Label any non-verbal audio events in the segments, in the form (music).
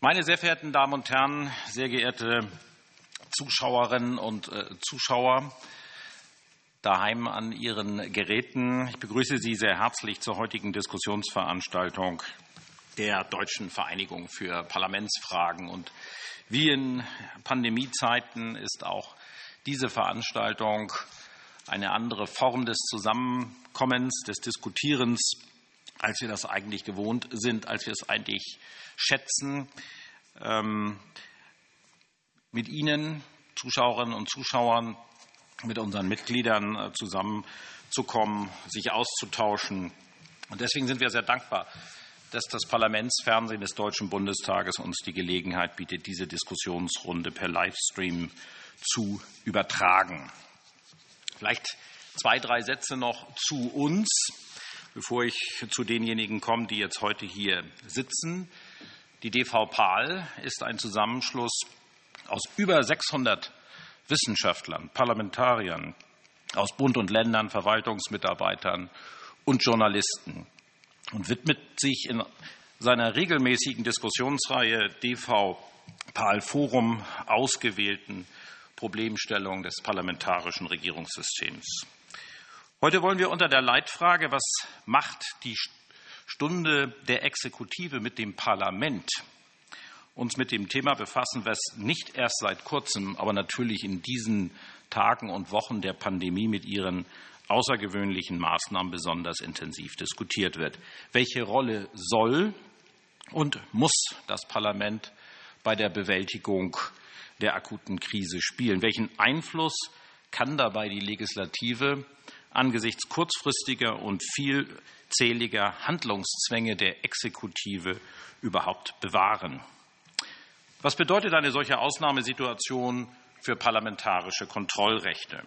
Meine sehr verehrten Damen und Herren, sehr geehrte Zuschauerinnen und äh, Zuschauer daheim an Ihren Geräten, ich begrüße Sie sehr herzlich zur heutigen Diskussionsveranstaltung der Deutschen Vereinigung für Parlamentsfragen. Und wie in Pandemiezeiten ist auch diese Veranstaltung eine andere Form des Zusammenkommens, des Diskutierens, als wir das eigentlich gewohnt sind, als wir es eigentlich schätzen, ähm, mit Ihnen, Zuschauerinnen und Zuschauern, mit unseren Mitgliedern äh, zusammenzukommen, sich auszutauschen. Und deswegen sind wir sehr dankbar, dass das Parlamentsfernsehen des Deutschen Bundestages uns die Gelegenheit bietet, diese Diskussionsrunde per Livestream zu übertragen. Vielleicht zwei, drei Sätze noch zu uns, bevor ich zu denjenigen komme, die jetzt heute hier sitzen. Die DV PAL ist ein Zusammenschluss aus über 600 Wissenschaftlern, Parlamentariern, aus Bund und Ländern, Verwaltungsmitarbeitern und Journalisten und widmet sich in seiner regelmäßigen Diskussionsreihe DV PAL Forum ausgewählten Problemstellungen des parlamentarischen Regierungssystems. Heute wollen wir unter der Leitfrage, was macht die Stunde der Exekutive mit dem Parlament, uns mit dem Thema befassen, was nicht erst seit kurzem, aber natürlich in diesen Tagen und Wochen der Pandemie mit ihren außergewöhnlichen Maßnahmen besonders intensiv diskutiert wird. Welche Rolle soll und muss das Parlament bei der Bewältigung der akuten Krise spielen? Welchen Einfluss kann dabei die Legislative angesichts kurzfristiger und vielzähliger Handlungszwänge der Exekutive überhaupt bewahren? Was bedeutet eine solche Ausnahmesituation für parlamentarische Kontrollrechte?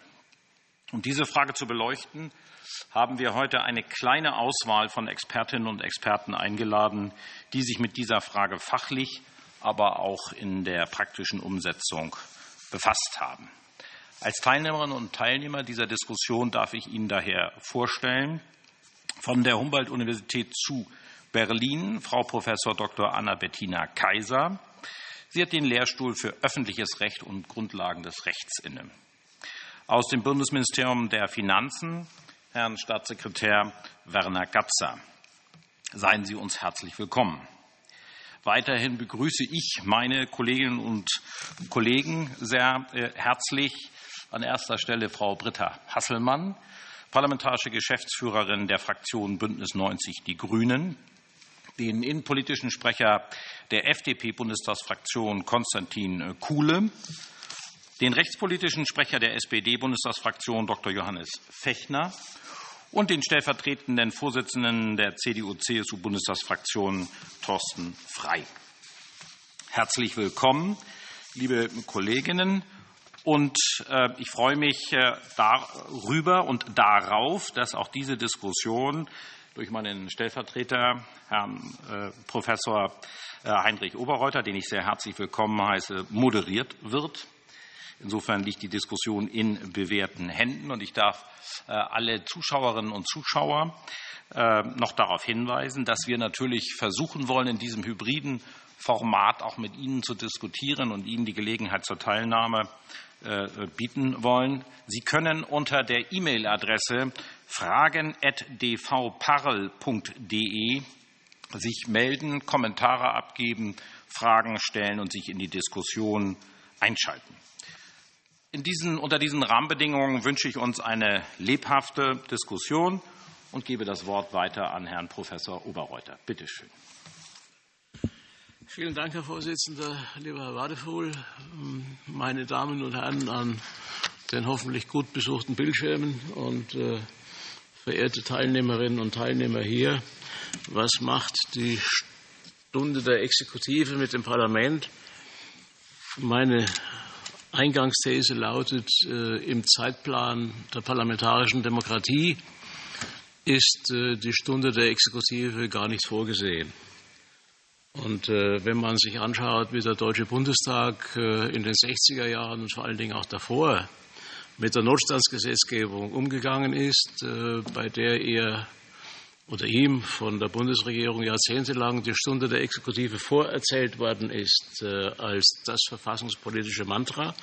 Um diese Frage zu beleuchten, haben wir heute eine kleine Auswahl von Expertinnen und Experten eingeladen, die sich mit dieser Frage fachlich, aber auch in der praktischen Umsetzung befasst haben. Als Teilnehmerinnen und Teilnehmer dieser Diskussion darf ich Ihnen daher vorstellen, von der Humboldt-Universität zu Berlin Frau Prof. Dr. Anna-Bettina Kaiser. Sie hat den Lehrstuhl für öffentliches Recht und Grundlagen des Rechts inne aus dem Bundesministerium der Finanzen, Herrn Staatssekretär Werner Gapser. Seien Sie uns herzlich willkommen. Weiterhin begrüße ich meine Kolleginnen und Kollegen sehr äh, herzlich. An erster Stelle Frau Britta Hasselmann, parlamentarische Geschäftsführerin der Fraktion Bündnis 90 Die Grünen, den innenpolitischen Sprecher der FDP-Bundestagsfraktion Konstantin Kuhle, den rechtspolitischen Sprecher der SPD-Bundestagsfraktion Dr. Johannes Fechner und den stellvertretenden Vorsitzenden der CDU-CSU-Bundestagsfraktion Thorsten Frei. Herzlich willkommen, liebe Kolleginnen. Und äh, ich freue mich äh, darüber und darauf, dass auch diese Diskussion durch meinen Stellvertreter, Herrn äh, Professor Heinrich Oberreuter, den ich sehr herzlich willkommen heiße, moderiert wird. Insofern liegt die Diskussion in bewährten Händen. Und ich darf alle Zuschauerinnen und Zuschauer noch darauf hinweisen, dass wir natürlich versuchen wollen, in diesem hybriden Format auch mit Ihnen zu diskutieren und Ihnen die Gelegenheit zur Teilnahme bieten wollen. Sie können unter der E-Mail-Adresse fragen.dvparl.de sich melden, Kommentare abgeben, Fragen stellen und sich in die Diskussion einschalten. In diesen, unter diesen Rahmenbedingungen wünsche ich uns eine lebhafte Diskussion und gebe das Wort weiter an Herrn Professor Oberreuter. Bitte schön. Vielen Dank, Herr Vorsitzender, lieber Herr Wadefuhl, meine Damen und Herren an den hoffentlich gut besuchten Bildschirmen und äh, verehrte Teilnehmerinnen und Teilnehmer hier. Was macht die Stunde der Exekutive mit dem Parlament? Meine Eingangsthese lautet, äh, im Zeitplan der parlamentarischen Demokratie ist äh, die Stunde der Exekutive gar nicht vorgesehen. Und äh, wenn man sich anschaut, wie der Deutsche Bundestag in den 60er Jahren und vor allen Dingen auch davor mit der Notstandsgesetzgebung umgegangen ist, bei der er oder ihm von der Bundesregierung jahrzehntelang die Stunde der Exekutive vorerzählt worden ist äh, als das verfassungspolitische Mantra, äh,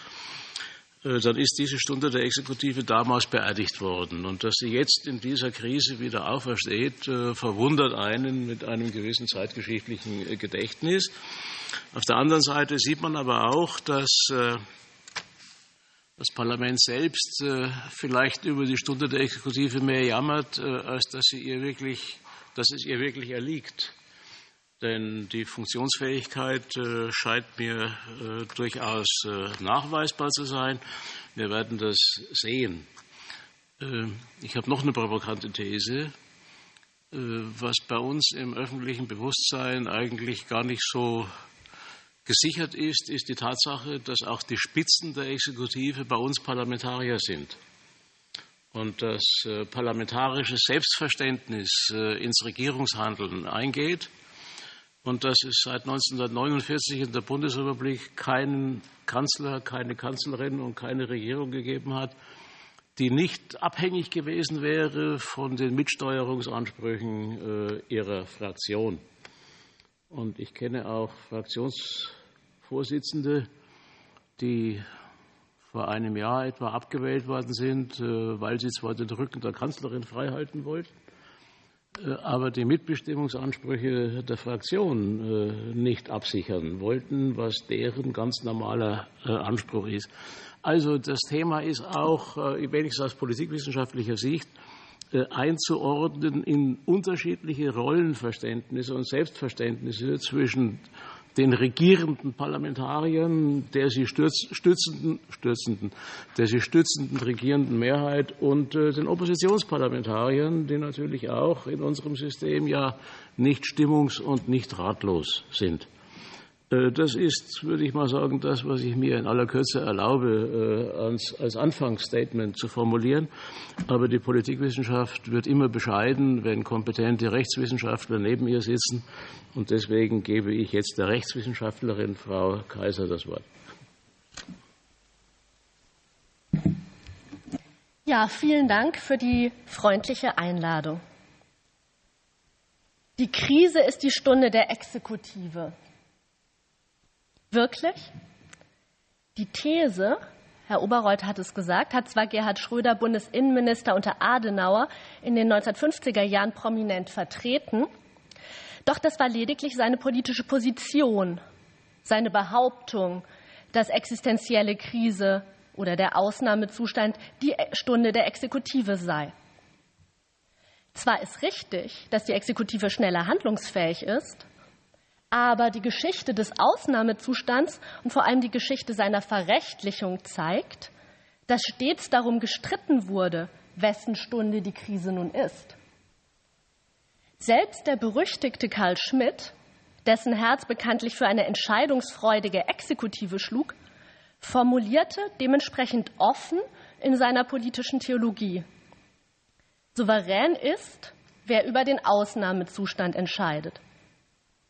dann ist diese Stunde der Exekutive damals beerdigt worden. Und dass sie jetzt in dieser Krise wieder aufersteht, äh, verwundert einen mit einem gewissen zeitgeschichtlichen Gedächtnis. Auf der anderen Seite sieht man aber auch, dass das Parlament selbst äh, vielleicht über die Stunde der Exekutive mehr jammert, äh, als dass, sie ihr wirklich, dass es ihr wirklich erliegt. Denn die Funktionsfähigkeit äh, scheint mir durchaus nachweisbar zu sein. Wir werden das sehen. Ich habe noch eine provokante These, was bei uns im öffentlichen Bewusstsein eigentlich gar nicht so Gesichert ist, ist die Tatsache, dass auch die Spitzen der Exekutive bei uns Parlamentarier sind und das äh, parlamentarische Selbstverständnis äh, ins Regierungshandeln eingeht und dass es seit 1949 in der Bundesrepublik keinen Kanzler, keine Kanzlerin und keine Regierung gegeben hat, die nicht abhängig gewesen wäre von den Mitsteuerungsansprüchen äh, ihrer Fraktion. Und ich kenne auch Fraktionsvorsitzende, die vor einem Jahr etwa abgewählt worden sind, äh, weil sie zwar den Rücken der Kanzlerin freihalten wollten, aber die Mitbestimmungsansprüche der Fraktion äh, nicht absichern wollten, was deren ganz normaler Anspruch ist. Also das Thema ist auch, wenigstens aus politikwissenschaftlicher Sicht, äh, einzuordnen in unterschiedliche Rollenverständnisse und Selbstverständnisse zwischen den regierenden Parlamentariern, der sie stützenden, stützenden, der sie stützenden regierenden Mehrheit und äh, den Oppositionsparlamentariern, die natürlich auch in unserem System ja nicht stimmungs- und nicht ratlos sind. Äh, das ist, würde ich mal sagen, das, was ich mir in aller Kürze erlaube, äh, als Anfangsstatement zu formulieren. Aber die Politikwissenschaft wird immer bescheiden, wenn kompetente Rechtswissenschaftler neben ihr sitzen. Und deswegen gebe ich jetzt der Rechtswissenschaftlerin Frau Kaiser das Wort. Ja, vielen Dank für die freundliche Einladung. Die Krise ist die Stunde der Exekutive. Wirklich? Die These, Herr Oberreuth hat es gesagt, hat zwar Gerhard Schröder, Bundesinnenminister unter Adenauer, in den 1950er Jahren prominent vertreten, doch das war lediglich seine politische Position, seine Behauptung, dass existenzielle Krise oder der Ausnahmezustand die Stunde der Exekutive sei. Zwar ist richtig, dass die Exekutive schneller handlungsfähig ist, aber die Geschichte des Ausnahmezustands und vor allem die Geschichte seiner Verrechtlichung zeigt, dass stets darum gestritten wurde, wessen Stunde die Krise nun ist. Selbst der berüchtigte Karl Schmidt, dessen Herz bekanntlich für eine entscheidungsfreudige Exekutive schlug, formulierte dementsprechend offen in seiner politischen Theologie. Souverän ist, wer über den Ausnahmezustand entscheidet.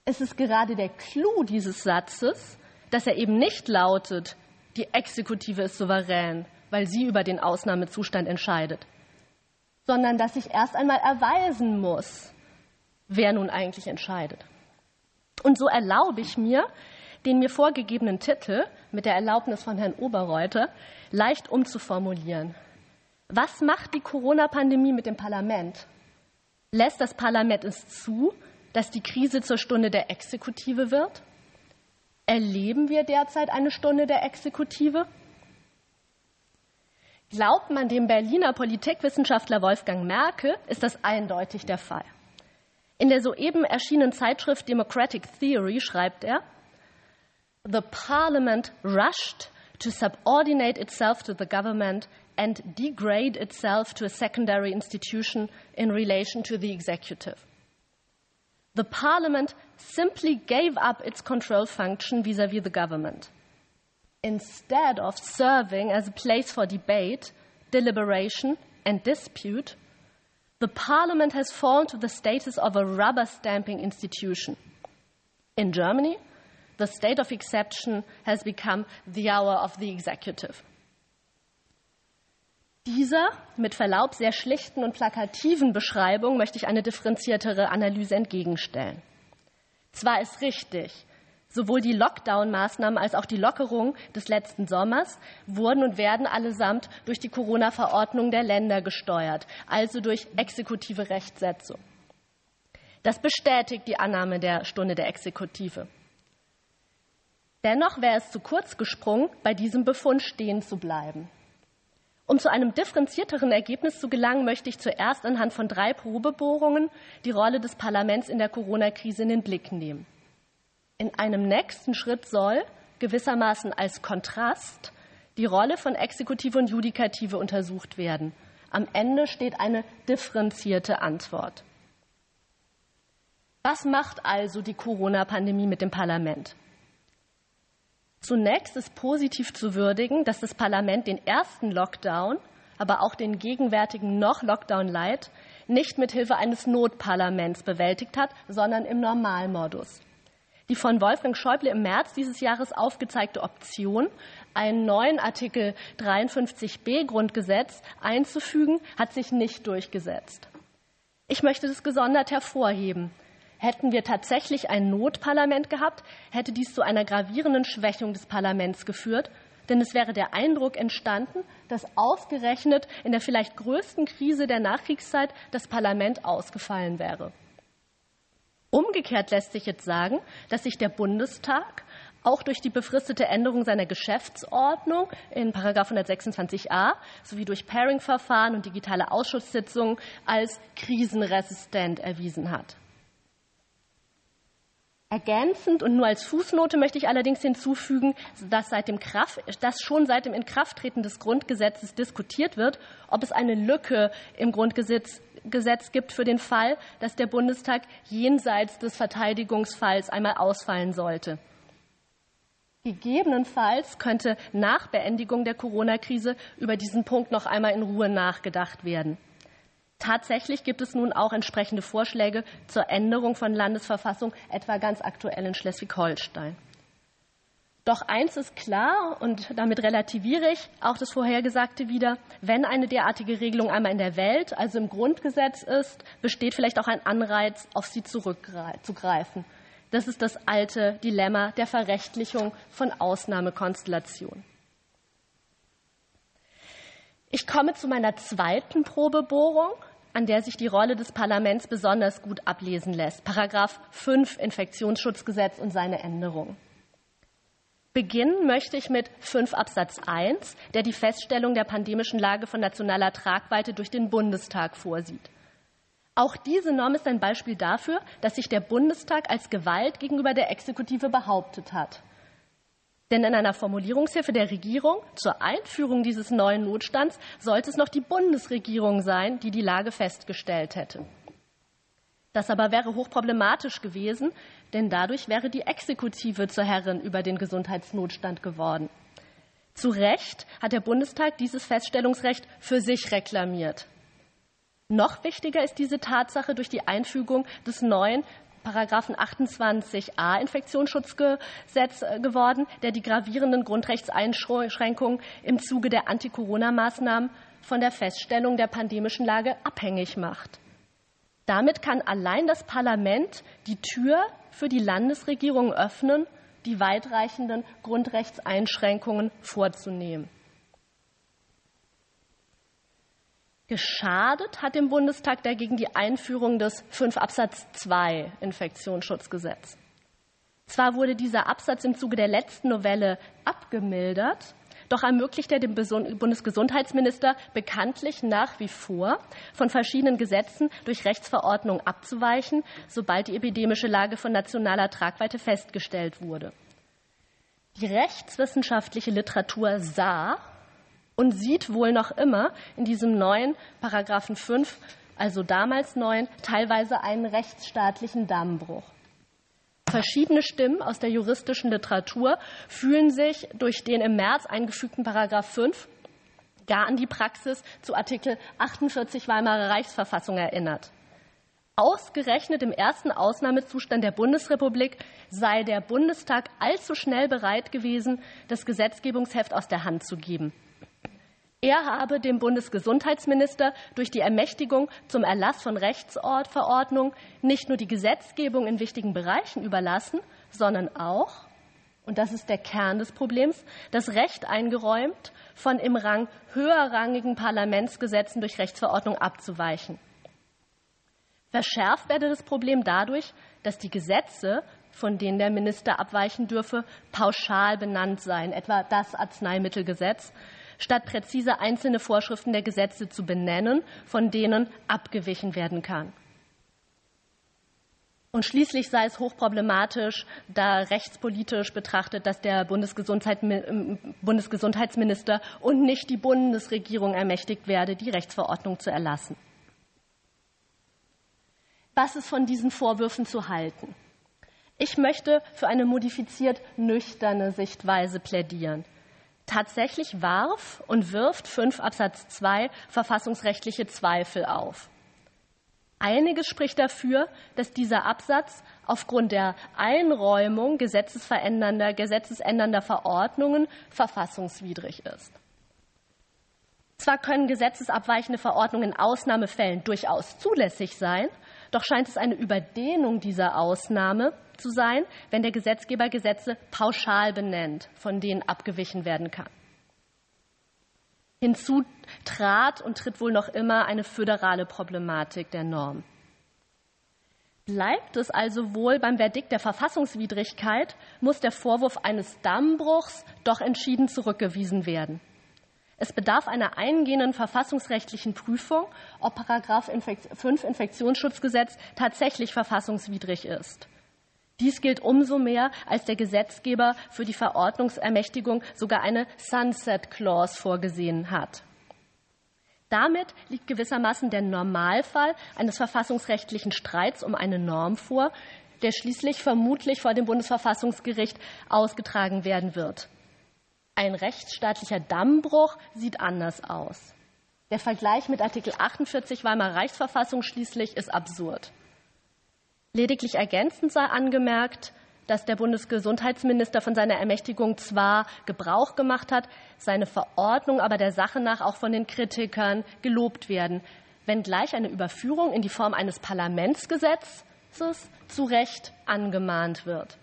Es ist gerade der Clou dieses Satzes, dass er eben nicht lautet, die Exekutive ist souverän, weil sie über den Ausnahmezustand entscheidet, sondern dass sich erst einmal erweisen muss, wer nun eigentlich entscheidet. Und so erlaube ich mir, den mir vorgegebenen Titel mit der Erlaubnis von Herrn Oberreuter leicht umzuformulieren. Was macht die Corona-Pandemie mit dem Parlament? Lässt das Parlament es zu, dass die Krise zur Stunde der Exekutive wird? Erleben wir derzeit eine Stunde der Exekutive? Glaubt man dem Berliner Politikwissenschaftler Wolfgang Merkel, ist das eindeutig der Fall. In der soeben erschienenen Zeitschrift Democratic Theory schreibt er, The Parliament rushed to subordinate itself to the government and degrade itself to a secondary institution in relation to the executive. The parliament simply gave up its control function vis a vis the government. Instead of serving as a place for debate, deliberation, and dispute, the parliament has fallen to the status of a rubber stamping institution. In Germany, the state of exception has become the hour of the executive. Dieser mit Verlaub sehr schlichten und plakativen Beschreibung möchte ich eine differenziertere Analyse entgegenstellen. Zwar ist richtig, sowohl die Lockdown-Maßnahmen als auch die Lockerung des letzten Sommers wurden und werden allesamt durch die Corona-Verordnung der Länder gesteuert, also durch exekutive Rechtsetzung. Das bestätigt die Annahme der Stunde der Exekutive. Dennoch wäre es zu kurz gesprungen, bei diesem Befund stehen zu bleiben. Um zu einem differenzierteren Ergebnis zu gelangen, möchte ich zuerst anhand von drei Probebohrungen die Rolle des Parlaments in der Corona-Krise in den Blick nehmen. In einem nächsten Schritt soll gewissermaßen als Kontrast die Rolle von Exekutive und Judikative untersucht werden. Am Ende steht eine differenzierte Antwort. Was macht also die Corona-Pandemie mit dem Parlament? Zunächst ist positiv zu würdigen, dass das Parlament den ersten Lockdown, aber auch den gegenwärtigen noch Lockdown Light nicht mit Hilfe eines Notparlaments bewältigt hat, sondern im Normalmodus. Die von Wolfgang Schäuble im März dieses Jahres aufgezeigte Option, einen neuen Artikel 53b Grundgesetz einzufügen, hat sich nicht durchgesetzt. Ich möchte das gesondert hervorheben. Hätten wir tatsächlich ein Notparlament gehabt, hätte dies zu einer gravierenden Schwächung des Parlaments geführt, denn es wäre der Eindruck entstanden, dass ausgerechnet in der vielleicht größten Krise der Nachkriegszeit das Parlament ausgefallen wäre. Umgekehrt lässt sich jetzt sagen, dass sich der Bundestag auch durch die befristete Änderung seiner Geschäftsordnung in 126a sowie durch Pairing-Verfahren und digitale Ausschusssitzungen als krisenresistent erwiesen hat. Ergänzend und nur als Fußnote möchte ich allerdings hinzufügen, dass, seit dem Kraft, dass schon seit dem Inkrafttreten des Grundgesetzes diskutiert wird, ob es eine Lücke im Grundgesetz Gesetz gibt für den Fall, dass der Bundestag jenseits des Verteidigungsfalls einmal ausfallen sollte. Gegebenenfalls könnte nach Beendigung der Corona-Krise über diesen Punkt noch einmal in Ruhe nachgedacht werden. Tatsächlich gibt es nun auch entsprechende Vorschläge zur Änderung von Landesverfassung, etwa ganz aktuell in Schleswig-Holstein. Doch eins ist klar, und damit relativiere ich auch das Vorhergesagte wieder, wenn eine derartige Regelung einmal in der Welt, also im Grundgesetz ist, besteht vielleicht auch ein Anreiz, auf sie zurückzugreifen. Das ist das alte Dilemma der Verrechtlichung von Ausnahmekonstellationen. Ich komme zu meiner zweiten Probebohrung, an der sich die Rolle des Parlaments besonders gut ablesen lässt. Paragraph 5 Infektionsschutzgesetz und seine Änderung. Beginnen möchte ich mit 5 Absatz 1, der die Feststellung der pandemischen Lage von nationaler Tragweite durch den Bundestag vorsieht. Auch diese Norm ist ein Beispiel dafür, dass sich der Bundestag als Gewalt gegenüber der Exekutive behauptet hat. Denn in einer Formulierungshilfe der Regierung zur Einführung dieses neuen Notstands sollte es noch die Bundesregierung sein, die die Lage festgestellt hätte. Das aber wäre hochproblematisch gewesen, denn dadurch wäre die Exekutive zur Herrin über den Gesundheitsnotstand geworden. Zu Recht hat der Bundestag dieses Feststellungsrecht für sich reklamiert. Noch wichtiger ist diese Tatsache durch die Einfügung des neuen Paragraphen 28a Infektionsschutzgesetz äh, geworden, der die gravierenden Grundrechtseinschränkungen im Zuge der Anti-Corona-Maßnahmen von der Feststellung der pandemischen Lage abhängig macht. Damit kann allein das Parlament die Tür für die Landesregierung öffnen, die weitreichenden Grundrechtseinschränkungen vorzunehmen. Geschadet hat dem Bundestag dagegen die Einführung des 5 Absatz 2 Infektionsschutzgesetz. Zwar wurde dieser Absatz im Zuge der letzten Novelle abgemildert, doch ermöglicht er dem Bundesgesundheitsminister bekanntlich nach wie vor, von verschiedenen Gesetzen durch Rechtsverordnung abzuweichen, sobald die epidemische Lage von nationaler Tragweite festgestellt wurde. Die rechtswissenschaftliche Literatur sah und sieht wohl noch immer in diesem neuen Paragraphen 5, also damals neuen, teilweise einen rechtsstaatlichen Dammbruch. Verschiedene Stimmen aus der juristischen Literatur fühlen sich durch den im März eingefügten Paragraph 5 gar an die Praxis zu Artikel 48 Weimarer Reichsverfassung erinnert. Ausgerechnet im ersten Ausnahmezustand der Bundesrepublik sei der Bundestag allzu schnell bereit gewesen, das Gesetzgebungsheft aus der Hand zu geben. Er habe dem Bundesgesundheitsminister durch die Ermächtigung zum Erlass von Rechtsverordnungen nicht nur die Gesetzgebung in wichtigen Bereichen überlassen, sondern auch, und das ist der Kern des Problems, das Recht eingeräumt, von im Rang höherrangigen Parlamentsgesetzen durch Rechtsverordnung abzuweichen. Verschärft werde das Problem dadurch, dass die Gesetze, von denen der Minister abweichen dürfe, pauschal benannt seien, etwa das Arzneimittelgesetz, statt präzise einzelne Vorschriften der Gesetze zu benennen, von denen abgewichen werden kann. Und schließlich sei es hochproblematisch, da rechtspolitisch betrachtet, dass der Bundesgesundheitsminister und nicht die Bundesregierung ermächtigt werde, die Rechtsverordnung zu erlassen. Was ist von diesen Vorwürfen zu halten? Ich möchte für eine modifiziert nüchterne Sichtweise plädieren. Tatsächlich warf und wirft 5 Absatz 2 verfassungsrechtliche Zweifel auf. Einiges spricht dafür, dass dieser Absatz aufgrund der Einräumung gesetzesverändernder, gesetzesändernder Verordnungen verfassungswidrig ist. Zwar können gesetzesabweichende Verordnungen in Ausnahmefällen durchaus zulässig sein, doch scheint es eine Überdehnung dieser Ausnahme zu sein, wenn der Gesetzgeber Gesetze pauschal benennt, von denen abgewichen werden kann. Hinzu trat und tritt wohl noch immer eine föderale Problematik der Norm. Bleibt es also wohl beim Verdikt der Verfassungswidrigkeit, muss der Vorwurf eines Dammbruchs doch entschieden zurückgewiesen werden. Es bedarf einer eingehenden verfassungsrechtlichen Prüfung, ob Paragraph 5 Infektionsschutzgesetz tatsächlich verfassungswidrig ist. Dies gilt umso mehr, als der Gesetzgeber für die Verordnungsermächtigung sogar eine Sunset Clause vorgesehen hat. Damit liegt gewissermaßen der Normalfall eines verfassungsrechtlichen Streits um eine Norm vor, der schließlich vermutlich vor dem Bundesverfassungsgericht ausgetragen werden wird. Ein rechtsstaatlicher Dammbruch sieht anders aus. Der Vergleich mit Artikel 48 Weimarer Reichsverfassung schließlich ist absurd. Lediglich ergänzend sei angemerkt, dass der Bundesgesundheitsminister von seiner Ermächtigung zwar Gebrauch gemacht hat, seine Verordnung aber der Sache nach auch von den Kritikern gelobt werden, wenngleich eine Überführung in die Form eines Parlamentsgesetzes zu Recht angemahnt wird.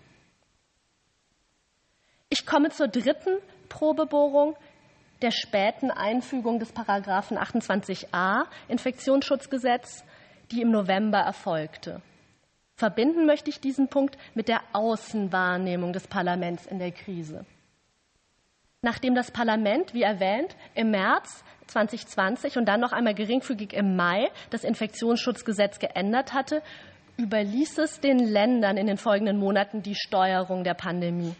Ich komme zur dritten Probebohrung der späten Einfügung des Paragraphen 28a Infektionsschutzgesetz, die im November erfolgte. Verbinden möchte ich diesen Punkt mit der Außenwahrnehmung des Parlaments in der Krise. Nachdem das Parlament, wie erwähnt, im März 2020 und dann noch einmal geringfügig im Mai das Infektionsschutzgesetz geändert hatte, überließ es den Ländern in den folgenden Monaten die Steuerung der Pandemie.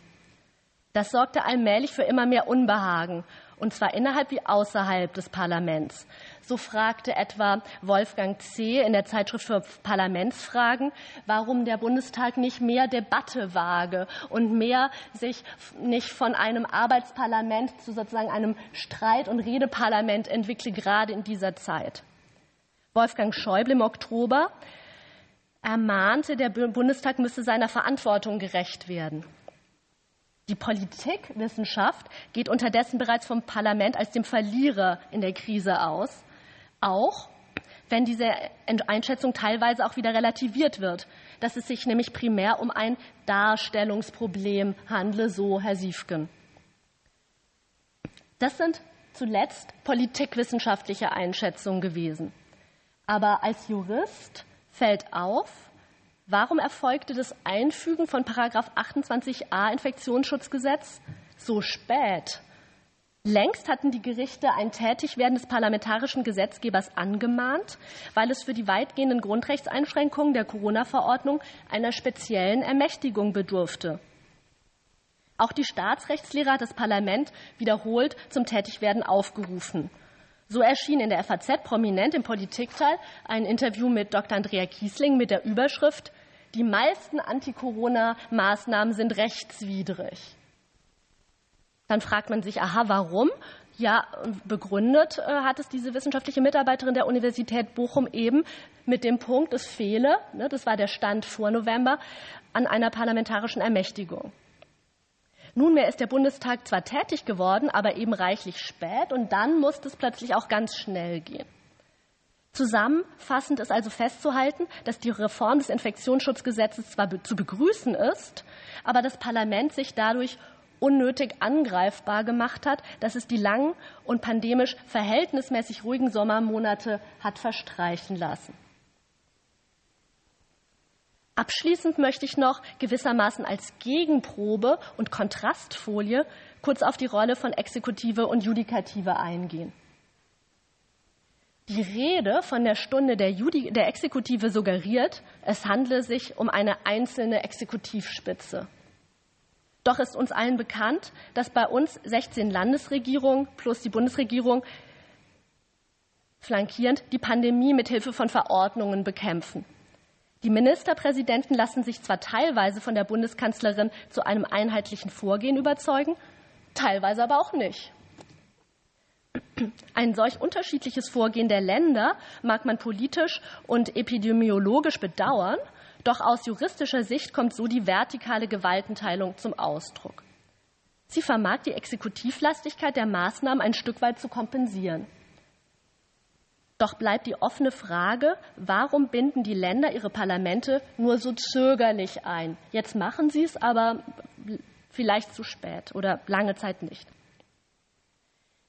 Das sorgte allmählich für immer mehr Unbehagen, und zwar innerhalb wie außerhalb des Parlaments. So fragte etwa Wolfgang C. in der Zeitschrift für Parlamentsfragen, warum der Bundestag nicht mehr Debatte wage und mehr sich nicht von einem Arbeitsparlament zu sozusagen einem Streit- und Redeparlament entwickle, gerade in dieser Zeit. Wolfgang Schäuble im Oktober ermahnte, der Bundestag müsse seiner Verantwortung gerecht werden. Die Politikwissenschaft geht unterdessen bereits vom Parlament als dem Verlierer in der Krise aus auch wenn diese Einschätzung teilweise auch wieder relativiert wird, dass es sich nämlich primär um ein Darstellungsproblem handle, so Herr Siefken. Das sind zuletzt politikwissenschaftliche Einschätzungen gewesen. Aber als Jurist fällt auf, warum erfolgte das Einfügen von Paragraph 28a Infektionsschutzgesetz so spät Längst hatten die Gerichte ein Tätigwerden des parlamentarischen Gesetzgebers angemahnt, weil es für die weitgehenden Grundrechtseinschränkungen der Corona-Verordnung einer speziellen Ermächtigung bedurfte. Auch die Staatsrechtslehre hat das Parlament wiederholt zum Tätigwerden aufgerufen. So erschien in der FAZ prominent im Politikteil ein Interview mit Dr. Andrea Kiesling mit der Überschrift Die meisten Anti-Corona-Maßnahmen sind rechtswidrig. Dann fragt man sich, aha, warum? Ja, begründet äh, hat es diese wissenschaftliche Mitarbeiterin der Universität Bochum eben mit dem Punkt, es fehle, ne, das war der Stand vor November, an einer parlamentarischen Ermächtigung. Nunmehr ist der Bundestag zwar tätig geworden, aber eben reichlich spät und dann musste es plötzlich auch ganz schnell gehen. Zusammenfassend ist also festzuhalten, dass die Reform des Infektionsschutzgesetzes zwar zu begrüßen ist, aber das Parlament sich dadurch unnötig angreifbar gemacht hat, dass es die langen und pandemisch verhältnismäßig ruhigen Sommermonate hat verstreichen lassen. Abschließend möchte ich noch gewissermaßen als Gegenprobe und Kontrastfolie kurz auf die Rolle von Exekutive und Judikative eingehen. Die Rede von der Stunde der, Judi der Exekutive suggeriert, es handle sich um eine einzelne Exekutivspitze. Doch ist uns allen bekannt, dass bei uns 16 Landesregierungen plus die Bundesregierung flankierend die Pandemie mit Hilfe von Verordnungen bekämpfen. Die Ministerpräsidenten lassen sich zwar teilweise von der Bundeskanzlerin zu einem einheitlichen Vorgehen überzeugen, teilweise aber auch nicht. Ein solch unterschiedliches Vorgehen der Länder mag man politisch und epidemiologisch bedauern, doch aus juristischer Sicht kommt so die vertikale Gewaltenteilung zum Ausdruck. Sie vermag die Exekutivlastigkeit der Maßnahmen ein Stück weit zu kompensieren. Doch bleibt die offene Frage, warum binden die Länder ihre Parlamente nur so zögerlich ein? Jetzt machen sie es, aber vielleicht zu spät oder lange Zeit nicht.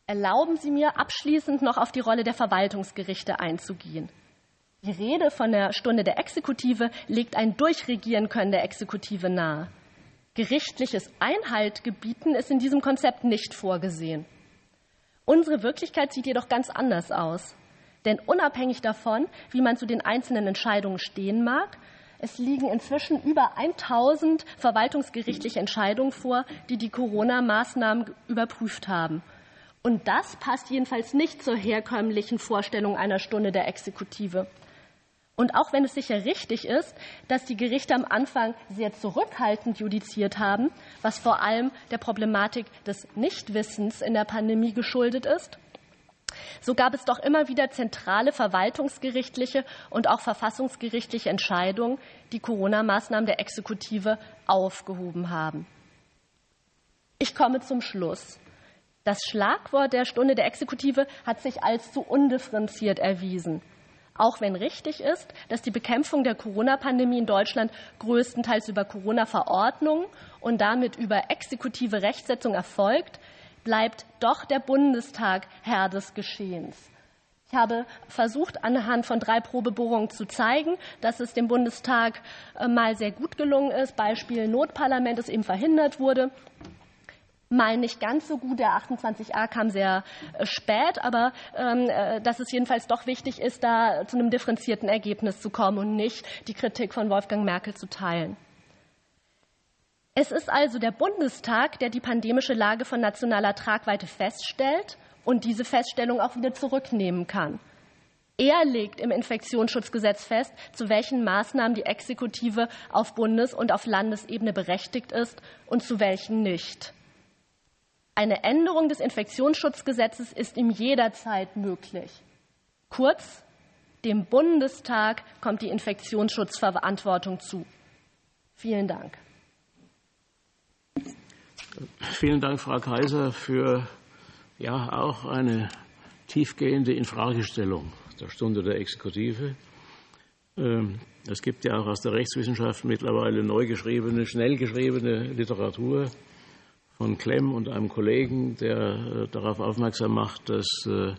Erlauben Sie mir abschließend noch auf die Rolle der Verwaltungsgerichte einzugehen. Die Rede von der Stunde der Exekutive legt ein Durchregieren können der Exekutive nahe. Gerichtliches Einhalt gebieten ist in diesem Konzept nicht vorgesehen. Unsere Wirklichkeit sieht jedoch ganz anders aus. Denn unabhängig davon, wie man zu den einzelnen Entscheidungen stehen mag, es liegen inzwischen über 1000 verwaltungsgerichtliche Entscheidungen vor, die die Corona-Maßnahmen überprüft haben. Und das passt jedenfalls nicht zur herkömmlichen Vorstellung einer Stunde der Exekutive. Und auch wenn es sicher richtig ist, dass die Gerichte am Anfang sehr zurückhaltend judiziert haben, was vor allem der Problematik des Nichtwissens in der Pandemie geschuldet ist, so gab es doch immer wieder zentrale verwaltungsgerichtliche und auch verfassungsgerichtliche Entscheidungen, die Corona-Maßnahmen der Exekutive aufgehoben haben. Ich komme zum Schluss. Das Schlagwort der Stunde der Exekutive hat sich als zu undifferenziert erwiesen. Auch wenn richtig ist, dass die Bekämpfung der Corona-Pandemie in Deutschland größtenteils über Corona-Verordnungen und damit über exekutive Rechtsetzung erfolgt, bleibt doch der Bundestag Herr des Geschehens. Ich habe versucht, anhand von drei Probebohrungen zu zeigen, dass es dem Bundestag äh, mal sehr gut gelungen ist. Beispiel Notparlament, das eben verhindert wurde mal nicht ganz so gut. Der 28a kam sehr äh, spät, aber ähm, äh, dass es jedenfalls doch wichtig ist, da zu einem differenzierten Ergebnis zu kommen und nicht die Kritik von Wolfgang Merkel zu teilen. Es ist also der Bundestag, der die pandemische Lage von nationaler Tragweite feststellt und diese Feststellung auch wieder zurücknehmen kann. Er legt im Infektionsschutzgesetz fest, zu welchen Maßnahmen die Exekutive auf Bundes- und auf Landesebene berechtigt ist und zu welchen nicht. Eine Änderung des Infektionsschutzgesetzes ist ihm jederzeit möglich. Kurz, dem Bundestag kommt die Infektionsschutzverantwortung zu. Vielen Dank. Vielen Dank, Frau Kaiser, für ja auch eine tiefgehende Infragestellung der Stunde der Exekutive. Ähm, es gibt ja auch aus der Rechtswissenschaft mittlerweile neu geschriebene, schnell geschriebene Literatur von Klemm und einem Kollegen, der äh, darauf aufmerksam macht, dass äh,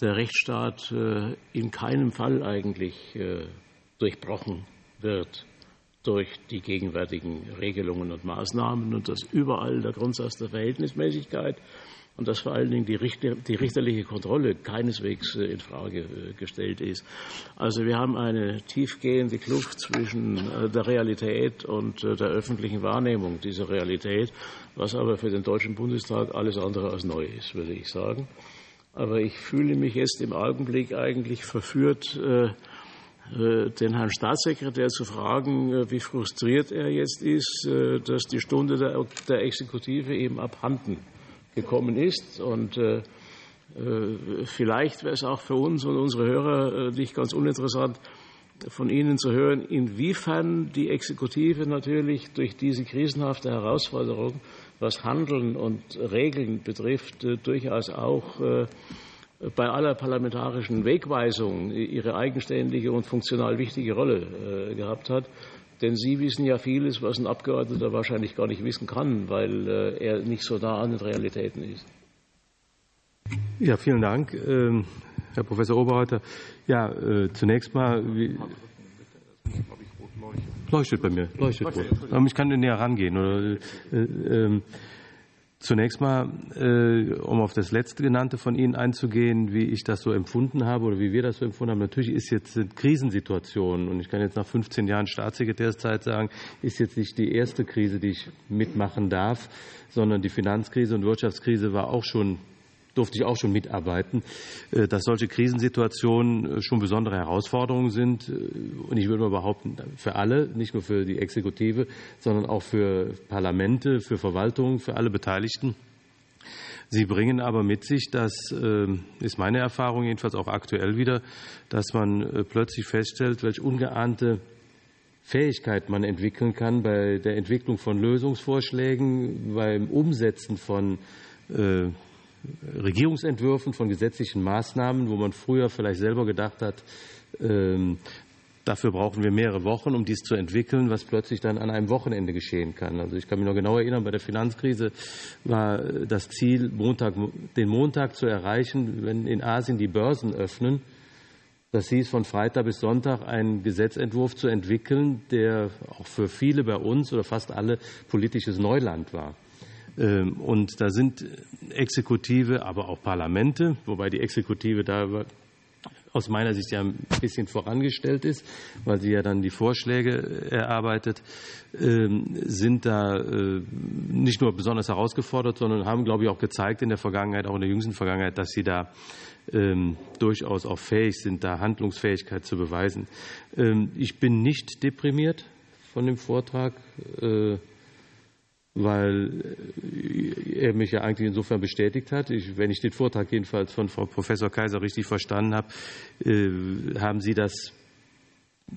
der Rechtsstaat äh, in keinem Fall eigentlich durchbrochen wird durch die gegenwärtigen Regelungen und Maßnahmen und dass überall der Grundsatz der Verhältnismäßigkeit und dass vor allen Dingen die, Richter, die richterliche Kontrolle keineswegs in Frage gestellt ist. Also wir haben eine tiefgehende Kluft zwischen der Realität und der öffentlichen Wahrnehmung dieser Realität was aber für den Deutschen Bundestag alles andere als neu ist, würde ich sagen. Aber ich fühle mich jetzt im Augenblick eigentlich verführt, äh, äh, den Herrn Staatssekretär zu fragen, äh, wie frustriert er jetzt ist, dass die Stunde der Exekutive eben abhanden gekommen ist. Und vielleicht wäre es auch für uns und unsere Hörer nicht ganz uninteressant, von Ihnen zu hören, inwiefern die Exekutive natürlich durch diese krisenhafte Herausforderung, was Handeln und Regeln betrifft, durchaus auch bei aller parlamentarischen Wegweisung ihre eigenständige und funktional wichtige Rolle gehabt hat. Denn Sie wissen ja vieles, was ein Abgeordneter wahrscheinlich gar nicht wissen kann, weil er nicht so nah an den Realitäten ist. Ja, vielen Dank, ähm, Herr Professor Oberreuther. Ja, äh, zunächst mal. Wie, leuchtet bei mir, leuchtet rot. Ich kann näher rangehen. Oder, äh, äh, Zunächst mal, äh, um auf das letzte genannte von Ihnen einzugehen, wie ich das so empfunden habe oder wie wir das so empfunden haben. Natürlich ist jetzt eine Krisensituation und ich kann jetzt nach 15 Jahren Staatssekretärszeit sagen, ist jetzt nicht die erste Krise, die ich mitmachen darf, sondern die Finanzkrise und Wirtschaftskrise war auch schon durfte ich auch schon mitarbeiten, äh, dass solche Krisensituationen äh, schon besondere Herausforderungen sind. Äh, und ich würde mal behaupten, für alle, nicht nur für die Exekutive, sondern auch für Parlamente, für Verwaltungen, für alle Beteiligten. Sie bringen aber mit sich, das ist meine Erfahrung jedenfalls auch aktuell wieder, dass man plötzlich feststellt, welche ungeahnte Fähigkeit man entwickeln kann bei der Entwicklung von Lösungsvorschlägen, beim Umsetzen von Regierungsentwürfen von gesetzlichen Maßnahmen, wo man früher vielleicht selber gedacht hat, ähm, Dafür brauchen wir mehrere Wochen, um dies zu entwickeln, was plötzlich dann an einem Wochenende geschehen kann. Also ich kann mich noch genau erinnern, bei der Finanzkrise war das Ziel, Montag, den Montag zu erreichen, wenn in Asien die Börsen öffnen. Das hieß, von Freitag bis Sonntag einen Gesetzentwurf zu entwickeln, der auch für viele bei uns oder fast alle politisches Neuland war. Ähm, und da sind Exekutive, aber auch Parlamente, wobei die Exekutive da aus meiner Sicht ja ein bisschen vorangestellt ist, weil sie ja dann die Vorschläge erarbeitet, ähm, sind da äh, nicht nur besonders herausgefordert, sondern haben, glaube ich, auch gezeigt in der Vergangenheit, auch in der jüngsten Vergangenheit, dass sie da ähm, durchaus auch fähig sind, da Handlungsfähigkeit zu beweisen. Ich bin nicht deprimiert von dem Vortrag. Äh, weil äh, er mich ja eigentlich insofern bestätigt hat. Ich, wenn ich den Vortrag jedenfalls von Frau Professor Kaiser richtig verstanden habe, äh, haben Sie das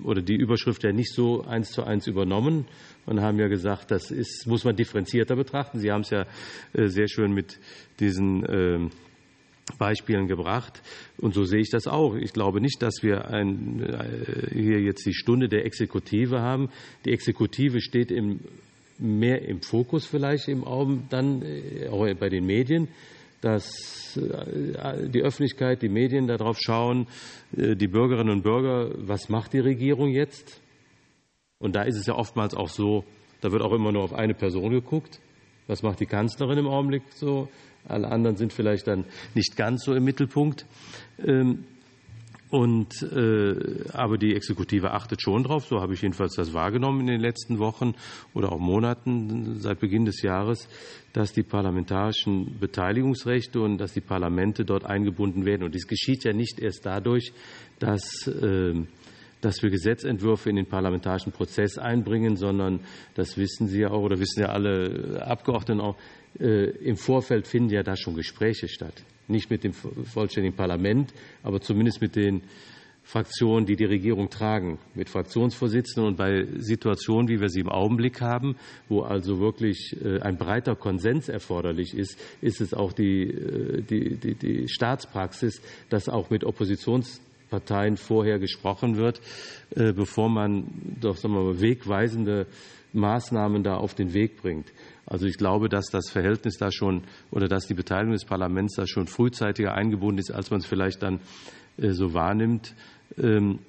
oder die Überschrift ja nicht so eins zu eins übernommen und haben ja gesagt, das ist, muss man differenzierter betrachten. Sie haben es ja äh, sehr schön mit diesen ähm, Beispielen gebracht. Und so sehe ich das auch. Ich glaube nicht, dass wir ein, hier jetzt die Stunde der Exekutive haben. Die Exekutive steht im mehr im Fokus vielleicht im Augen dann äh, auch bei den Medien, dass äh, die Öffentlichkeit, die Medien darauf schauen, äh, die Bürgerinnen und Bürger, was macht die Regierung jetzt? Und da ist es ja oftmals auch so, da wird auch immer nur auf eine Person geguckt. Was macht die Kanzlerin im Augenblick so? Alle anderen sind vielleicht dann nicht ganz so im Mittelpunkt. Ähm, und, äh, aber die Exekutive achtet schon drauf, so habe ich jedenfalls das wahrgenommen in den letzten Wochen oder auch Monaten seit Beginn des Jahres, dass die parlamentarischen Beteiligungsrechte und dass die Parlamente dort eingebunden werden. Und dies geschieht ja nicht erst dadurch, dass, äh, dass wir Gesetzentwürfe in den parlamentarischen Prozess einbringen, sondern das wissen Sie ja auch oder wissen ja alle Abgeordneten auch, äh, im Vorfeld finden ja da schon Gespräche statt nicht mit dem vollständigen Parlament, aber zumindest mit den Fraktionen, die die Regierung tragen, mit Fraktionsvorsitzenden und bei Situationen, wie wir sie im Augenblick haben, wo also wirklich äh, ein breiter Konsens erforderlich ist, ist es auch die, äh, die, die, die Staatspraxis, dass auch mit Oppositionsparteien vorher gesprochen wird, äh, bevor man doch sagen wir mal, wegweisende Maßnahmen da auf den Weg bringt. Also ich glaube, dass das Verhältnis da schon oder dass die Beteiligung des Parlaments da schon frühzeitiger eingebunden ist, als man es vielleicht dann äh, so wahrnimmt. Ähm,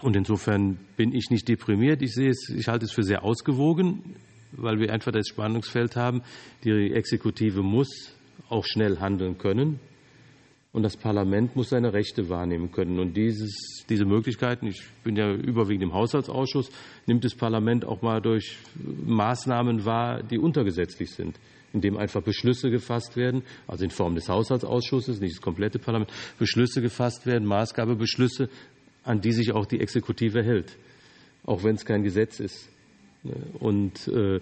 und insofern bin ich nicht deprimiert. Ich sehe es, ich halte es für sehr ausgewogen, weil wir einfach das Spannungsfeld haben. Die Exekutive muss auch schnell handeln können. Und das Parlament muss seine Rechte wahrnehmen können. Und dieses, diese Möglichkeiten, ich bin ja überwiegend im Haushaltsausschuss, nimmt das Parlament auch mal durch Maßnahmen wahr, die untergesetzlich sind, indem einfach Beschlüsse gefasst werden, also in Form des Haushaltsausschusses, nicht das komplette Parlament, Beschlüsse gefasst werden, Maßgabebeschlüsse, an die sich auch die Exekutive hält, auch wenn es kein Gesetz ist. Und äh,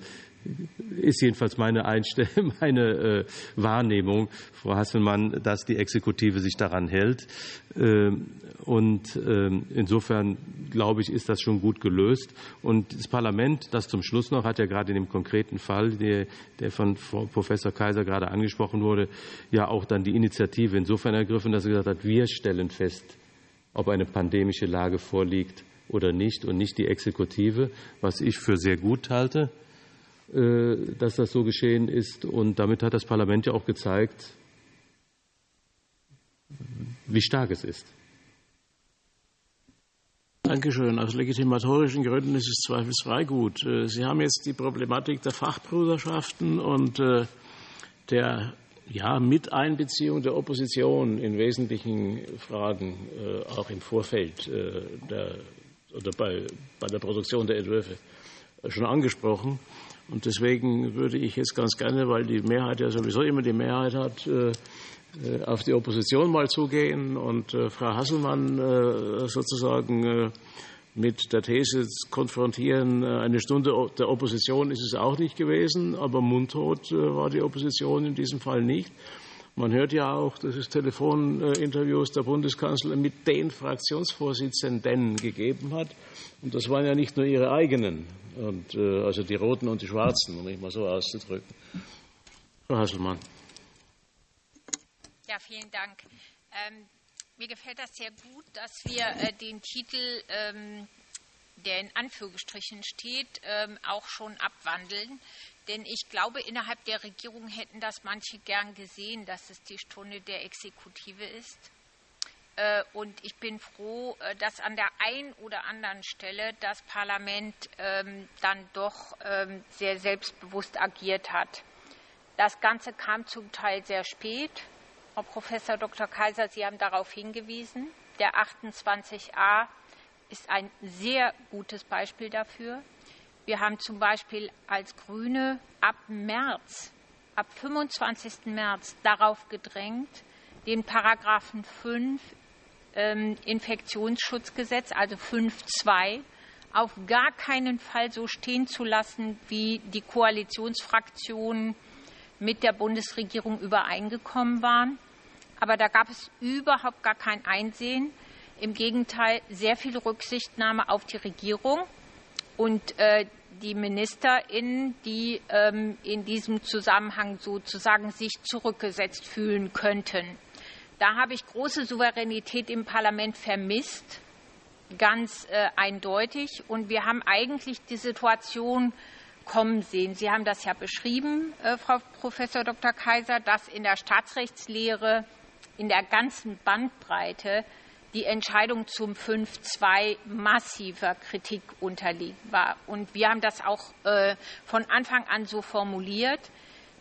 ist jedenfalls meine, Einstellung, (laughs) meine Wahrnehmung, Frau Hasselmann, dass die Exekutive sich daran hält. Ähm, und ähm, insofern glaube ich, ist das schon gut gelöst. Und das Parlament, das zum Schluss noch, hat ja gerade in dem konkreten Fall, der, der von Frau Professor Kaiser gerade angesprochen wurde, ja auch dann die Initiative insofern ergriffen, dass er gesagt hat, wir stellen fest, ob eine pandemische Lage vorliegt oder nicht und nicht die Exekutive, was ich für sehr gut halte, äh, dass das so geschehen ist. Und damit hat das Parlament ja auch gezeigt, wie stark es ist. Dankeschön. Aus legitimatorischen Gründen ist es zweifelsfrei gut. Äh, Sie haben jetzt die Problematik der Fachbruderschaften und äh, der ja, Miteinbeziehung der Opposition in wesentlichen Fragen, äh, auch im Vorfeld der, oder bei, bei der Produktion der Entwürfe, schon angesprochen. Und deswegen würde ich jetzt ganz gerne, weil die Mehrheit ja sowieso immer die Mehrheit hat, äh, auf die Opposition mal zugehen und äh, Frau Hasselmann äh, sozusagen mit der These konfrontieren, eine Stunde der Opposition ist es auch nicht gewesen, aber mundtot war die Opposition in diesem Fall nicht. Man hört ja auch, dass es Telefoninterviews der Bundeskanzler mit den Fraktionsvorsitzenden gegeben hat. Und das waren ja nicht nur ihre eigenen, und, also die Roten und die Schwarzen, um mich mal so auszudrücken. Frau Hasselmann. Ja, vielen Dank. Ähm, mir gefällt das sehr gut, dass wir äh, den Titel, ähm, der in Anführungsstrichen steht, ähm, auch schon abwandeln. Denn ich glaube, innerhalb der Regierung hätten das manche gern gesehen, dass es die Stunde der Exekutive ist. Äh, und ich bin froh, äh, dass an der einen oder anderen Stelle das Parlament ähm, dann doch ähm, sehr selbstbewusst agiert hat. Das Ganze kam zum Teil sehr spät. Frau Professor Dr. Kaiser, Sie haben darauf hingewiesen. Der 28a ist ein sehr gutes Beispiel dafür. Wir haben zum Beispiel als Grüne ab März, ab 25. März darauf gedrängt, den Paragraphen 5 ähm, Infektionsschutzgesetz, also 5.2, auf gar keinen Fall so stehen zu lassen, wie die Koalitionsfraktionen mit der Bundesregierung übereingekommen waren. Aber da gab es überhaupt gar kein Einsehen. Im Gegenteil, sehr viel Rücksichtnahme auf die Regierung und äh, die MinisterInnen, die ähm, in diesem Zusammenhang sozusagen sich zurückgesetzt fühlen könnten. Da habe ich große Souveränität im Parlament vermisst, ganz äh, eindeutig. Und wir haben eigentlich die Situation kommen sehen. Sie haben das ja beschrieben, äh, Frau Professor Dr. Kaiser, dass in der Staatsrechtslehre in der ganzen Bandbreite die Entscheidung zum 5.2 massiver Kritik unterliegt war. Und wir haben das auch äh, von Anfang an so formuliert.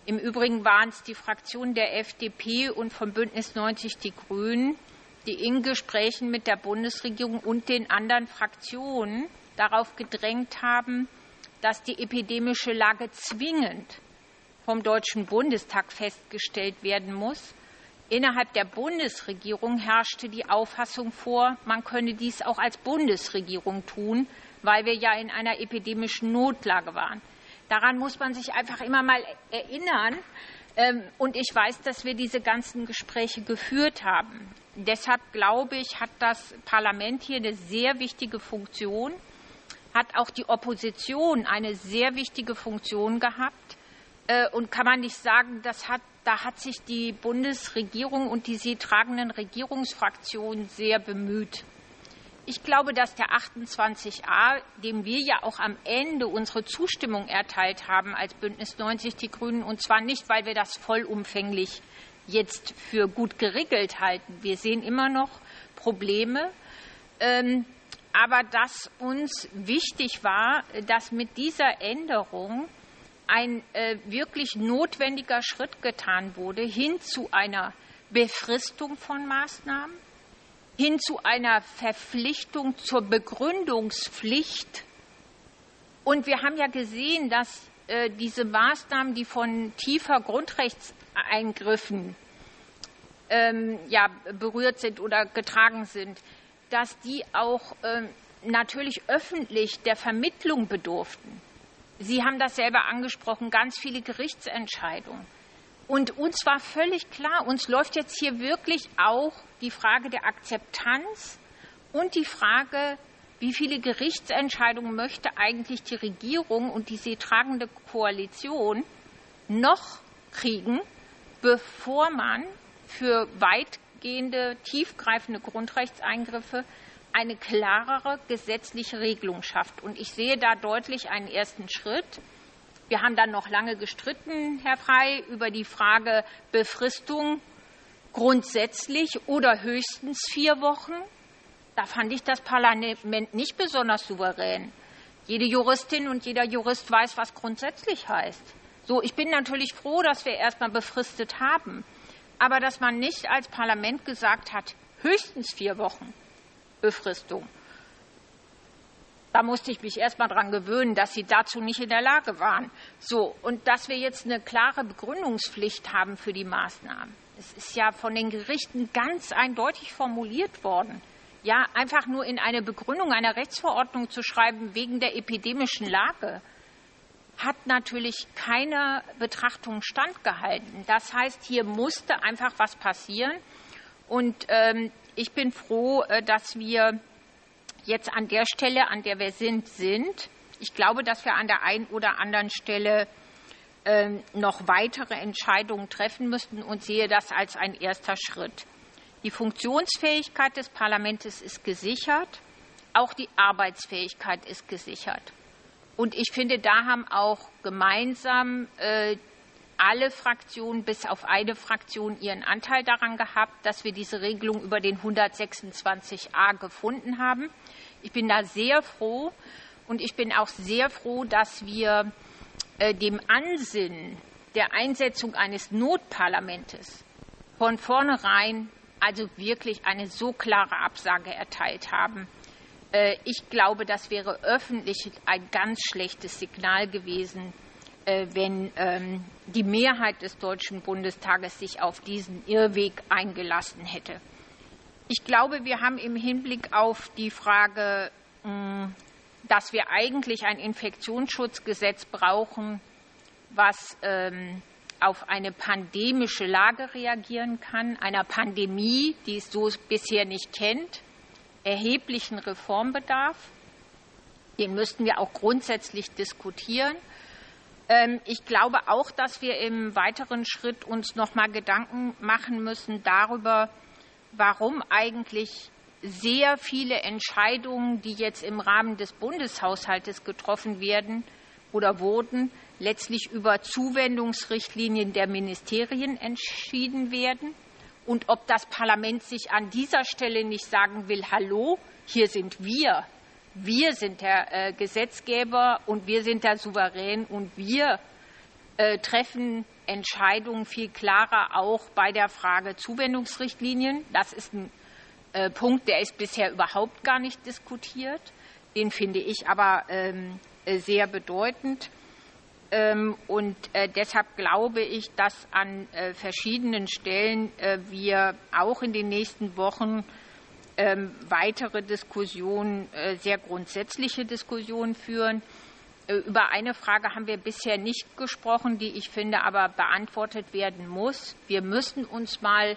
Im Übrigen waren es die Fraktionen der FDP und von Bündnis 90 Die Grünen, die in Gesprächen mit der Bundesregierung und den anderen Fraktionen darauf gedrängt haben, dass die epidemische Lage zwingend vom Deutschen Bundestag festgestellt werden muss. Innerhalb der Bundesregierung herrschte die Auffassung vor, man könne dies auch als Bundesregierung tun, weil wir ja in einer epidemischen Notlage waren. Daran muss man sich einfach immer mal erinnern. Ähm, und ich weiß, dass wir diese ganzen Gespräche geführt haben. Deshalb glaube ich, hat das Parlament hier eine sehr wichtige Funktion hat auch die Opposition eine sehr wichtige Funktion gehabt. Äh, und kann man nicht sagen, das hat, da hat sich die Bundesregierung und die sie tragenden Regierungsfraktionen sehr bemüht. Ich glaube, dass der 28a, dem wir ja auch am Ende unsere Zustimmung erteilt haben als Bündnis 90 Die Grünen, und zwar nicht, weil wir das vollumfänglich jetzt für gut geregelt halten. Wir sehen immer noch Probleme. Ähm, aber dass uns wichtig war, dass mit dieser Änderung ein äh, wirklich notwendiger Schritt getan wurde hin zu einer Befristung von Maßnahmen, hin zu einer Verpflichtung zur Begründungspflicht. Und wir haben ja gesehen, dass äh, diese Maßnahmen, die von tiefer Grundrechtseingriffen ähm, ja, berührt sind oder getragen sind, dass die auch ähm, natürlich öffentlich der Vermittlung bedurften. Sie haben das selber angesprochen, ganz viele Gerichtsentscheidungen. Und uns war völlig klar, uns läuft jetzt hier wirklich auch die Frage der Akzeptanz und die Frage, wie viele Gerichtsentscheidungen möchte eigentlich die Regierung und die sie tragende Koalition noch kriegen, bevor man für weitgehende, tiefgreifende Grundrechtseingriffe eine klarere gesetzliche Regelung schafft. Und ich sehe da deutlich einen ersten Schritt. Wir haben dann noch lange gestritten, Herr Frey, über die Frage Befristung grundsätzlich oder höchstens vier Wochen. Da fand ich das Parlament nicht besonders souverän. Jede Juristin und jeder Jurist weiß, was grundsätzlich heißt. So, ich bin natürlich froh, dass wir erst mal befristet haben. Aber dass man nicht als Parlament gesagt hat, höchstens vier Wochen Befristung. Da musste ich mich erst mal daran gewöhnen, dass sie dazu nicht in der Lage waren. So, und dass wir jetzt eine klare Begründungspflicht haben für die Maßnahmen. Es ist ja von den Gerichten ganz eindeutig formuliert worden. Ja, einfach nur in eine Begründung einer Rechtsverordnung zu schreiben wegen der epidemischen Lage hat natürlich keiner Betrachtung standgehalten. Das heißt, hier musste einfach was passieren. Und ähm, ich bin froh, äh, dass wir jetzt an der Stelle, an der wir sind, sind. Ich glaube, dass wir an der einen oder anderen Stelle ähm, noch weitere Entscheidungen treffen müssten und sehe das als ein erster Schritt. Die Funktionsfähigkeit des Parlaments ist gesichert, auch die Arbeitsfähigkeit ist gesichert. Und ich finde, da haben auch gemeinsam äh, alle Fraktionen bis auf eine Fraktion ihren Anteil daran gehabt, dass wir diese Regelung über den 126a gefunden haben. Ich bin da sehr froh und ich bin auch sehr froh, dass wir äh, dem Ansinnen der Einsetzung eines Notparlamentes von vornherein also wirklich eine so klare Absage erteilt haben. Äh, ich glaube, das wäre öffentlich ein ganz schlechtes Signal gewesen wenn ähm, die Mehrheit des Deutschen Bundestages sich auf diesen Irrweg eingelassen hätte. Ich glaube, wir haben im Hinblick auf die Frage, dass wir eigentlich ein Infektionsschutzgesetz brauchen, was ähm, auf eine pandemische Lage reagieren kann, einer Pandemie, die es so bisher nicht kennt, erheblichen Reformbedarf. Den müssten wir auch grundsätzlich diskutieren. Ähm, ich glaube auch, dass wir im weiteren Schritt uns noch mal Gedanken machen müssen darüber, warum eigentlich sehr viele Entscheidungen, die jetzt im Rahmen des Bundeshaushaltes getroffen werden oder wurden, letztlich über Zuwendungsrichtlinien der Ministerien entschieden werden. Und ob das Parlament sich an dieser Stelle nicht sagen will, hallo, hier sind wir, wir sind der äh, Gesetzgeber und wir sind der Souverän und wir äh, treffen Entscheidungen viel klarer auch bei der Frage Zuwendungsrichtlinien. Das ist ein äh, Punkt, der ist bisher überhaupt gar nicht diskutiert. Den finde ich aber ähm, sehr bedeutend. Ähm, und deshalb glaube ich, dass an verschiedenen Stellen wir auch in den nächsten Wochen ähm, weitere Diskussionen, äh, sehr grundsätzliche Diskussionen führen. Äh, über eine Frage haben wir bisher nicht gesprochen, die ich finde aber beantwortet werden muss. Wir müssen uns mal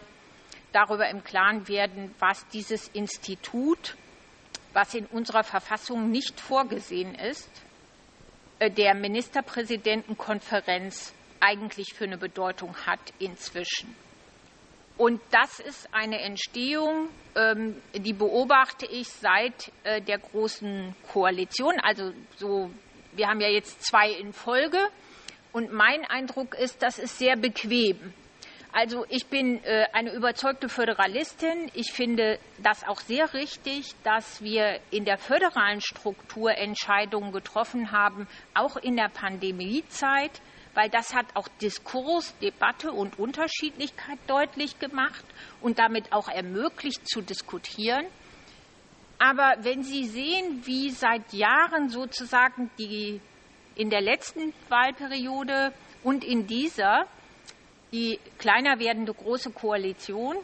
darüber im Klaren werden, was dieses Institut, was in unserer Verfassung nicht vorgesehen ist, äh, der Ministerpräsidentenkonferenz eigentlich für eine Bedeutung hat inzwischen. Und das ist eine Entstehung, ähm, die beobachte ich seit äh, der großen Koalition. Also so, wir haben ja jetzt zwei in Folge. Und mein Eindruck ist, das ist sehr bequem. Also ich bin äh, eine überzeugte Föderalistin. Ich finde das auch sehr richtig, dass wir in der föderalen Struktur Entscheidungen getroffen haben, auch in der Pandemiezeit weil das hat auch Diskurs, Debatte und Unterschiedlichkeit deutlich gemacht und damit auch ermöglicht zu diskutieren. Aber wenn Sie sehen, wie seit Jahren sozusagen die in der letzten Wahlperiode und in dieser die kleiner werdende große Koalition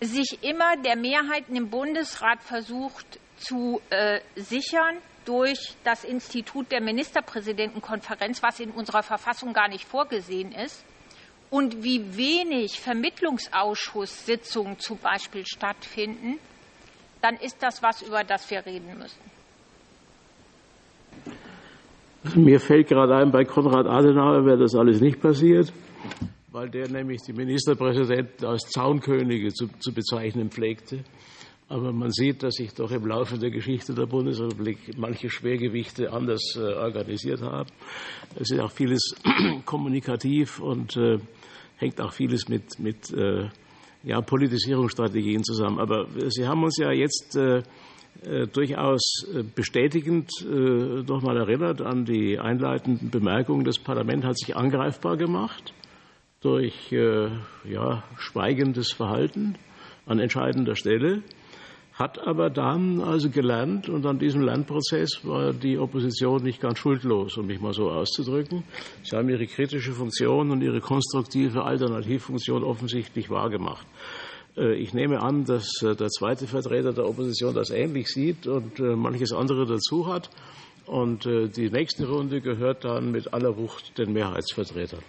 sich immer der Mehrheiten im Bundesrat versucht zu äh, sichern durch das Institut der Ministerpräsidentenkonferenz, was in unserer Verfassung gar nicht vorgesehen ist, und wie wenig Vermittlungsausschusssitzungen zum Beispiel stattfinden, dann ist das was, über das wir reden müssen. Mir fällt gerade ein, bei Konrad Adenauer wäre das alles nicht passiert, weil der nämlich die Ministerpräsidenten als Zaunkönige zu, zu bezeichnen pflegte. Aber man sieht, dass sich doch im Laufe der Geschichte der Bundesrepublik manche Schwergewichte anders äh, organisiert haben. Es ist auch vieles (clears throat) kommunikativ und äh, hängt auch vieles mit, mit äh, ja, Politisierungsstrategien zusammen. Aber Sie haben uns ja jetzt äh, äh durchaus äh, bestätigend noch mal erinnert an die einleitenden Bemerkungen. Das Parlament hat sich angreifbar gemacht durch ja, schweigendes Verhalten an entscheidender Stelle hat aber dann also gelernt und an diesem Lernprozess war die Opposition nicht ganz schuldlos, um mich mal so auszudrücken. Sie haben ihre kritische Funktion und ihre konstruktive Alternativfunktion offensichtlich wahrgemacht. Äh, ich nehme an, dass äh, der zweite Vertreter der Opposition das ähnlich sieht und äh, manches andere dazu hat. Und die nächste Runde gehört dann mit aller Wucht den Mehrheitsvertretern.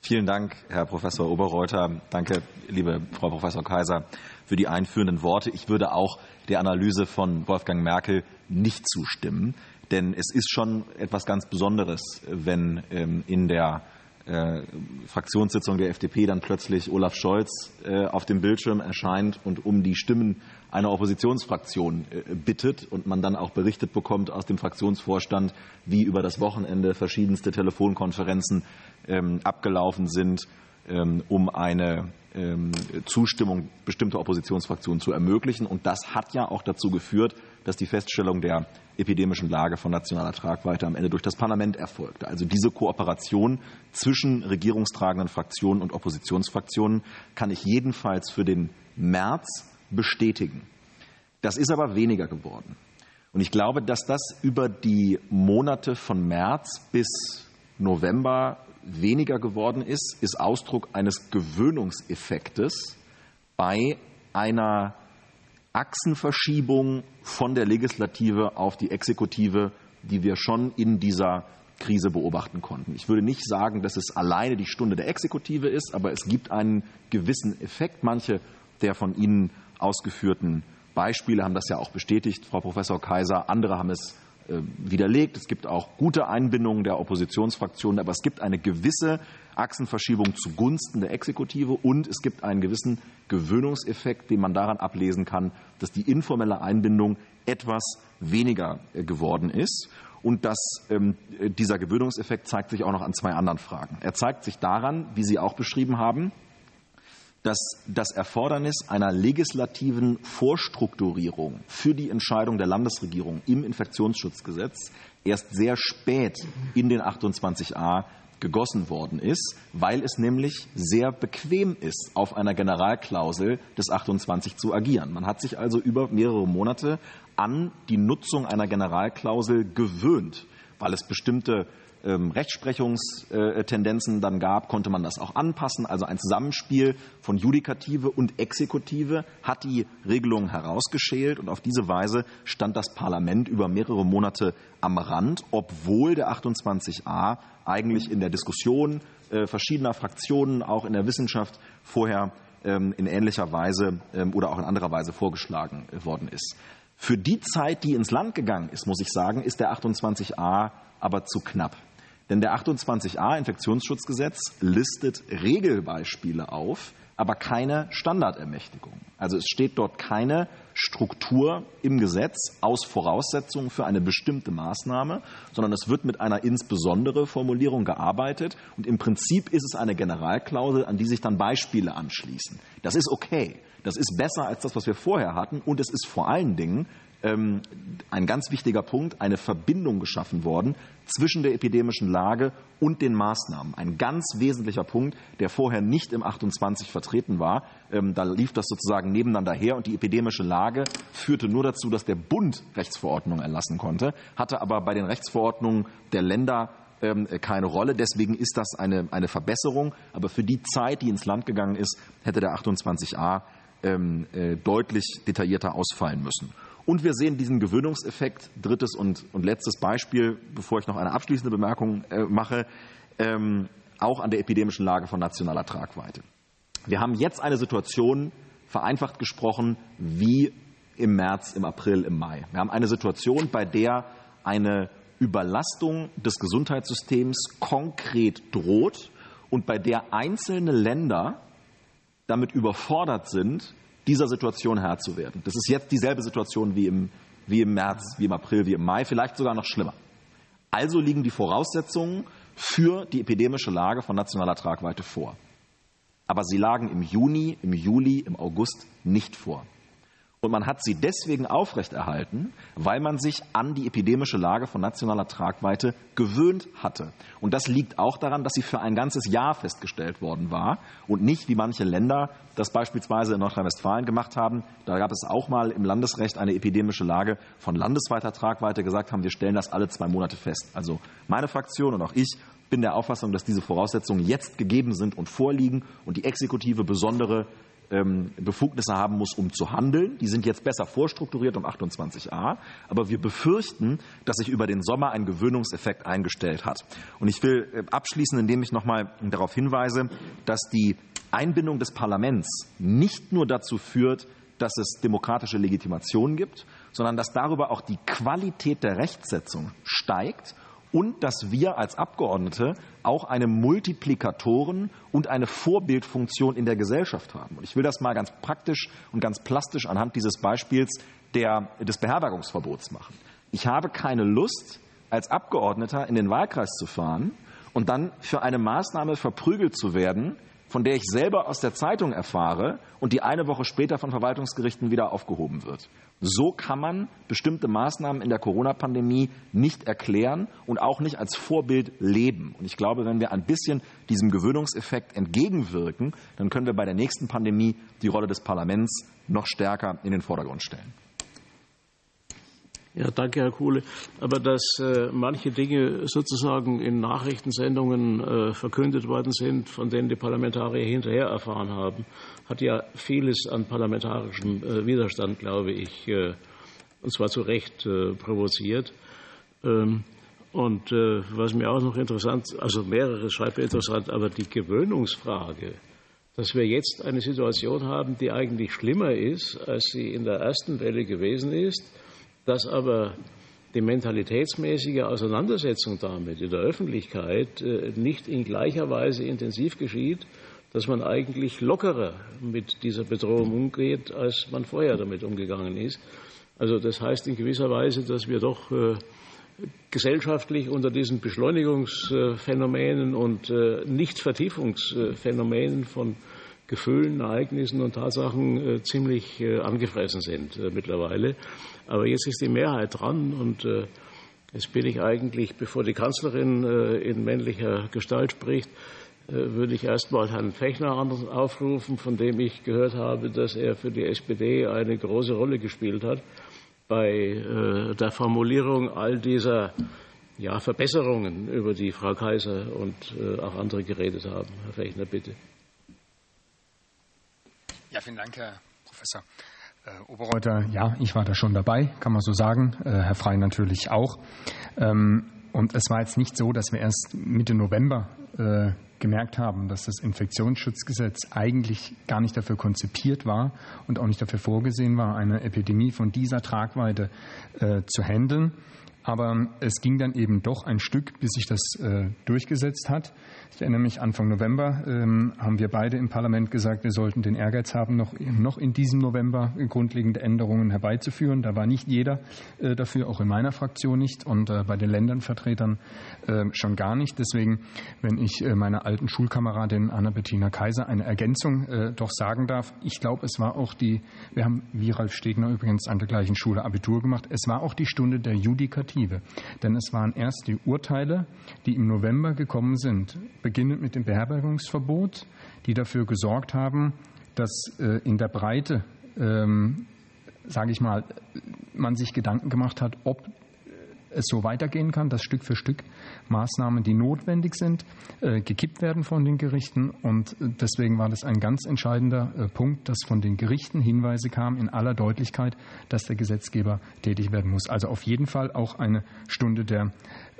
Vielen Dank, Herr Professor Oberreuter. Danke, liebe Frau Professor Kaiser für die einführenden Worte. Ich würde auch der Analyse von Wolfgang Merkel nicht zustimmen, denn es ist schon etwas ganz Besonderes, wenn ähm, in der äh, Fraktionssitzung der FDP dann plötzlich Olaf Scholz äh, auf dem Bildschirm erscheint und um die Stimmen einer Oppositionsfraktion äh, bittet und man dann auch berichtet bekommt aus dem Fraktionsvorstand, wie über das Wochenende verschiedenste Telefonkonferenzen ähm, abgelaufen sind, um eine ähm, Zustimmung bestimmter Oppositionsfraktionen zu ermöglichen. Und das hat ja auch dazu geführt, dass die Feststellung der epidemischen Lage von nationaler Tragweite am Ende durch das Parlament erfolgte. Also diese Kooperation zwischen regierungstragenden Fraktionen und Oppositionsfraktionen kann ich jedenfalls für den März bestätigen. Das ist aber weniger geworden. Und ich glaube, dass das über die Monate von März bis November weniger geworden ist, ist Ausdruck eines Gewöhnungseffektes bei einer Achsenverschiebung von der Legislative auf die Exekutive, die wir schon in dieser Krise beobachten konnten. Ich würde nicht sagen, dass es alleine die Stunde der Exekutive ist, aber es gibt einen gewissen Effekt. Manche der von Ihnen ausgeführten Beispiele haben das ja auch bestätigt, Frau Professor Kaiser. Andere haben es widerlegt. Es gibt auch gute Einbindungen der Oppositionsfraktionen, aber es gibt eine gewisse Achsenverschiebung zugunsten der Exekutive und es gibt einen gewissen Gewöhnungseffekt, den man daran ablesen kann, dass die informelle Einbindung etwas weniger äh, geworden ist. Und dass, ähm, dieser Gewöhnungseffekt zeigt sich auch noch an zwei anderen Fragen. Er zeigt sich daran, wie Sie auch beschrieben haben, dass das Erfordernis einer legislativen Vorstrukturierung für die Entscheidung der Landesregierung im Infektionsschutzgesetz erst sehr spät in den 28a gegossen worden ist, weil es nämlich sehr bequem ist, auf einer Generalklausel des 28 zu agieren. Man hat sich also über mehrere Monate an die Nutzung einer Generalklausel gewöhnt, weil es bestimmte ähm, Rechtsprechungstendenzen dann gab, konnte man das auch anpassen. Also ein Zusammenspiel von Judikative und Exekutive hat die Regelungen herausgeschält und auf diese Weise stand das Parlament über mehrere Monate am Rand, obwohl der 28a eigentlich in der Diskussion äh, verschiedener Fraktionen, auch in der Wissenschaft vorher ähm, in ähnlicher Weise ähm, oder auch in anderer Weise vorgeschlagen worden ist. Für die Zeit, die ins Land gegangen ist, muss ich sagen, ist der 28a aber zu knapp. Denn der 28a Infektionsschutzgesetz listet Regelbeispiele auf, aber keine Standardermächtigung. Also es steht dort keine Struktur im Gesetz aus Voraussetzungen für eine bestimmte Maßnahme, sondern es wird mit einer insbesondere Formulierung gearbeitet und im Prinzip ist es eine Generalklausel, an die sich dann Beispiele anschließen. Das ist okay. Das ist besser als das, was wir vorher hatten und es ist vor allen Dingen ähm, ein ganz wichtiger Punkt, eine Verbindung geschaffen worden zwischen der epidemischen Lage und den Maßnahmen. Ein ganz wesentlicher Punkt, der vorher nicht im 28 vertreten war. Ähm, da lief das sozusagen nebeneinander her und die epidemische Lage führte nur dazu, dass der Bund Rechtsverordnungen erlassen konnte, hatte aber bei den Rechtsverordnungen der Länder ähm, keine Rolle. Deswegen ist das eine, eine Verbesserung. Aber für die Zeit, die ins Land gegangen ist, hätte der 28a äh, deutlich detaillierter ausfallen müssen. Und wir sehen diesen Gewöhnungseffekt, drittes und, und letztes Beispiel, bevor ich noch eine abschließende Bemerkung äh, mache, ähm, auch an der epidemischen Lage von nationaler Tragweite. Wir haben jetzt eine Situation, vereinfacht gesprochen, wie im März, im April, im Mai. Wir haben eine Situation, bei der eine Überlastung des Gesundheitssystems konkret droht und bei der einzelne Länder damit überfordert sind, dieser Situation Herr zu werden. Das ist jetzt dieselbe Situation wie im, wie im März, wie im April, wie im Mai, vielleicht sogar noch schlimmer. Also liegen die Voraussetzungen für die epidemische Lage von nationaler Tragweite vor. Aber sie lagen im Juni, im Juli, im August nicht vor. Und man hat sie deswegen aufrechterhalten, weil man sich an die epidemische Lage von nationaler Tragweite gewöhnt hatte. Und das liegt auch daran, dass sie für ein ganzes Jahr festgestellt worden war und nicht, wie manche Länder das beispielsweise in Nordrhein-Westfalen gemacht haben. Da gab es auch mal im Landesrecht eine epidemische Lage von landesweiter Tragweite gesagt haben, wir stellen das alle zwei Monate fest. Also meine Fraktion und auch ich bin der Auffassung, dass diese Voraussetzungen jetzt gegeben sind und vorliegen und die Exekutive besondere ähm, Befugnisse haben muss, um zu handeln. Die sind jetzt besser vorstrukturiert um 28a. Aber wir befürchten, dass sich über den Sommer ein Gewöhnungseffekt eingestellt hat. Und ich will äh, abschließen, indem ich noch mal darauf hinweise, dass die Einbindung des Parlaments nicht nur dazu führt, dass es demokratische Legitimation gibt, sondern dass darüber auch die Qualität der Rechtsetzung steigt und dass wir als Abgeordnete auch eine Multiplikatoren- und eine Vorbildfunktion in der Gesellschaft haben. Und ich will das mal ganz praktisch und ganz plastisch anhand dieses Beispiels der, des Beherbergungsverbots machen. Ich habe keine Lust, als Abgeordneter in den Wahlkreis zu fahren und dann für eine Maßnahme verprügelt zu werden, von der ich selber aus der Zeitung erfahre und die eine Woche später von Verwaltungsgerichten wieder aufgehoben wird. So kann man bestimmte Maßnahmen in der Corona-Pandemie nicht erklären und auch nicht als Vorbild leben. Und ich glaube, wenn wir ein bisschen diesem Gewöhnungseffekt entgegenwirken, dann können wir bei der nächsten Pandemie die Rolle des Parlaments noch stärker in den Vordergrund stellen. Ja, danke, Herr Kuhle. Aber dass äh, manche Dinge sozusagen in Nachrichtensendungen äh, verkündet worden sind, von denen die Parlamentarier hinterher erfahren haben, hat ja vieles an parlamentarischem äh, Widerstand, glaube ich, äh, und zwar zu Recht äh, provoziert. Ähm, und was mir auch noch interessant, also mehrere schreibt interessant, aber die Gewöhnungsfrage, dass wir jetzt eine Situation haben, die eigentlich schlimmer ist, als sie in der ersten Welle gewesen ist, dass aber die mentalitätsmäßige Auseinandersetzung damit in der Öffentlichkeit nicht in gleicher Weise intensiv geschieht, dass man eigentlich lockerer mit dieser Bedrohung umgeht, als man vorher damit umgegangen ist. Also das heißt in gewisser Weise, dass wir doch äh, gesellschaftlich unter diesen Beschleunigungsphänomenen und äh, Nichtvertiefungsphänomenen von Gefühlen, Ereignissen und Tatsachen ziemlich angefressen sind mittlerweile. Aber jetzt ist die Mehrheit dran und äh, jetzt bin ich eigentlich, bevor die Kanzlerin äh, in männlicher Gestalt spricht, äh, würde ich erst mal Herrn Fechner aufrufen, von dem ich gehört habe, dass er für die SPD eine große Rolle gespielt hat bei der Formulierung all dieser ja, Verbesserungen, über die Frau Kaiser und auch andere geredet haben. Herr Fechner, bitte. Ja, vielen Dank, Herr Professor. Äh, Oberreuter, ja, ich war da schon dabei, kann man so sagen. Äh, Herr Frey natürlich auch. Ähm, und es war jetzt nicht so, dass wir erst Mitte November äh, gemerkt haben, dass das Infektionsschutzgesetz eigentlich gar nicht dafür konzipiert war und auch nicht dafür vorgesehen war, eine Epidemie von dieser Tragweite zu handeln. Aber es ging dann eben doch ein Stück, bis sich das durchgesetzt hat. Ich erinnere mich, Anfang November ähm, haben wir beide im Parlament gesagt, wir sollten den Ehrgeiz haben, noch, noch in diesem November grundlegende Änderungen herbeizuführen. Da war nicht jeder äh, dafür, auch in meiner Fraktion nicht und äh, bei den Ländernvertretern äh, schon gar nicht. Deswegen, wenn ich äh, meiner alten Schulkameradin Anna-Bettina Kaiser eine Ergänzung äh, doch sagen darf, ich glaube, es war auch die, wir haben wie Ralf Stegner übrigens an der gleichen Schule Abitur gemacht, es war auch die Stunde der Judikative. Denn es waren erst die Urteile, die im November gekommen sind, beginnend mit dem Beherbergungsverbot, die dafür gesorgt haben, dass äh, in der Breite, ähm, sage ich mal, man sich Gedanken gemacht hat, ob es so weitergehen kann, dass Stück für Stück Maßnahmen, die notwendig sind, äh, gekippt werden von den Gerichten. Und deswegen war das ein ganz entscheidender äh, Punkt, dass von den Gerichten Hinweise kamen in aller Deutlichkeit, dass der Gesetzgeber tätig werden muss. Also auf jeden Fall auch eine Stunde der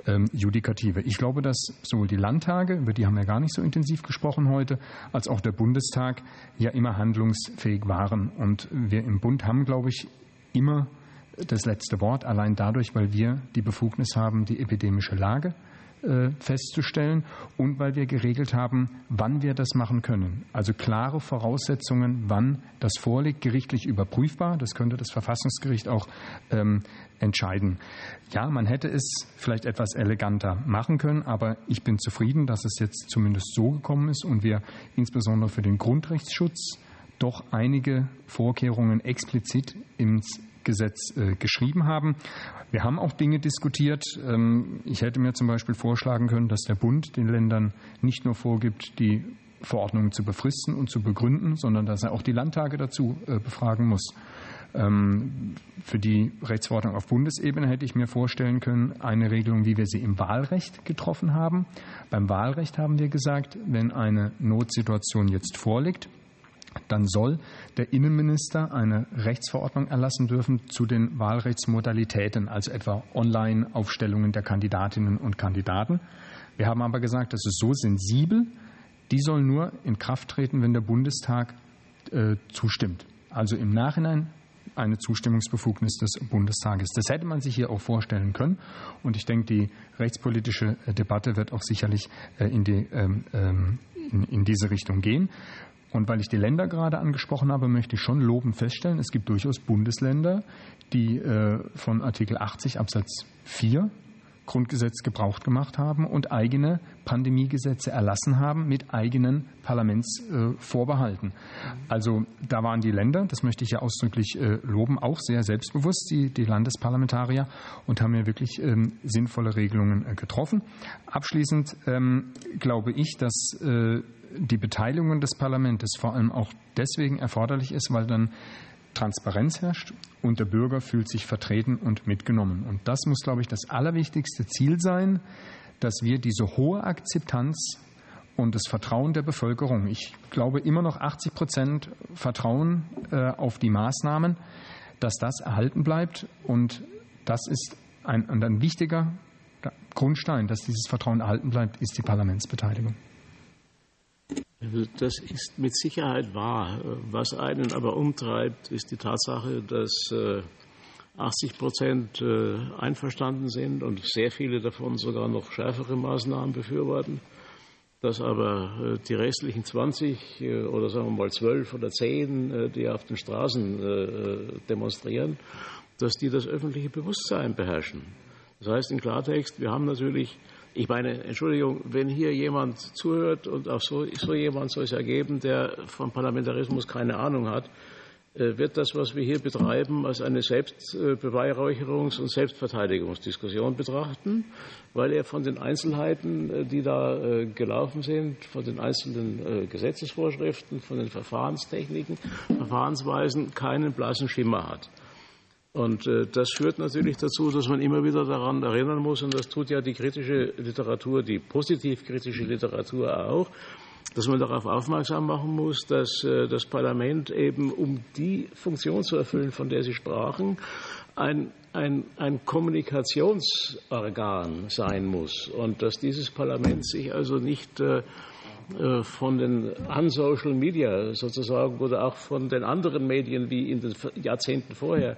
ähm, Judikative. Ich glaube, dass sowohl die Landtage, über die haben wir gar nicht so intensiv gesprochen heute, als auch der Bundestag ja immer handlungsfähig waren. Und wir im Bund haben, glaube ich, immer das letzte Wort, allein dadurch, weil wir die Befugnis haben, die epidemische Lage äh, festzustellen und weil wir geregelt haben, wann wir das machen können. Also klare Voraussetzungen, wann das vorliegt, gerichtlich überprüfbar. Das könnte das Verfassungsgericht auch ähm, entscheiden. Ja, man hätte es vielleicht etwas eleganter machen können, aber ich bin zufrieden, dass es jetzt zumindest so gekommen ist und wir insbesondere für den Grundrechtsschutz doch einige Vorkehrungen explizit ins Gesetz äh, geschrieben haben. Wir haben auch Dinge diskutiert. Ähm, ich hätte mir zum Beispiel vorschlagen können, dass der Bund den Ländern nicht nur vorgibt, die Verordnungen zu befristen und zu begründen, sondern dass er auch die Landtage dazu äh, befragen muss. Ähm, für die Rechtsverordnung auf Bundesebene hätte ich mir vorstellen können, eine Regelung, wie wir sie im Wahlrecht getroffen haben. Beim Wahlrecht haben wir gesagt, wenn eine Notsituation jetzt vorliegt, dann soll der Innenminister eine Rechtsverordnung erlassen dürfen zu den Wahlrechtsmodalitäten, also etwa Online-Aufstellungen der Kandidatinnen und Kandidaten. Wir haben aber gesagt, das ist so sensibel, die soll nur in Kraft treten, wenn der Bundestag äh, zustimmt. Also im Nachhinein eine Zustimmungsbefugnis des Bundestages. Das hätte man sich hier auch vorstellen können. Und ich denke, die rechtspolitische Debatte wird auch sicherlich äh, in, die, ähm, ähm, in, in diese Richtung gehen. Und weil ich die Länder gerade angesprochen habe, möchte ich schon lobend feststellen, es gibt durchaus Bundesländer, die äh, von Artikel 80 Absatz 4 Grundgesetz gebraucht gemacht haben und eigene Pandemiegesetze erlassen haben mit eigenen Parlamentsvorbehalten. Also da waren die Länder, das möchte ich ja ausdrücklich äh, loben, auch sehr selbstbewusst, die, die Landesparlamentarier, und haben ja wirklich ähm, sinnvolle Regelungen äh, getroffen. Abschließend ähm, glaube ich, dass die Beteiligung des Parlaments vor allem auch deswegen erforderlich ist, weil dann Transparenz herrscht und der Bürger fühlt sich vertreten und mitgenommen. Und das muss, glaube ich, das allerwichtigste Ziel sein, dass wir diese hohe Akzeptanz und das Vertrauen der Bevölkerung, ich glaube immer noch 80 Prozent Vertrauen äh, auf die Maßnahmen, dass das erhalten bleibt. Und das ist ein, ein wichtiger Grundstein, dass dieses Vertrauen erhalten bleibt, ist die Parlamentsbeteiligung. Das ist mit Sicherheit wahr. Was einen aber umtreibt, ist die Tatsache, dass 80 äh, Prozent äh, einverstanden sind und sehr viele davon sogar noch schärfere Maßnahmen befürworten, dass aber äh, die restlichen 20 oder sagen wir mal 12 oder 10, die auf den Straßen demonstrieren, dass die das öffentliche Bewusstsein beherrschen. Das heißt in Klartext, wir haben natürlich ich meine, Entschuldigung, wenn hier jemand zuhört und auch so, so jemand soll es ergeben, der vom Parlamentarismus keine Ahnung hat, äh, wird das, was wir hier betreiben, als eine Selbstbeweihräucherungs- und Selbstverteidigungsdiskussion betrachten, weil er von den Einzelheiten, äh, die da äh, gelaufen sind, von den einzelnen Gesetzesvorschriften, von den Verfahrenstechniken, Verfahrensweisen keinen blassen Schimmer hat. Und äh, das führt natürlich dazu, dass man immer wieder daran erinnern muss, und das tut ja die kritische Literatur, die positiv kritische Literatur auch, dass man darauf aufmerksam machen muss, dass äh, das Parlament eben, um die Funktion zu erfüllen, von der Sie sprachen, ein, ein, ein Kommunikationsorgan sein muss. Und dass dieses Parlament sich also nicht äh, von den Unsocial Media sozusagen oder auch von den anderen Medien wie in den Jahrzehnten vorher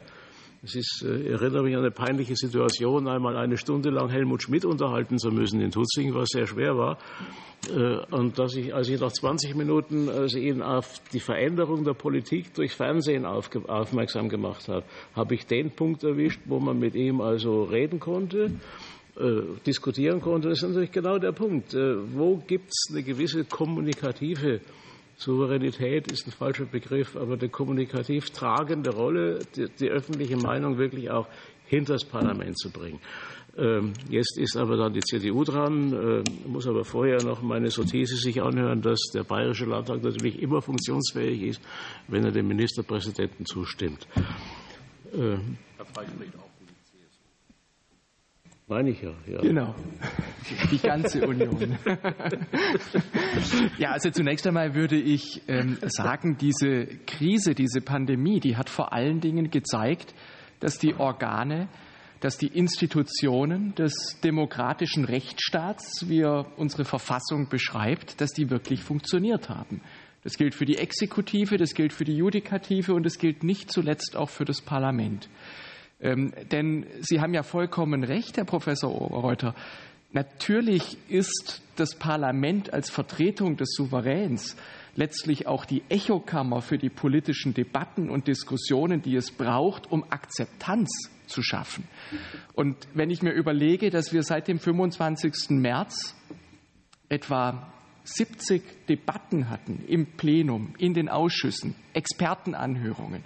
es ist, äh, erinnere mich an eine peinliche Situation, einmal eine Stunde lang Helmut Schmidt unterhalten zu müssen in Tutzing, was sehr schwer war. Äh, und dass ich, als ich nach 20 Minuten also ihn auf die Veränderung der Politik durch Fernsehen aufmerksam gemacht habe, habe ich den Punkt erwischt, wo man mit ihm also reden konnte äh, diskutieren konnte. Das ist natürlich genau der Punkt. Wo gibt es eine gewisse kommunikative Souveränität ist ein falscher Begriff, aber eine kommunikativ tragende Rolle, die, die öffentliche Meinung wirklich auch hinter das Parlament zu bringen. Ähm, jetzt ist aber dann die CDU dran, äh, muss aber vorher noch meine Sothese sich anhören, dass der Bayerische Landtag natürlich immer funktionsfähig ist, wenn er dem Ministerpräsidenten zustimmt. Äh, Herr Frey spricht auch Meine ich ja, ja. Genau. (laughs) Die ganze Union. (laughs) ja, also zunächst einmal würde ich ähm, sagen, diese Krise, diese Pandemie, die hat vor allen Dingen gezeigt, dass die Organe, dass die Institutionen des demokratischen Rechtsstaats, wie er unsere Verfassung beschreibt, dass die wirklich funktioniert haben. Das gilt für die Exekutive, das gilt für die Judikative und es gilt nicht zuletzt auch für das Parlament. Ähm, denn Sie haben ja vollkommen recht, Herr Professor Oberreuter. Natürlich ist das Parlament als Vertretung des Souveräns letztlich auch die Echokammer für die politischen Debatten und Diskussionen, die es braucht, um Akzeptanz zu schaffen. Und wenn ich mir überlege, dass wir seit dem 25. März etwa 70 Debatten hatten im Plenum, in den Ausschüssen, Expertenanhörungen,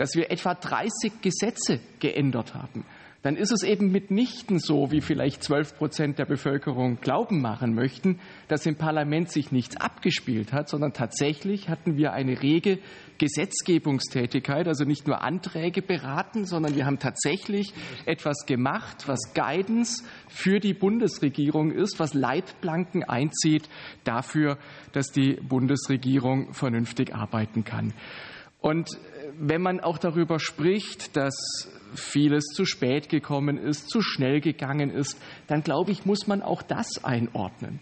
dass wir etwa 30 Gesetze geändert haben, dann ist es eben mitnichten so, wie vielleicht 12 Prozent der Bevölkerung glauben machen möchten, dass im Parlament sich nichts abgespielt hat, sondern tatsächlich hatten wir eine rege Gesetzgebungstätigkeit, also nicht nur Anträge beraten, sondern wir haben tatsächlich etwas gemacht, was Guidance für die Bundesregierung ist, was Leitplanken einzieht dafür, dass die Bundesregierung vernünftig arbeiten kann. Und wenn man auch darüber spricht, dass vieles zu spät gekommen ist, zu schnell gegangen ist, dann glaube ich, muss man auch das einordnen.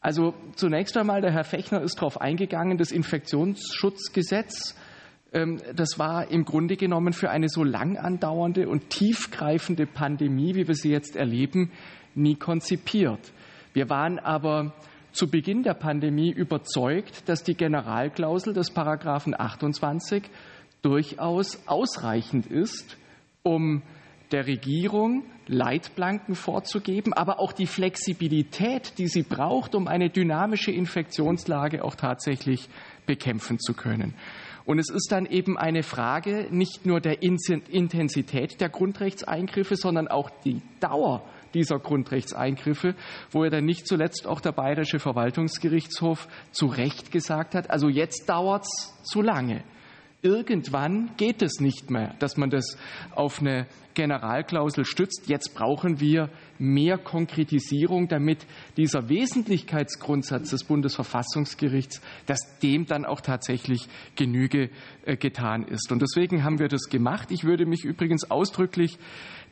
Also zunächst einmal, der Herr Fechner ist darauf eingegangen, das Infektionsschutzgesetz, ähm, das war im Grunde genommen für eine so lang andauernde und tiefgreifende Pandemie, wie wir sie jetzt erleben, nie konzipiert. Wir waren aber zu Beginn der Pandemie überzeugt, dass die Generalklausel des Paragraphen 28 durchaus ausreichend ist, um der Regierung Leitplanken vorzugeben, aber auch die Flexibilität, die sie braucht, um eine dynamische Infektionslage auch tatsächlich bekämpfen zu können. Und es ist dann eben eine Frage nicht nur der Intensität der Grundrechtseingriffe, sondern auch die Dauer dieser Grundrechtseingriffe, wo er dann nicht zuletzt auch der Bayerische Verwaltungsgerichtshof zu Recht gesagt hat, also jetzt dauert es zu lange. Irgendwann geht es nicht mehr, dass man das auf eine Generalklausel stützt. Jetzt brauchen wir mehr Konkretisierung, damit dieser Wesentlichkeitsgrundsatz des Bundesverfassungsgerichts, dass dem dann auch tatsächlich Genüge äh, getan ist. Und deswegen haben wir das gemacht. Ich würde mich übrigens ausdrücklich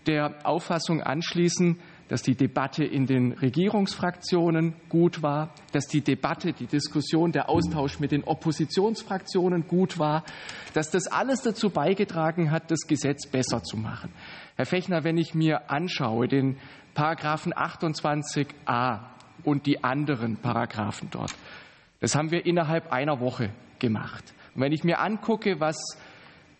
der Auffassung anschließen, dass die Debatte in den Regierungsfraktionen gut war, dass die Debatte, die Diskussion, der Austausch mit den Oppositionsfraktionen gut war, dass das alles dazu beigetragen hat, das Gesetz besser zu machen. Herr Fechner, wenn ich mir anschaue, den Paragraphen 28a und die anderen Paragraphen dort, das haben wir innerhalb einer Woche gemacht. Und wenn ich mir angucke, was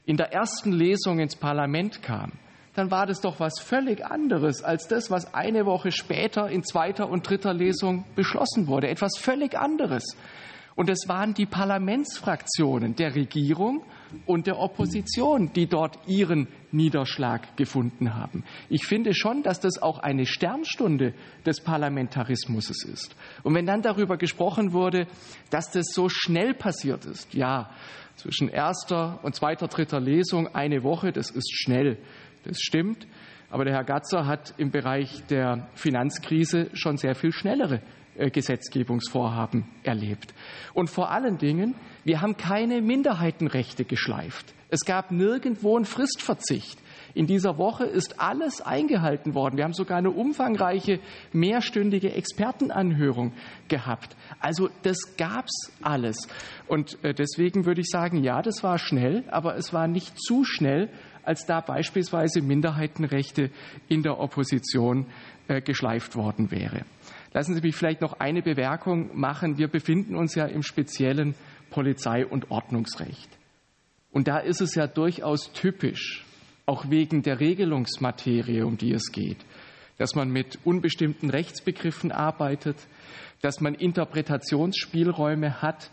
in der ersten Lesung ins Parlament kam, dann war das doch was völlig anderes als das, was eine Woche später in zweiter und dritter Lesung beschlossen wurde. Etwas völlig anderes. Und es waren die Parlamentsfraktionen der Regierung und der Opposition, die dort ihren Niederschlag gefunden haben. Ich finde schon, dass das auch eine Sternstunde des Parlamentarismus ist. Und wenn dann darüber gesprochen wurde, dass das so schnell passiert ist, ja, zwischen erster und zweiter, dritter Lesung eine Woche, das ist schnell. Das stimmt. Aber der Herr Gatzer hat im Bereich der Finanzkrise schon sehr viel schnellere äh, Gesetzgebungsvorhaben erlebt. Und vor allen Dingen, wir haben keine Minderheitenrechte geschleift. Es gab nirgendwo einen Fristverzicht. In dieser Woche ist alles eingehalten worden. Wir haben sogar eine umfangreiche mehrstündige Expertenanhörung gehabt. Also das gab's alles. Und äh, deswegen würde ich sagen, ja, das war schnell, aber es war nicht zu schnell, als da beispielsweise Minderheitenrechte in der Opposition äh, geschleift worden wäre. Lassen Sie mich vielleicht noch eine Bemerkung machen. Wir befinden uns ja im speziellen Polizei- und Ordnungsrecht. Und da ist es ja durchaus typisch, auch wegen der Regelungsmaterie, um die es geht, dass man mit unbestimmten Rechtsbegriffen arbeitet, dass man Interpretationsspielräume hat,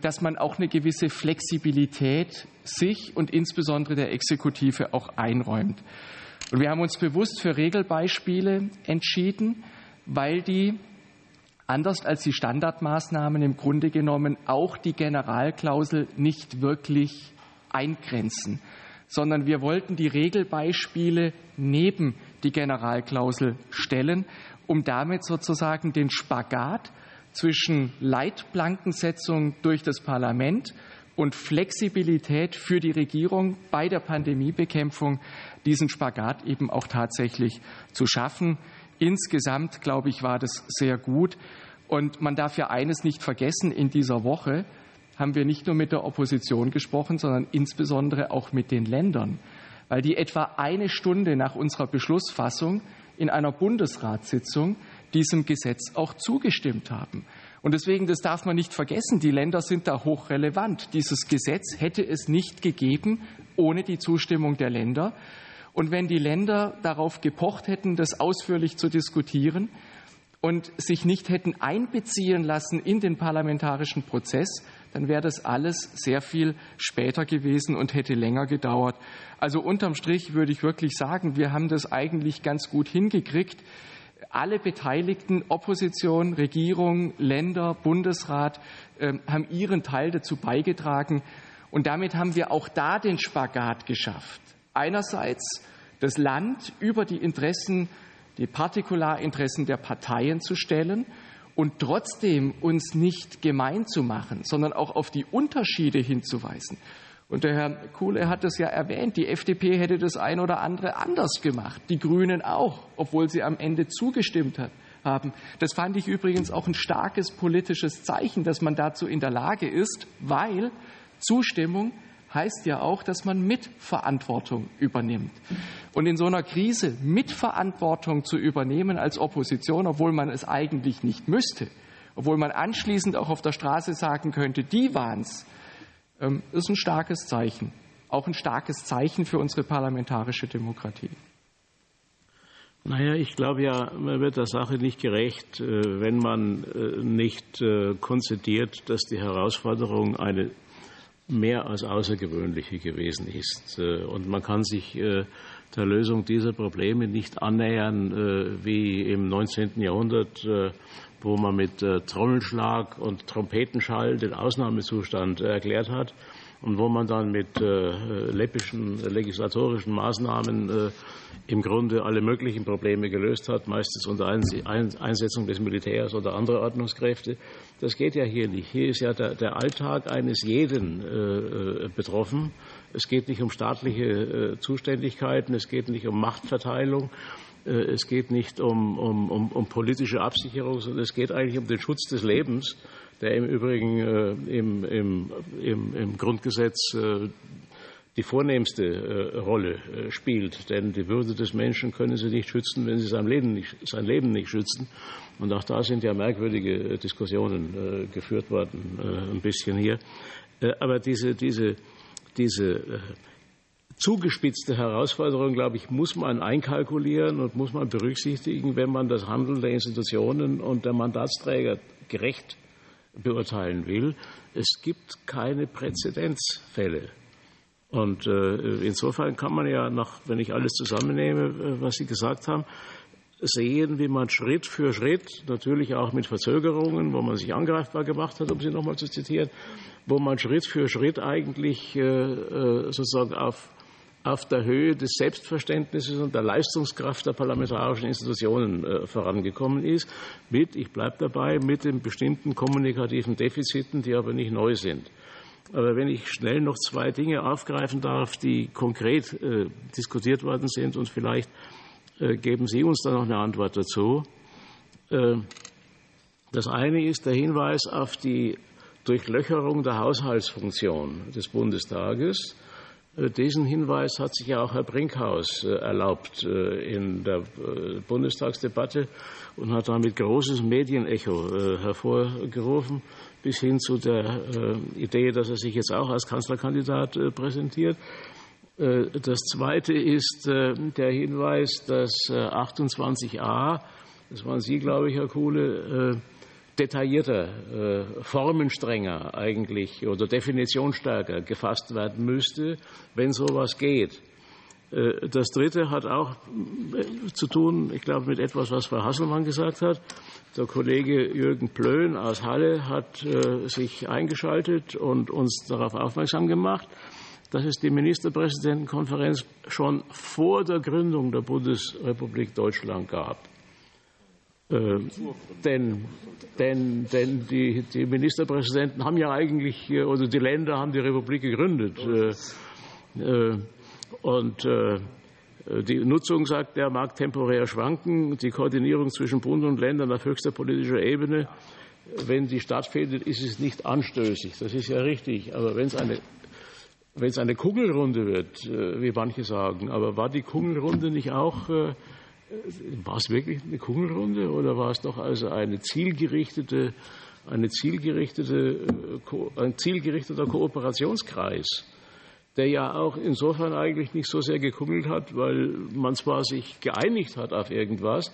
dass man auch eine gewisse Flexibilität sich und insbesondere der Exekutive auch einräumt. Und wir haben uns bewusst für Regelbeispiele entschieden, weil die anders als die Standardmaßnahmen im Grunde genommen auch die Generalklausel nicht wirklich eingrenzen, sondern wir wollten die Regelbeispiele neben die Generalklausel stellen, um damit sozusagen den Spagat zwischen Leitplankensetzung durch das Parlament und Flexibilität für die Regierung bei der Pandemiebekämpfung diesen Spagat eben auch tatsächlich zu schaffen. Insgesamt, glaube ich, war das sehr gut. Und man darf ja eines nicht vergessen, in dieser Woche haben wir nicht nur mit der Opposition gesprochen, sondern insbesondere auch mit den Ländern, weil die etwa eine Stunde nach unserer Beschlussfassung in einer Bundesratssitzung diesem Gesetz auch zugestimmt haben. Und deswegen, das darf man nicht vergessen, die Länder sind da hochrelevant. Dieses Gesetz hätte es nicht gegeben ohne die Zustimmung der Länder. Und wenn die Länder darauf gepocht hätten, das ausführlich zu diskutieren und sich nicht hätten einbeziehen lassen in den parlamentarischen Prozess, dann wäre das alles sehr viel später gewesen und hätte länger gedauert. Also unterm Strich würde ich wirklich sagen, wir haben das eigentlich ganz gut hingekriegt alle Beteiligten, Opposition, Regierung, Länder, Bundesrat, ähm, haben ihren Teil dazu beigetragen. Und damit haben wir auch da den Spagat geschafft. Einerseits das Land über die Interessen, die Partikularinteressen der Parteien zu stellen und trotzdem uns nicht gemein zu machen, sondern auch auf die Unterschiede hinzuweisen. Und der Herr Kuhle hat es ja erwähnt, die FDP hätte das ein oder andere anders gemacht, die Grünen auch, obwohl sie am Ende zugestimmt hat, haben. Das fand ich übrigens auch ein starkes politisches Zeichen, dass man dazu in der Lage ist, weil Zustimmung heißt ja auch, dass man Mitverantwortung übernimmt. Und in so einer Krise Mitverantwortung zu übernehmen als Opposition, obwohl man es eigentlich nicht müsste, obwohl man anschließend auch auf der Straße sagen könnte, die waren es, ähm, ist ein starkes Zeichen, auch ein starkes Zeichen für unsere parlamentarische Demokratie. Naja, ich glaube ja, man wird der Sache nicht gerecht, äh, wenn man äh, nicht äh, konzidiert, dass die Herausforderung eine mehr als außergewöhnliche gewesen ist. Und man kann sich der Lösung dieser Probleme nicht annähern wie im 19. Jahrhundert, wo man mit äh, Trommelschlag und Trompetenschall den Ausnahmezustand erklärt hat und wo man dann mit äh, läppischen legislatorischen Maßnahmen äh, im Grunde alle möglichen Probleme gelöst hat, meistens unter Einsetzung des Militärs oder anderer Ordnungskräfte. Das geht ja hier nicht. Hier ist ja der, Alltag eines jeden äh, betroffen. Es geht nicht um staatliche äh, Zuständigkeiten, es geht nicht um Machtverteilung, äh, es geht nicht um, um, um, um, politische Absicherung, sondern es geht eigentlich um den Schutz des Lebens, der im Übrigen äh, im, im, im, im, Grundgesetz äh, die vornehmste äh, Rolle äh, spielt. Denn die Würde des Menschen können Sie nicht schützen, wenn Sie sein Leben nicht, sein Leben nicht schützen. Und auch da sind ja merkwürdige äh, Diskussionen geführt worden, ein bisschen hier. Aber diese, diese, diese zugespitzte Herausforderung, glaube ich, muss man einkalkulieren und muss man berücksichtigen, wenn man das Handeln der Institutionen und der Mandatsträger gerecht beurteilen will. Es gibt keine Präzedenzfälle. Und äh, insofern kann man ja noch, wenn ich alles zusammennehme, äh, was Sie gesagt haben, sehen, wie man Schritt für Schritt, natürlich auch mit Verzögerungen, wo man sich angreifbar gemacht hat, um Sie noch nochmal zu zitieren, wo man Schritt für Schritt eigentlich äh, sozusagen auf auf der Höhe des Selbstverständnisses und der Leistungskraft der parlamentarischen Institutionen äh, vorangekommen ist, mit, ich bleibe dabei, mit den bestimmten kommunikativen Defiziten, die aber nicht neu sind. Aber wenn ich schnell noch zwei Dinge aufgreifen darf, die konkret äh, diskutiert worden sind und vielleicht äh, geben Sie uns da noch eine Antwort dazu. Äh, das eine ist der Hinweis auf die Durchlöcherung der Haushaltsfunktion des Bundestages diesen Hinweis hat sich ja auch Herr Brinkhaus äh, erlaubt äh, in der Bundestagsdebatte und hat damit großes Medienecho hervorgerufen, bis hin zu der Idee, dass er sich jetzt auch als Kanzlerkandidat präsentiert. Das Zweite ist der Hinweis, dass 28a, das waren Sie, glaube ich, Herr Kuhle, detaillierter, äh, formenstrenger eigentlich oder definitionsstärker gefasst werden müsste, wenn sowas geht. Äh, das Dritte hat auch äh, zu tun, ich glaube, mit etwas, was Frau Hasselmann gesagt hat. Der Kollege Jürgen Plön aus Halle hat sich eingeschaltet und uns darauf aufmerksam gemacht, dass es die Ministerpräsidentenkonferenz schon vor der Gründung der Bundesrepublik Deutschland gab. Äh, denn denn, denn die, die, Ministerpräsidenten haben ja eigentlich, oder die Länder haben die Republik gegründet. Äh, äh, und äh, die Nutzung, sagt er, mag temporär schwanken. Die Koordinierung zwischen Bund und Ländern auf höchster politischer Ebene, wenn die stattfindet, ist es nicht anstößig. Das ist ja richtig. Aber wenn es eine wenn es eine Kugelrunde wird, äh, wie manche sagen. Aber war die Kugelrunde nicht auch, äh, war es wirklich eine Kugelrunde oder war es doch also eine zielgerichtete, eine zielgerichtete, äh, ein zielgerichteter Kooperationskreis, der ja auch insofern eigentlich nicht so sehr gekungelt hat, weil man zwar sich geeinigt hat auf irgendwas,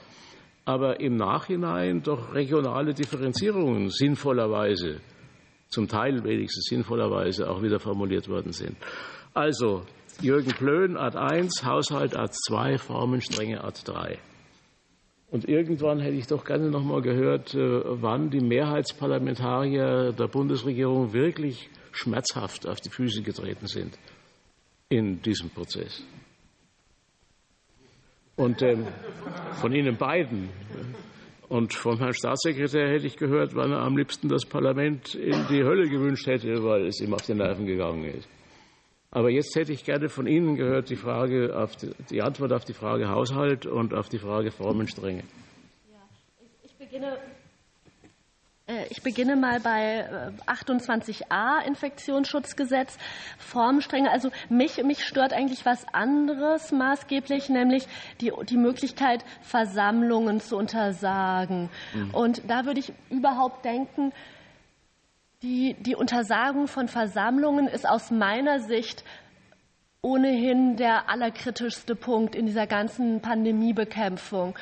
aber im Nachhinein doch regionale Differenzierungen sinnvollerweise zum Teil wenigstens sinnvollerweise auch wieder formuliert worden sind. Also Jürgen Plön Art 1, Haushalt Art 2, Formenstrenge Art 3. Und irgendwann hätte ich doch gerne noch mal gehört, äh, wann die Mehrheitsparlamentarier der Bundesregierung wirklich schmerzhaft auf die Füße getreten sind in diesem Prozess. Und ähm, von Ihnen beiden und vom Herrn Staatssekretär hätte ich gehört, wann er am liebsten das Parlament in die Hölle gewünscht hätte, weil es ihm auf die Nerven gegangen ist. Aber jetzt hätte ich gerne von Ihnen gehört die, Frage auf die, die Antwort auf die Frage Haushalt und auf die Frage Formenstrenge. Ja, ich beginne äh, ich beginne mal bei 28a äh, Infektionsschutzgesetz, Formstrenge. Also mich, mich stört eigentlich was anderes maßgeblich, nämlich die, die Möglichkeit, Versammlungen zu untersagen. Mhm. Und da würde ich überhaupt denken, die, die Untersagung von Versammlungen ist aus meiner Sicht ohnehin der allerkritischste Punkt in dieser ganzen Pandemiebekämpfung.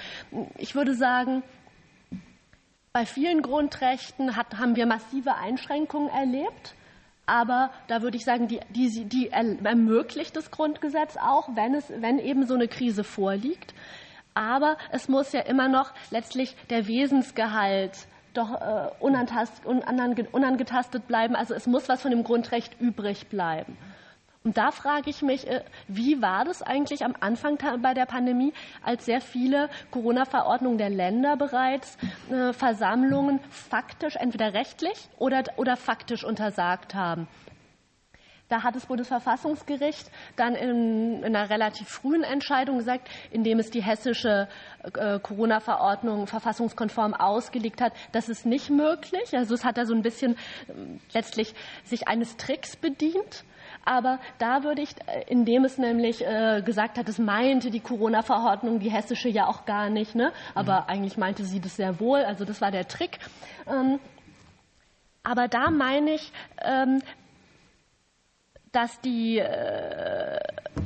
Ich würde sagen, bei vielen Grundrechten hat, haben wir massive Einschränkungen erlebt. Aber da würde ich sagen, die, die, die ermöglicht das Grundgesetz auch, wenn, es, wenn eben so eine Krise vorliegt. Aber es muss ja immer noch letztlich der Wesensgehalt doch äh, unangetastet bleiben. Also es muss was von dem Grundrecht übrig bleiben. Und da frage ich mich, äh, wie war das eigentlich am Anfang bei der Pandemie, als sehr viele Corona-Verordnungen der Länder bereits äh, Versammlungen faktisch entweder rechtlich oder, oder faktisch untersagt haben? Da hat das Bundesverfassungsgericht dann in, in, einer relativ frühen Entscheidung gesagt, indem es die hessische äh, Corona-Verordnung verfassungskonform ausgelegt hat, das ist nicht möglich. Also es hat da so ein bisschen äh, letztlich sich eines Tricks bedient. Aber da würde ich, äh, indem es nämlich äh, gesagt hat, es meinte die Corona-Verordnung, die hessische ja auch gar nicht, ne? aber mhm. eigentlich meinte sie das sehr wohl, also das war der Trick. Ähm, aber da meine ich, ähm, dass die, äh,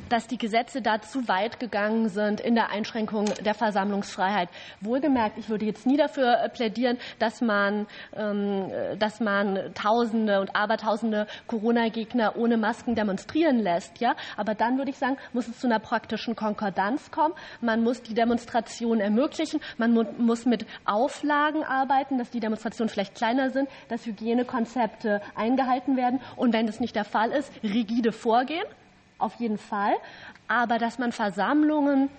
dass die Gesetze da zu weit gegangen sind in der Einschränkung der Versammlungsfreiheit. Wohlgemerkt, ich würde jetzt nie dafür äh, plädieren, dass man, ähm, dass man Tausende und Abertausende Corona-Gegner ohne Masken demonstrieren lässt. Ja? Aber dann würde ich sagen, muss es zu einer praktischen Konkordanz kommen. Man muss die Demonstration ermöglichen. Man muss mit Auflagen arbeiten, dass die Demonstrationen vielleicht kleiner sind, dass Hygienekonzepte eingehalten werden. Und wenn das nicht der Fall ist, rigide vorgehen, auf jeden Fall, aber dass man Versammlungen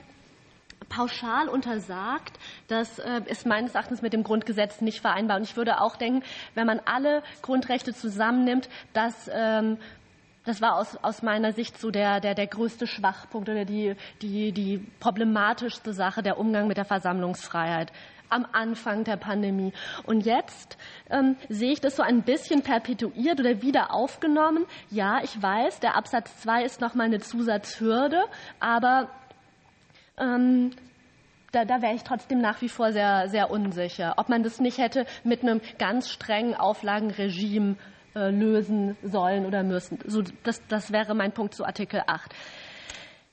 pauschal untersagt, das äh, ist meines Erachtens mit dem Grundgesetz nicht vereinbar. Und ich würde auch denken, wenn man alle Grundrechte zusammennimmt, dass ähm, das war aus, aus meiner Sicht so der, der, der größte Schwachpunkt oder die, die, die problematischste Sache, der Umgang mit der Versammlungsfreiheit am Anfang der Pandemie. Und jetzt ähm, sehe ich das so ein bisschen perpetuiert oder wieder aufgenommen. Ja, ich weiß, der Absatz 2 ist nochmal eine Zusatzhürde, aber ähm, da, da wäre ich trotzdem nach wie vor sehr, sehr unsicher, ob man das nicht hätte mit einem ganz strengen Auflagenregime äh, lösen sollen oder müssen. So, das, das wäre mein Punkt zu Artikel 8.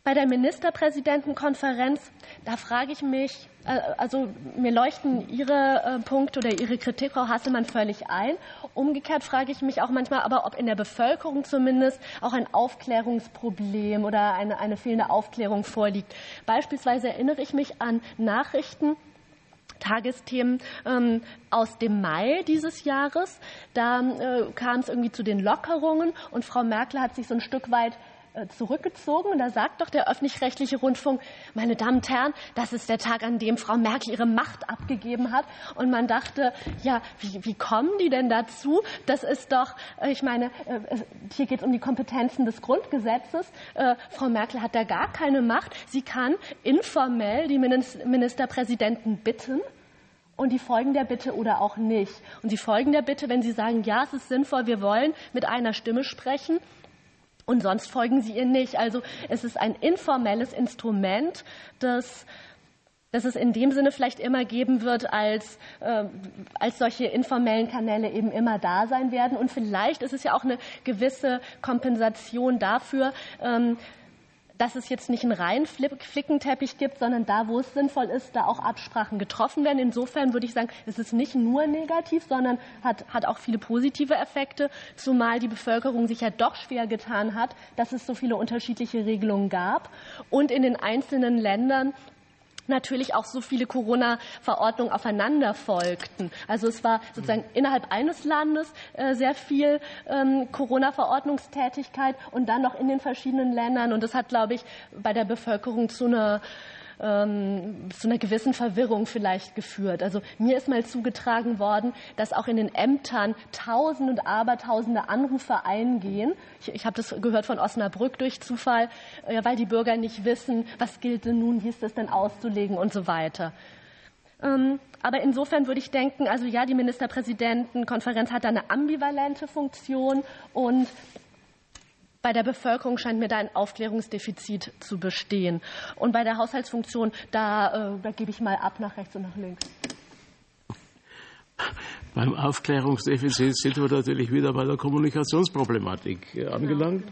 Bei der Ministerpräsidentenkonferenz, da frage ich mich, äh, also mir leuchten Ihre äh, Punkte oder Ihre Kritik, Frau Hasselmann, völlig ein. Umgekehrt frage ich mich auch manchmal, aber ob in der Bevölkerung zumindest auch ein Aufklärungsproblem oder eine, eine fehlende Aufklärung vorliegt. Beispielsweise erinnere ich mich an Nachrichten, Tagesthemen ähm, aus dem Mai dieses Jahres. Da äh, kam es irgendwie zu den Lockerungen und Frau Merkel hat sich so ein Stück weit zurückgezogen. Und da sagt doch der öffentlich-rechtliche Rundfunk, meine Damen und Herren, das ist der Tag, an dem Frau Merkel ihre Macht abgegeben hat. Und man dachte, ja, wie, wie kommen die denn dazu? Das ist doch, äh, ich meine, äh, hier geht es um die Kompetenzen des Grundgesetzes. Frau Merkel hat da gar keine Macht. Sie kann informell die Ministerpräsidenten bitten, und die folgen der Bitte oder auch nicht. Und sie folgen der Bitte, wenn sie sagen, ja, es ist sinnvoll, wir wollen mit einer Stimme sprechen, und sonst folgen sie ihr nicht. Also es ist ein informelles Instrument, das das es in dem Sinne vielleicht immer geben wird, als, äh, als solche informellen Kanäle eben immer da sein werden. Und vielleicht ist es ja auch eine gewisse Kompensation dafür, ähm, dass es jetzt nicht einen reinen Flickenteppich gibt, sondern da, wo es sinnvoll ist, da auch Absprachen getroffen werden. Insofern würde ich sagen, es ist nicht nur negativ, sondern hat, hat auch viele positive Effekte, zumal die Bevölkerung sich ja doch schwer getan hat, dass es so viele unterschiedliche Regelungen gab und in den einzelnen Ländern natürlich auch so viele Corona-Verordnungen aufeinander folgten. Also es war sozusagen innerhalb eines Landes äh, sehr viel ähm, Corona-Verordnungstätigkeit und dann noch in den verschiedenen Ländern. Und das hat, glaube ich, bei der Bevölkerung zu einer ähm, zu einer gewissen Verwirrung vielleicht geführt. Also mir ist mal zugetragen worden, dass auch in den Ämtern Tausende und Abertausende Anrufe eingehen. Ich, ich habe das gehört von Osnabrück durch Zufall, äh, weil die Bürger nicht wissen, was gilt denn nun, wie ist das denn auszulegen und so weiter. Ähm, aber insofern würde ich denken, also ja, die Ministerpräsidentenkonferenz hat da eine ambivalente Funktion und bei der Bevölkerung scheint mir da ein Aufklärungsdefizit zu bestehen. Und bei der Haushaltsfunktion, da, äh, da gebe ich mal ab nach rechts und nach links. Beim Aufklärungsdefizit sind wir natürlich wieder bei der Kommunikationsproblematik äh, angelangt.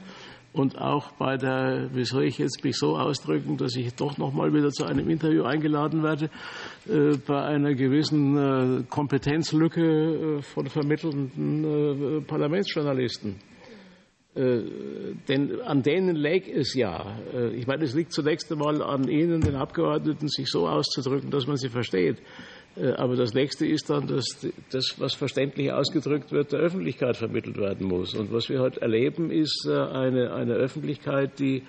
Und auch bei der, wie soll ich jetzt mich so ausdrücken, dass ich doch noch mal wieder zu einem Interview eingeladen werde, äh, bei einer gewissen Kompetenzlücke von vermittelnden Parlamentsjournalisten. Äh, denn an denen läge es ja. Äh, ich meine, es liegt zunächst einmal an Ihnen, den Abgeordneten, sich so auszudrücken, dass man sie versteht. Äh, aber das nächste ist dann, dass das, was verständlich ausgedrückt wird, der Öffentlichkeit vermittelt werden muss. Und was wir heute erleben, ist eine, eine Öffentlichkeit, die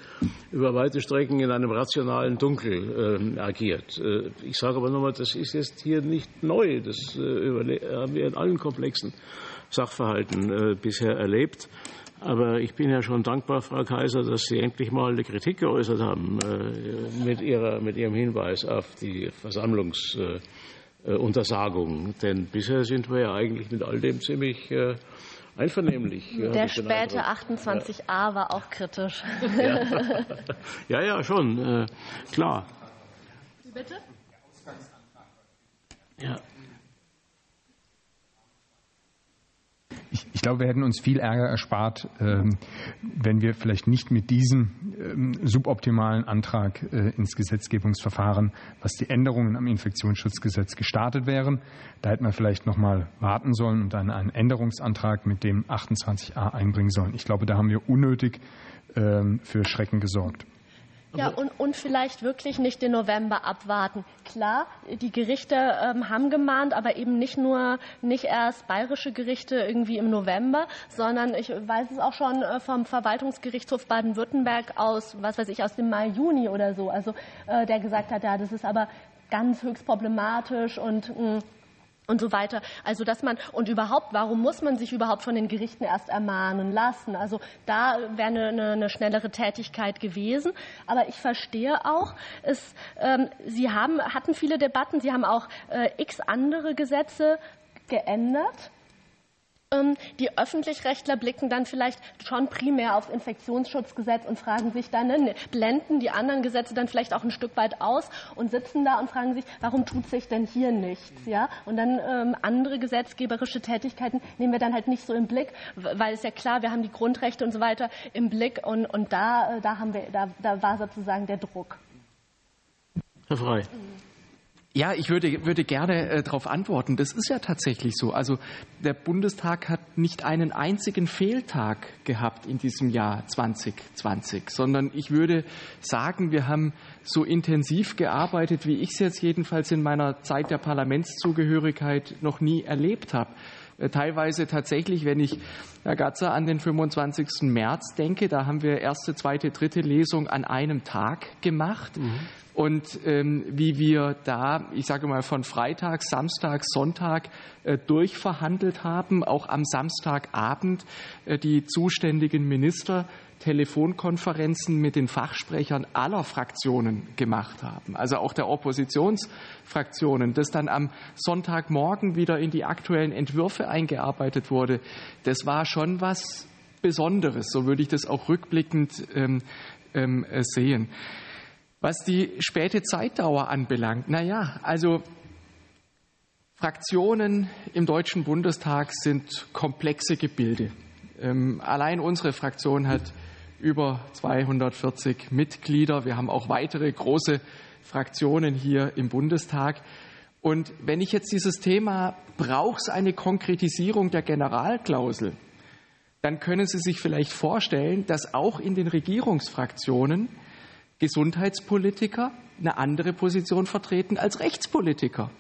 über weite Strecken in einem rationalen Dunkel agiert. Ich sage aber nochmal, das ist jetzt hier nicht neu. Das haben wir in allen komplexen Sachverhalten bisher erlebt. Aber ich bin ja schon dankbar, Frau Kaiser, dass Sie endlich mal eine Kritik geäußert haben äh, mit, ihrer, mit Ihrem Hinweis auf die Versammlungsuntersagung. Denn bisher sind wir ja eigentlich mit all dem ziemlich äh, einvernehmlich. Der späte 28a war auch kritisch. Ja, (laughs) ja, ja schon, äh, klar. Bitte? Ja. Ich, ich, glaube, wir hätten uns viel Ärger erspart, ähm, wenn wir vielleicht nicht mit diesem ähm, suboptimalen Antrag äh, ins Gesetzgebungsverfahren, was die Änderungen am Infektionsschutzgesetz gestartet wären. Da hätten wir vielleicht noch mal warten sollen und dann einen Änderungsantrag mit dem 28a einbringen sollen. Ich glaube, da haben wir unnötig ähm, für Schrecken gesorgt. Ja, und, und vielleicht wirklich nicht den November abwarten. Klar, die Gerichte ähm, haben gemahnt, aber eben nicht nur, nicht erst bayerische Gerichte irgendwie im November, sondern ich weiß es auch schon äh, vom Verwaltungsgerichtshof Baden-Württemberg aus, was weiß ich, aus dem Mai, Juni oder so, also äh, der gesagt hat, ja, das ist aber ganz höchst problematisch und mh, mm, und so weiter. Also dass man und überhaupt, warum muss man sich überhaupt von den Gerichten erst ermahnen lassen? Also da wäre eine, eine, schnellere Tätigkeit gewesen. Aber ich verstehe auch, es, ähm, Sie haben, hatten viele Debatten, Sie haben auch äh, x andere Gesetze geändert. Ähm, die Öffentlich-Rechtler blicken dann vielleicht schon primär aufs Infektionsschutzgesetz und fragen sich dann, ne, blenden die anderen Gesetze dann vielleicht auch ein Stück weit aus und sitzen da und fragen sich, warum tut sich denn hier nichts? Ja? Und dann ähm, andere gesetzgeberische Tätigkeiten nehmen wir dann halt nicht so im Blick, weil es ja klar, wir haben die Grundrechte und so weiter im Blick und, und da, äh, da, haben wir, da, da war sozusagen der Druck. Herr Frey. Ja, ich würde, würde gerne äh, darauf antworten. Das ist ja tatsächlich so. Also der Bundestag hat nicht einen einzigen Fehltag gehabt in diesem Jahr 2020, sondern ich würde sagen, wir haben so intensiv gearbeitet, wie ich es jetzt jedenfalls in meiner Zeit der Parlamentszugehörigkeit noch nie erlebt habe. Äh, teilweise tatsächlich, wenn ich, Herr Gatzer, an den 25. März denke, da haben wir erste, zweite, dritte Lesung an einem Tag gemacht. Mhm und ähm, wie wir da, ich sage mal, von Freitag, Samstag, Sonntag äh, durchverhandelt haben, auch am Samstagabend äh, die zuständigen Minister Telefonkonferenzen mit den Fachsprechern aller Fraktionen gemacht haben, also auch der Oppositionsfraktionen, das dann am Sonntagmorgen wieder in die aktuellen Entwürfe eingearbeitet wurde, das war schon was Besonderes, so würde ich das auch rückblickend ähm, ähm, sehen. Was die späte Zeitdauer anbelangt, na ja, also Fraktionen im Deutschen Bundestag sind komplexe Gebilde. Ähm, allein unsere Fraktion hat über 240 Mitglieder. Wir haben auch weitere große Fraktionen hier im Bundestag. Und wenn ich jetzt dieses Thema, braucht es eine Konkretisierung der Generalklausel, dann können Sie sich vielleicht vorstellen, dass auch in den Regierungsfraktionen Gesundheitspolitiker eine andere Position vertreten als Rechtspolitiker.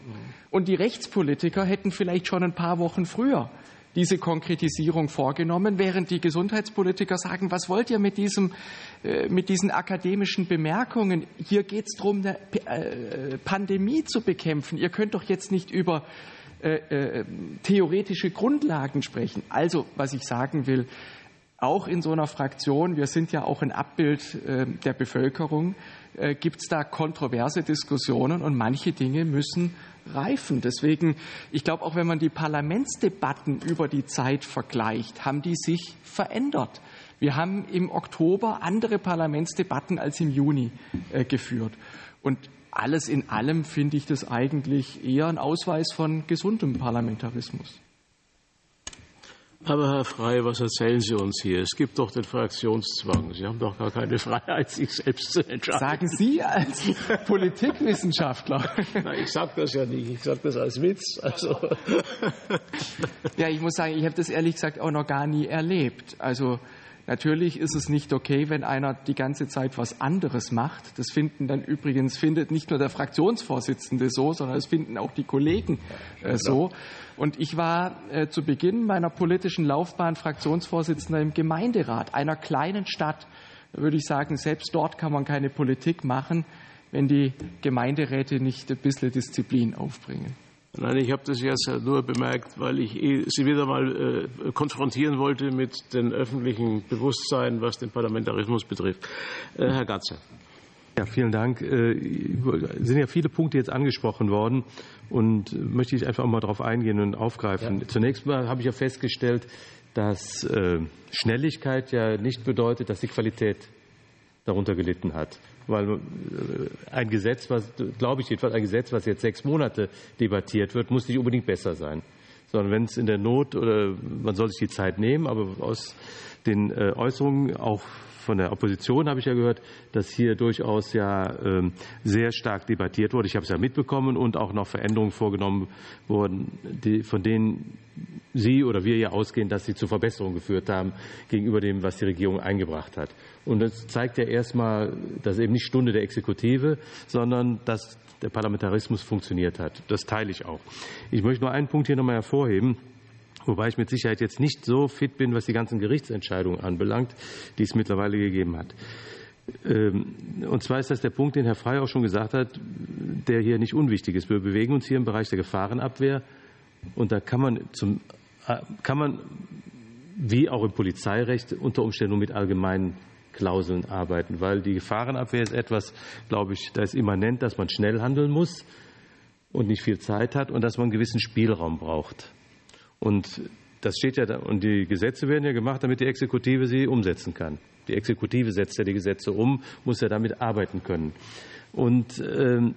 Und die Rechtspolitiker hätten vielleicht schon ein paar Wochen früher diese Konkretisierung vorgenommen, während die Gesundheitspolitiker sagen, was wollt ihr mit, diesem, äh, mit diesen akademischen Bemerkungen? Hier geht es darum, eine äh, Pandemie zu bekämpfen. Ihr könnt doch jetzt nicht über äh, theoretische Grundlagen sprechen. Also, was ich sagen will, auch in so einer Fraktion, wir sind ja auch ein Abbild der Bevölkerung, gibt es da kontroverse Diskussionen und manche Dinge müssen reifen. Deswegen, ich glaube, auch wenn man die Parlamentsdebatten über die Zeit vergleicht, haben die sich verändert. Wir haben im Oktober andere Parlamentsdebatten als im Juni äh, geführt. Und alles in allem finde ich das eigentlich eher ein Ausweis von gesundem Parlamentarismus. Aber Herr Frey, was erzählen Sie uns hier? Es gibt doch den Fraktionszwang. Sie haben doch gar keine Freiheit, sich selbst zu entscheiden. Sagen Sie als (laughs) Politikwissenschaftler. Na, ich sage das ja nicht. Ich sage das als Witz. Also. Ja, ich muss sagen, ich habe das ehrlich gesagt auch noch gar nie erlebt. Also Natürlich ist es nicht okay, wenn einer die ganze Zeit was anderes macht. Das finden dann übrigens findet nicht nur der Fraktionsvorsitzende so, sondern es finden auch die Kollegen äh, so. Und ich war äh, zu Beginn meiner politischen Laufbahn Fraktionsvorsitzender im Gemeinderat einer kleinen Stadt. Da würde ich sagen, selbst dort kann man keine Politik machen, wenn die Gemeinderäte nicht ein bisschen Disziplin aufbringen. Nein, ich habe das jetzt nur bemerkt, weil ich eh Sie wieder mal äh, konfrontieren wollte mit dem öffentlichen Bewusstsein, was den Parlamentarismus betrifft. Äh, Herr Gatze. Ja, vielen Dank. Es äh, sind ja viele Punkte jetzt angesprochen worden und möchte ich einfach mal darauf eingehen und aufgreifen. Ja. Zunächst mal habe ich ja festgestellt, dass Schnelligkeit ja nicht bedeutet, dass die Qualität darunter gelitten hat weil äh, ein Gesetz, was, glaube ich jedenfalls, ein Gesetz, was jetzt sechs Monate debattiert wird, muss nicht unbedingt besser sein. Sondern wenn es in der Not oder man soll sich die Zeit nehmen, aber aus den äh, Äußerungen auch von der Opposition habe ich ja gehört, dass hier durchaus ja ähm, sehr stark debattiert wurde. Ich habe es ja mitbekommen und auch noch Veränderungen vorgenommen wurden, von denen Sie oder wir ja ausgehen, dass sie zu Verbesserungen geführt haben gegenüber dem, was die Regierung eingebracht hat. Und das zeigt ja erstmal, dass eben nicht Stunde der Exekutive, sondern dass der Parlamentarismus funktioniert hat. Das teile ich auch. Ich möchte nur einen Punkt hier nochmal hervorheben wobei ich mit Sicherheit jetzt nicht so fit bin, was die ganzen Gerichtsentscheidungen anbelangt, die es mittlerweile gegeben hat. Ähm, und zwar ist das der Punkt, den Herr Frey auch schon gesagt hat, der hier nicht unwichtig ist. Wir bewegen uns hier im Bereich der Gefahrenabwehr und da kann man, zum, äh, kann man wie auch im Polizeirecht unter Umständen mit allgemeinen Klauseln arbeiten, weil die Gefahrenabwehr ist etwas, glaube ich, da ist immanent, dass man schnell handeln muss und nicht viel Zeit hat und dass man einen gewissen Spielraum braucht. Und das steht ja und die Gesetze werden ja gemacht, damit die Exekutive sie umsetzen kann. Die Exekutive setzt ja die Gesetze um, muss ja damit arbeiten können. Und, ähm,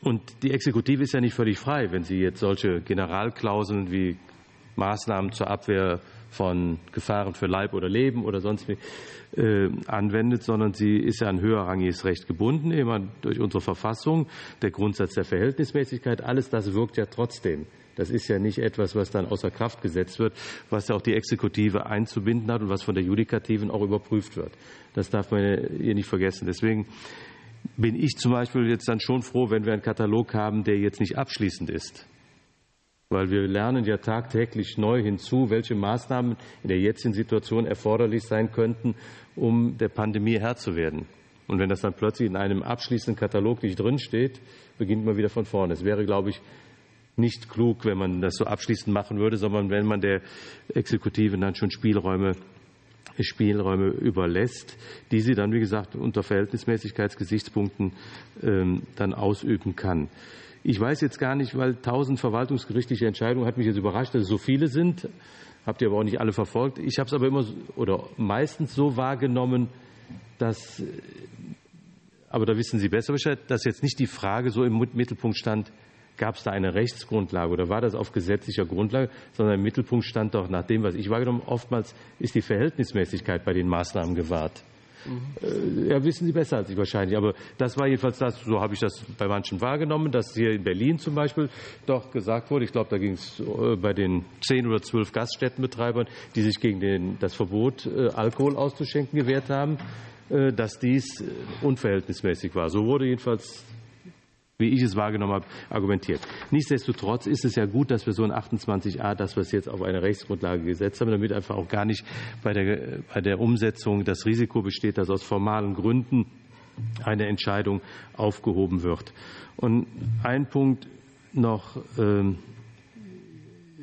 und die Exekutive ist ja nicht völlig frei, wenn sie jetzt solche Generalklauseln wie Maßnahmen zur Abwehr von Gefahren für Leib oder Leben oder sonst wie äh, anwendet, sondern sie ist ja an höherrangiges Recht gebunden, immer durch unsere Verfassung, der Grundsatz der Verhältnismäßigkeit. Alles das wirkt ja trotzdem. Das ist ja nicht etwas, was dann außer Kraft gesetzt wird, was ja auch die Exekutive einzubinden hat und was von der Judikativen auch überprüft wird. Das darf man hier nicht vergessen. Deswegen bin ich zum Beispiel jetzt dann schon froh, wenn wir einen Katalog haben, der jetzt nicht abschließend ist. Weil wir lernen ja tagtäglich neu hinzu, welche Maßnahmen in der jetzigen Situation erforderlich sein könnten, um der Pandemie Herr zu werden. Und wenn das dann plötzlich in einem abschließenden Katalog nicht drinsteht, beginnt man wieder von vorne. Es wäre, glaube ich, nicht klug, wenn man das so abschließend machen würde, sondern wenn man der Exekutive dann schon Spielräume Spielräume überlässt, die sie dann, wie gesagt, unter Verhältnismäßigkeitsgesichtspunkten ähm, dann ausüben kann. Ich weiß jetzt gar nicht, weil tausend verwaltungsgerichtliche Entscheidungen hat mich jetzt überrascht, dass es so viele sind. Habt ihr aber auch nicht alle verfolgt. Ich habe es aber immer oder meistens so wahrgenommen, dass, aber da wissen Sie besser Bescheid, dass jetzt nicht die Frage so im Mittelpunkt stand, gab es da eine Rechtsgrundlage oder war das auf gesetzlicher Grundlage, sondern im Mittelpunkt stand doch nach dem, was ich wahrgenommen oftmals ist die Verhältnismäßigkeit bei den Maßnahmen gewahrt. Mhm. Ja, wissen Sie besser als ich wahrscheinlich. Aber das war jedenfalls das, so habe ich das bei manchen wahrgenommen, dass hier in Berlin zum Beispiel doch gesagt wurde, ich glaube, da ging es äh, bei den zehn oder zwölf Gaststättenbetreibern, die sich gegen den, das Verbot, äh, Alkohol auszuschenken gewehrt haben, dass dies unverhältnismäßig war. So wurde jedenfalls wie ich es wahrgenommen habe, argumentiert. Nichtsdestotrotz ist es ja gut, dass wir so ein 28a, dass wir jetzt auf eine Rechtsgrundlage gesetzt haben, damit einfach auch gar nicht bei der, bei der Umsetzung das Risiko besteht, dass aus formalen Gründen eine Entscheidung aufgehoben wird. Und ein Punkt noch, ähm,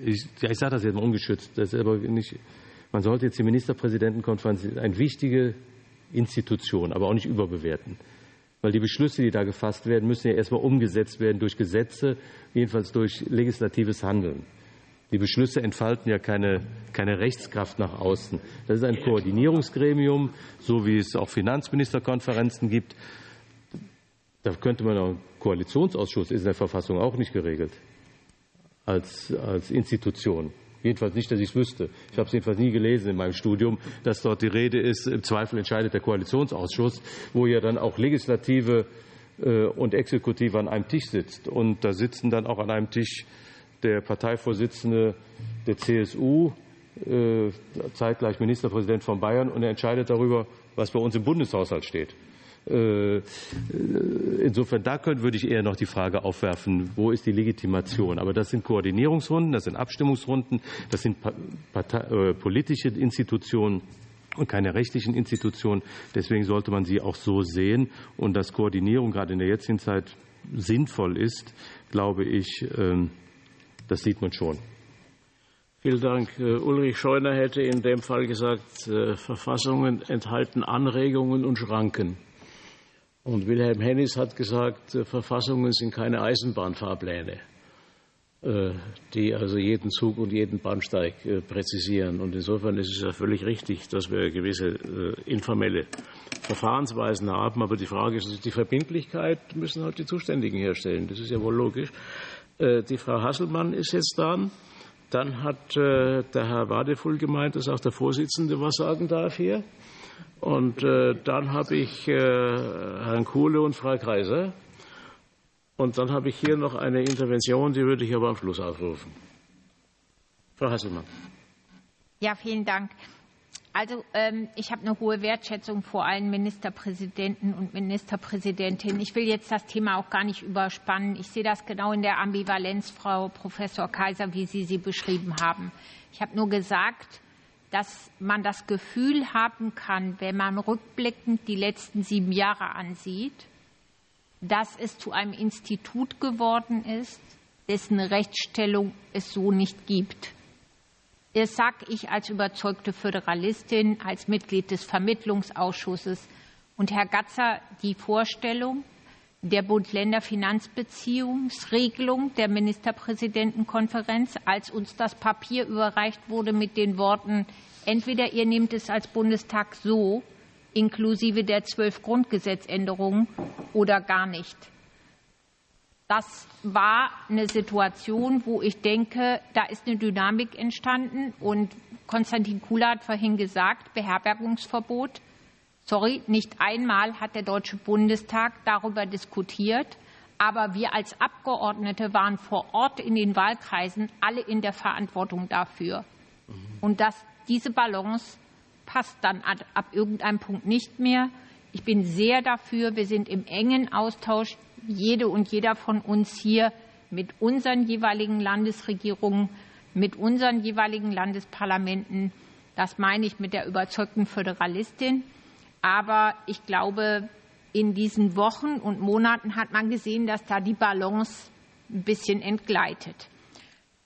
ich, ja, ich sage das jetzt mal ungeschützt, das ist aber nicht, man sollte jetzt die Ministerpräsidentenkonferenz eine wichtige Institution, aber auch nicht überbewerten. Weil die Beschlüsse, die da gefasst werden, müssen ja erstmal umgesetzt werden durch Gesetze, jedenfalls durch legislatives Handeln. Die Beschlüsse entfalten ja keine, keine Rechtskraft nach außen. Das ist ein Koordinierungsgremium, so wie es auch Finanzministerkonferenzen gibt. Da könnte man auch, Koalitionsausschuss ist in der Verfassung auch nicht geregelt als, als Institution. Jedenfalls nicht, dass ich es wüsste. Ich habe es jedenfalls nie gelesen in meinem Studium, dass dort die Rede ist, im Zweifel entscheidet der Koalitionsausschuss, wo ja dann auch Legislative äh, und Exekutive an einem Tisch sitzt. Und da sitzen dann auch an einem Tisch der Parteivorsitzende der CSU, äh, zeitgleich Ministerpräsident von Bayern, und er entscheidet darüber, was bei uns im Bundeshaushalt steht. Äh, insofern, da würde ich eher noch die Frage aufwerfen, wo ist die Legitimation? Aber das sind Koordinierungsrunden, das sind Abstimmungsrunden, das sind äh, politische Institutionen und keine rechtlichen Institutionen. Deswegen sollte man sie auch so sehen. Und dass Koordinierung gerade in der jetzigen Zeit sinnvoll ist, glaube ich, ähm, das sieht man schon. Vielen Dank. Äh, Ulrich Scheuner hätte in dem Fall gesagt, Verfassungen enthalten Anregungen und Schranken. Und Wilhelm Hennis hat gesagt, äh, Verfassungen sind keine Eisenbahnfahrpläne, äh, die also jeden Zug und jeden Bahnsteig äh, präzisieren. Und insofern ist es ja völlig richtig, dass wir gewisse informelle Verfahrensweisen haben. Aber die Frage ist, die Verbindlichkeit müssen halt die Zuständigen herstellen. Das ist ja wohl logisch. Die Frau Hasselmann ist jetzt da. Dann hat der Herr Wadefull gemeint, dass auch der Vorsitzende was sagen darf hier. Und äh, dann habe ich äh, Herrn Kuhle und Frau Kaiser. Und dann habe ich hier noch eine Intervention, die würde ich aber am Schluss aufrufen. Frau Hasselmann. Ja, vielen Dank. Also ähm, ich habe eine hohe Wertschätzung vor allen Ministerpräsidenten und Ministerpräsidentinnen. Ich will jetzt das Thema auch gar nicht überspannen. Ich sehe das genau in der Ambivalenz, Frau Professor Kaiser, wie Sie sie beschrieben haben. Ich habe nur gesagt, dass man das Gefühl haben kann, wenn man rückblickend die letzten sieben Jahre ansieht, dass es zu einem Institut geworden ist, dessen Rechtsstellung es so nicht gibt. Das sage ich als überzeugte Föderalistin, als Mitglied des Vermittlungsausschusses. Und Herr Gatzer, die Vorstellung, der Bund-Länder-Finanzbeziehungsregelung der Ministerpräsidentenkonferenz, als uns das Papier überreicht wurde mit den Worten, entweder ihr nehmt es als Bundestag so, inklusive der zwölf Grundgesetzänderungen, oder gar nicht. Das war eine Situation, wo ich denke, da ist eine Dynamik entstanden. Und Konstantin Kula hat vorhin gesagt, Beherbergungsverbot. Sorry, nicht einmal hat der Deutsche Bundestag darüber diskutiert. Aber wir als Abgeordnete waren vor Ort in den Wahlkreisen alle in der Verantwortung dafür. Und dass diese Balance passt dann ab irgendeinem Punkt nicht mehr. Ich bin sehr dafür. Wir sind im engen Austausch, jede und jeder von uns hier mit unseren jeweiligen Landesregierungen, mit unseren jeweiligen Landesparlamenten. Das meine ich mit der überzeugten Föderalistin. Aber ich glaube, in diesen Wochen und Monaten hat man gesehen, dass da die Balance ein bisschen entgleitet.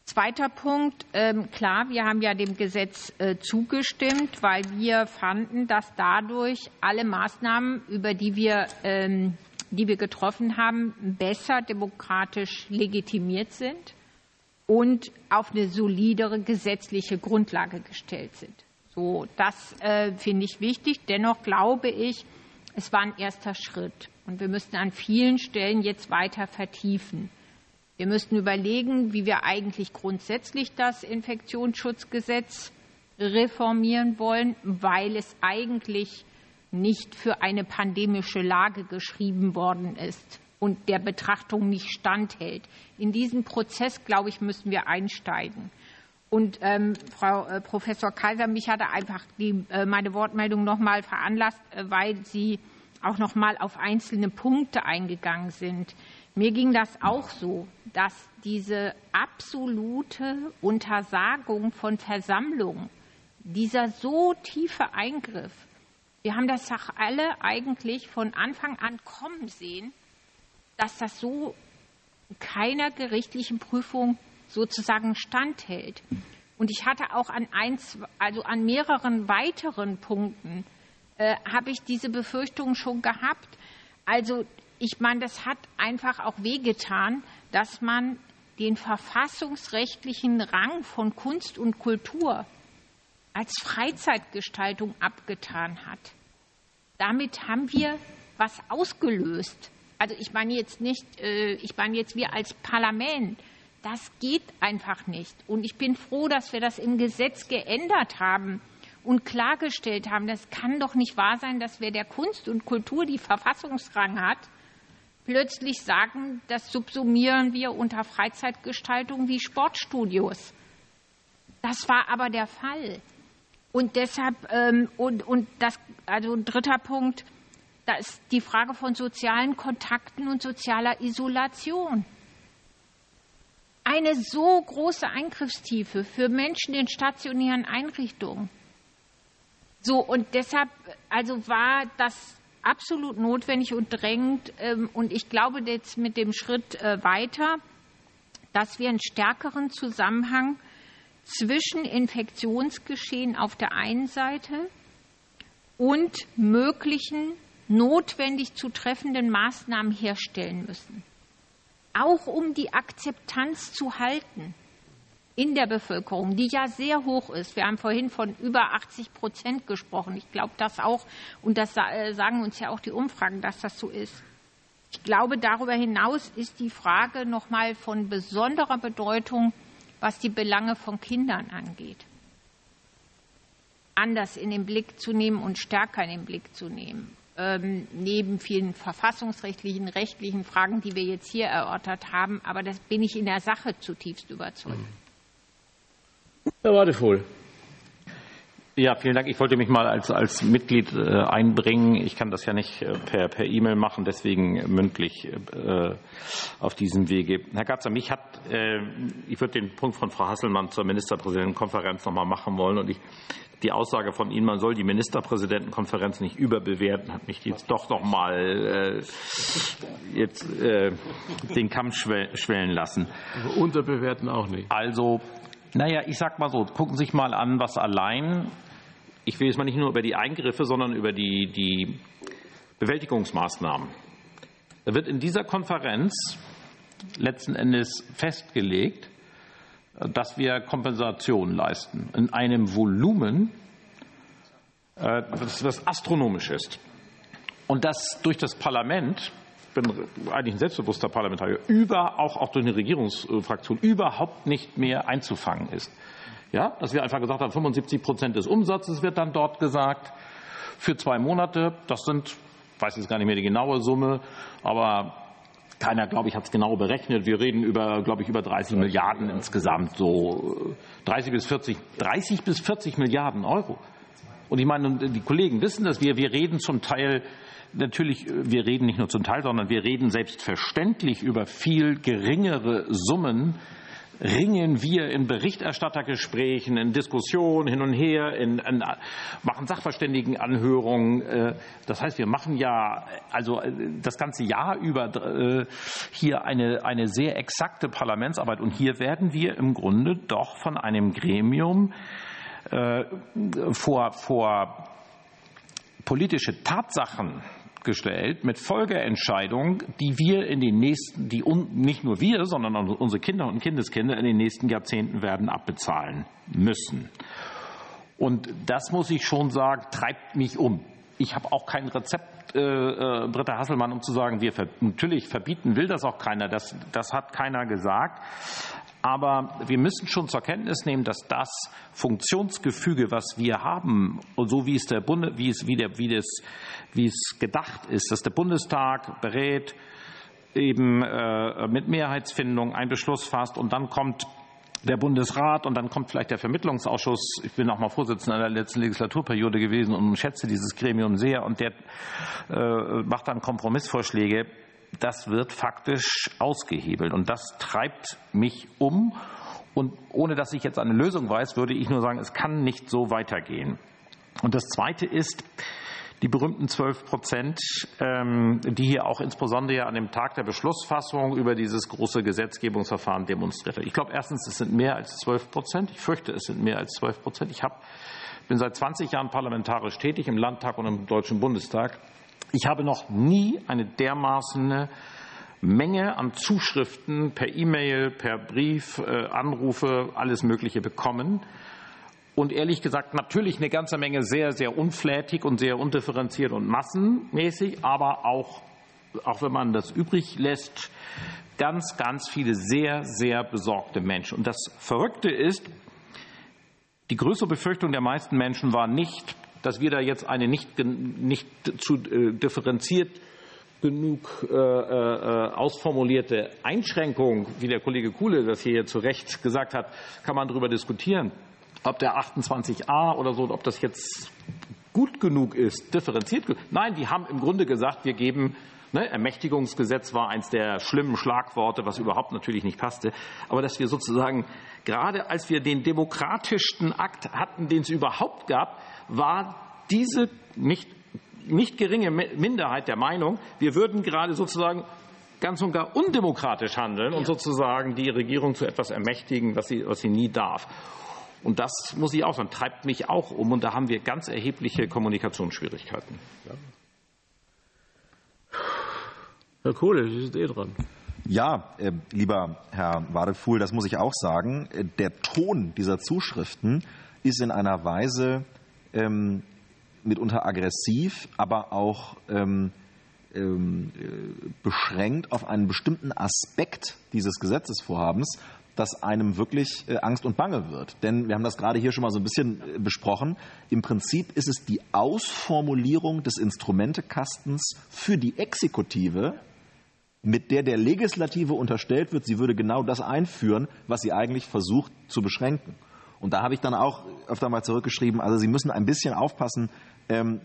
Zweiter Punkt. Ähm, klar, wir haben ja dem Gesetz äh, zugestimmt, weil wir fanden, dass dadurch alle Maßnahmen, über die wir, ähm, die wir getroffen haben, besser demokratisch legitimiert sind und auf eine solidere gesetzliche Grundlage gestellt sind. So, das äh, finde ich wichtig. Dennoch glaube ich, es war ein erster Schritt und wir müssen an vielen Stellen jetzt weiter vertiefen. Wir müssten überlegen, wie wir eigentlich grundsätzlich das Infektionsschutzgesetz reformieren wollen, weil es eigentlich nicht für eine pandemische Lage geschrieben worden ist und der Betrachtung nicht standhält. In diesen Prozess, glaube ich, müssen wir einsteigen. Und ähm, Frau äh, Professor Kaiser, mich hatte einfach die, äh, meine Wortmeldung noch mal veranlasst, äh, weil Sie auch noch mal auf einzelne Punkte eingegangen sind. Mir ging das auch so, dass diese absolute Untersagung von Versammlungen, dieser so tiefe Eingriff, wir haben das doch alle eigentlich von Anfang an kommen sehen, dass das so keiner gerichtlichen Prüfung sozusagen standhält. Und ich hatte auch an eins, also an mehreren weiteren Punkten äh, habe ich diese Befürchtung schon gehabt. Also ich meine, das hat einfach auch wehgetan, dass man den verfassungsrechtlichen Rang von Kunst und Kultur als Freizeitgestaltung abgetan hat. Damit haben wir was ausgelöst. Also ich meine jetzt nicht, äh, ich meine jetzt wir als Parlament, das geht einfach nicht. Und ich bin froh, dass wir das im Gesetz geändert haben und klargestellt haben, das kann doch nicht wahr sein, dass wer der Kunst und Kultur die Verfassungsrang hat, plötzlich sagen, das subsumieren wir unter Freizeitgestaltung wie Sportstudios. Das war aber der Fall. Und deshalb, ähm, und, und das, also dritter Punkt, da ist die Frage von sozialen Kontakten und sozialer Isolation eine so große Eingriffstiefe für Menschen in stationären Einrichtungen. So, und deshalb, also war das absolut notwendig und drängend. Ähm, und ich glaube jetzt mit dem Schritt äh, weiter, dass wir einen stärkeren Zusammenhang zwischen Infektionsgeschehen auf der einen Seite und möglichen notwendig zu treffenden Maßnahmen herstellen müssen auch um die Akzeptanz zu halten in der Bevölkerung, die ja sehr hoch ist. Wir haben vorhin von über 80 Prozent gesprochen. Ich glaube das auch, und das äh, sagen uns ja auch die Umfragen, dass das so ist. Ich glaube, darüber hinaus ist die Frage noch mal von besonderer Bedeutung, was die Belange von Kindern angeht, anders in den Blick zu nehmen und stärker in den Blick zu nehmen. Ähm, neben vielen verfassungsrechtlichen, rechtlichen Fragen, die wir jetzt hier erörtert haben. Aber das bin ich in der Sache zutiefst überzeugt. Herr Wadefuhl. Ja, vielen Dank. Ich wollte mich mal als, als Mitglied äh, einbringen. Ich kann das ja nicht äh, per, per E-Mail machen, deswegen mündlich äh, auf diesem Wege. Herr Gatzer, mich hat, ich würde den Punkt von Frau Hasselmann zur Ministerpräsidentenkonferenz noch mal machen wollen. Und ich die Aussage von Ihnen, man soll die Ministerpräsidentenkonferenz nicht überbewerten, hat mich jetzt doch noch mal äh, jetzt äh, den Kamm schwellen lassen. Aber unterbewerten auch nicht. Also, naja, ich sag mal so, gucken Sie sich mal an, was allein, ich will jetzt mal nicht nur über die Eingriffe, sondern über die, die Bewältigungsmaßnahmen. Da wird in dieser Konferenz letzten Endes festgelegt, dass wir Kompensation leisten in einem Volumen, äh, das, astronomisch ist. Und das durch das Parlament bin eigentlich ein selbstbewusster Parlamentarier, über, auch, auch durch eine Regierungsfraktion überhaupt nicht mehr einzufangen ist. Ja, dass wir einfach gesagt haben, 75 Prozent des Umsatzes wird dann dort gesagt für zwei Monate. Das sind, ich weiß jetzt gar nicht mehr die genaue Summe, aber keiner, glaube ich, hat es genau berechnet. Wir reden über, glaube ich, über 30 Milliarden insgesamt, so 30 bis 40, 30 bis 40 Milliarden Euro. Und ich meine, die Kollegen wissen das, wir, wir reden zum Teil natürlich, wir reden nicht nur zum Teil, sondern wir reden selbstverständlich über viel geringere Summen, ringen wir in Berichterstattergesprächen, in Diskussionen hin und her, in, in, machen Sachverständigenanhörungen. Äh, das heißt, wir machen ja also äh, das ganze Jahr über äh, hier eine, eine sehr exakte Parlamentsarbeit. Und hier werden wir im Grunde doch von einem Gremium vor, vor politische Tatsachen gestellt mit Folgeentscheidungen, die wir in den nächsten, die nicht nur wir, sondern unsere Kinder und Kindeskinder in den nächsten Jahrzehnten werden abbezahlen müssen. Und das muss ich schon sagen, treibt mich um. Ich habe auch kein Rezept, äh, äh, Britta Hasselmann, um zu sagen, wir ver natürlich verbieten will das auch keiner. Das, das hat keiner gesagt. Aber wir müssen schon zur Kenntnis nehmen, dass das Funktionsgefüge, was wir haben, und so wie es der Bunde, wie es, wie der, wie das, wie es gedacht ist, dass der Bundestag berät, eben äh, mit Mehrheitsfindung einen Beschluss fasst und dann kommt der Bundesrat und dann kommt vielleicht der Vermittlungsausschuss. Ich bin auch mal Vorsitzender der letzten Legislaturperiode gewesen und schätze dieses Gremium sehr und der äh, macht dann Kompromissvorschläge das wird faktisch ausgehebelt. Und das treibt mich um. Und ohne dass ich jetzt eine Lösung weiß, würde ich nur sagen, es kann nicht so weitergehen. Und das Zweite ist, die berühmten 12 Prozent, ähm, die hier auch insbesondere an dem Tag der Beschlussfassung über dieses große Gesetzgebungsverfahren demonstriert. Ich glaube erstens, es sind mehr als 12 Prozent. Ich fürchte, es sind mehr als 12 Prozent. Ich hab, bin seit 20 Jahren parlamentarisch tätig im Landtag und im Deutschen Bundestag. Ich habe noch nie eine dermaßen Menge an Zuschriften per E-Mail, per Brief, äh, Anrufe, alles Mögliche bekommen. Und ehrlich gesagt natürlich eine ganze Menge sehr, sehr unflätig und sehr undifferenziert und massenmäßig, aber auch, auch wenn man das übrig lässt, ganz, ganz viele sehr, sehr besorgte Menschen. Und das Verrückte ist, die größte Befürchtung der meisten Menschen war nicht, dass wir da jetzt eine nicht, nicht zu äh, differenziert genug äh, äh, ausformulierte Einschränkung, wie der Kollege Kuhle das hier zu Recht gesagt hat, kann man darüber diskutieren, ob der 28a oder so, ob das jetzt gut genug ist, differenziert. Nein, die haben im Grunde gesagt, wir geben Ne, Ermächtigungsgesetz war eins der schlimmen Schlagworte, was überhaupt natürlich nicht passte. Aber dass wir sozusagen, gerade als wir den demokratischsten Akt hatten, den es überhaupt gab, war diese nicht, nicht geringe Minderheit der Meinung, wir würden gerade sozusagen ganz und gar undemokratisch handeln und sozusagen die Regierung zu etwas ermächtigen, was sie, was sie nie darf. Und das muss ich auch sagen, treibt mich auch um. Und da haben wir ganz erhebliche Kommunikationsschwierigkeiten. Herr Kohle, Sie sind eh dran. Ja, äh, lieber Herr Wadefuhl, das muss ich auch sagen. Äh, der Ton dieser Zuschriften ist in einer Weise ähm, mitunter aggressiv, aber auch ähm, ähm, äh, beschränkt auf einen bestimmten Aspekt dieses Gesetzesvorhabens, dass einem wirklich äh, Angst und Bange wird. Denn wir haben das gerade hier schon mal so ein bisschen äh, besprochen. Im Prinzip ist es die Ausformulierung des Instrumentekastens für die Exekutive, mit der der Legislative unterstellt wird, sie würde genau das einführen, was sie eigentlich versucht zu beschränken. Und da habe ich dann auch öfter mal zurückgeschrieben, also Sie müssen ein bisschen aufpassen, ähm,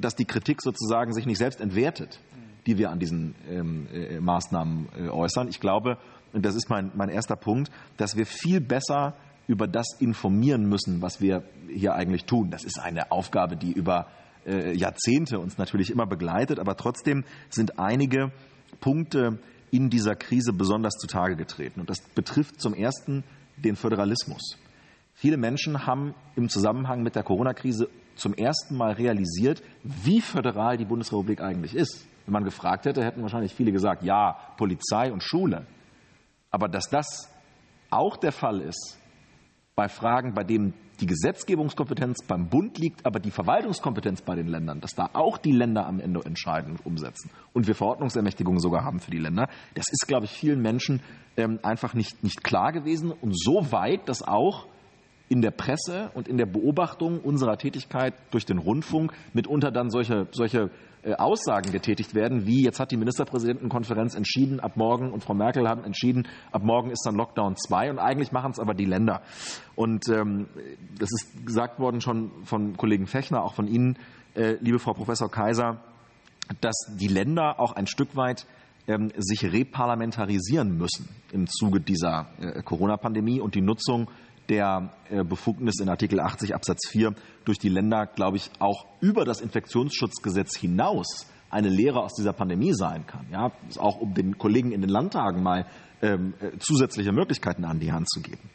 dass die Kritik sozusagen sich nicht selbst entwertet, die wir an diesen ähm, äh, Maßnahmen äh, äußern. Ich glaube, und das ist mein, mein erster Punkt, dass wir viel besser über das informieren müssen, was wir hier eigentlich tun. Das ist eine Aufgabe, die über äh, Jahrzehnte uns natürlich immer begleitet, aber trotzdem sind einige Punkte in dieser Krise besonders zutage getreten. Und das betrifft zum ersten den Föderalismus. Viele Menschen haben im Zusammenhang mit der Corona-Krise zum ersten Mal realisiert, wie föderal die Bundesrepublik eigentlich ist. Wenn man gefragt hätte, hätten wahrscheinlich viele gesagt, ja, Polizei und Schule. Aber dass das auch der Fall ist, bei Fragen, bei denen die Gesetzgebungskompetenz beim Bund liegt, aber die Verwaltungskompetenz bei den Ländern, dass da auch die Länder am Ende entscheiden und umsetzen und wir Verordnungsermächtigungen sogar haben für die Länder, das ist, glaube ich, vielen Menschen ähm, einfach nicht, nicht klar gewesen und so weit, dass auch in der Presse und in der Beobachtung unserer Tätigkeit durch den Rundfunk mitunter dann solche, solche äh, Aussagen getätigt werden, wie jetzt hat die Ministerpräsidentenkonferenz entschieden, ab morgen und Frau Merkel haben entschieden, ab morgen ist dann Lockdown 2 und eigentlich machen es aber die Länder. Und ähm, das ist gesagt worden schon von Kollegen Fechner, auch von Ihnen, äh, liebe Frau Professor Kaiser, dass die Länder auch ein Stück weit ähm, sich reparlamentarisieren müssen im Zuge dieser äh, Corona-Pandemie und die Nutzung der äh, Befugnis in Artikel 80 Absatz 4 durch die Länder, glaube ich, auch über das Infektionsschutzgesetz hinaus eine Lehre aus dieser Pandemie sein kann. Ja, auch um den Kollegen in den Landtagen mal ähm, äh, zusätzliche Möglichkeiten an die Hand zu geben.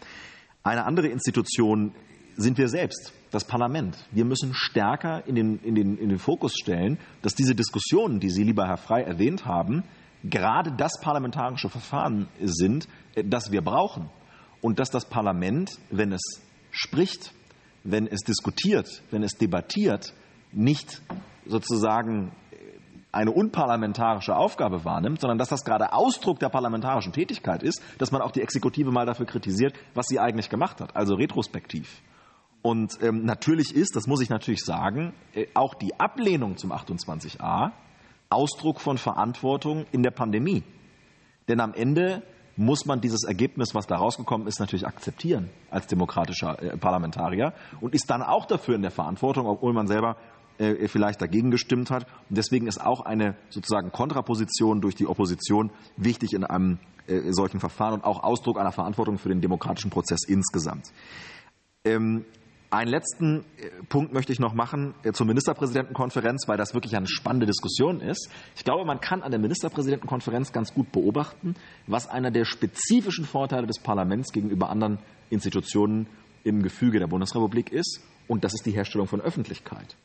Eine andere Institution sind wir selbst, das Parlament. Wir müssen stärker in den, in, den, in den Fokus stellen, dass diese Diskussionen, die Sie, lieber Herr Frey, erwähnt haben, gerade das parlamentarische Verfahren sind, äh, das wir brauchen und dass das Parlament, wenn es spricht, wenn es diskutiert, wenn es debattiert, nicht sozusagen eine unparlamentarische Aufgabe wahrnimmt, sondern dass das gerade Ausdruck der parlamentarischen Tätigkeit ist, dass man auch die Exekutive mal dafür kritisiert, was sie eigentlich gemacht hat, also retrospektiv. Und ähm, natürlich ist, das muss ich natürlich sagen, äh, auch die Ablehnung zum 28a Ausdruck von Verantwortung in der Pandemie. Denn am Ende muss man dieses Ergebnis, was da rausgekommen ist, natürlich akzeptieren als demokratischer äh, Parlamentarier und ist dann auch dafür in der Verantwortung, obwohl man selber äh, vielleicht dagegen gestimmt hat. Und deswegen ist auch eine sozusagen Kontraposition durch die Opposition wichtig in einem äh, solchen Verfahren und auch Ausdruck einer Verantwortung für den demokratischen Prozess insgesamt. Einen letzten äh, Punkt möchte ich noch machen äh, zur Ministerpräsidentenkonferenz, weil das wirklich eine spannende Diskussion ist. Ich glaube, man kann an der Ministerpräsidentenkonferenz ganz gut beobachten, was einer der spezifischen Vorteile des Parlaments gegenüber anderen Institutionen im Gefüge der Bundesrepublik ist. Und das ist die Herstellung von Öffentlichkeit.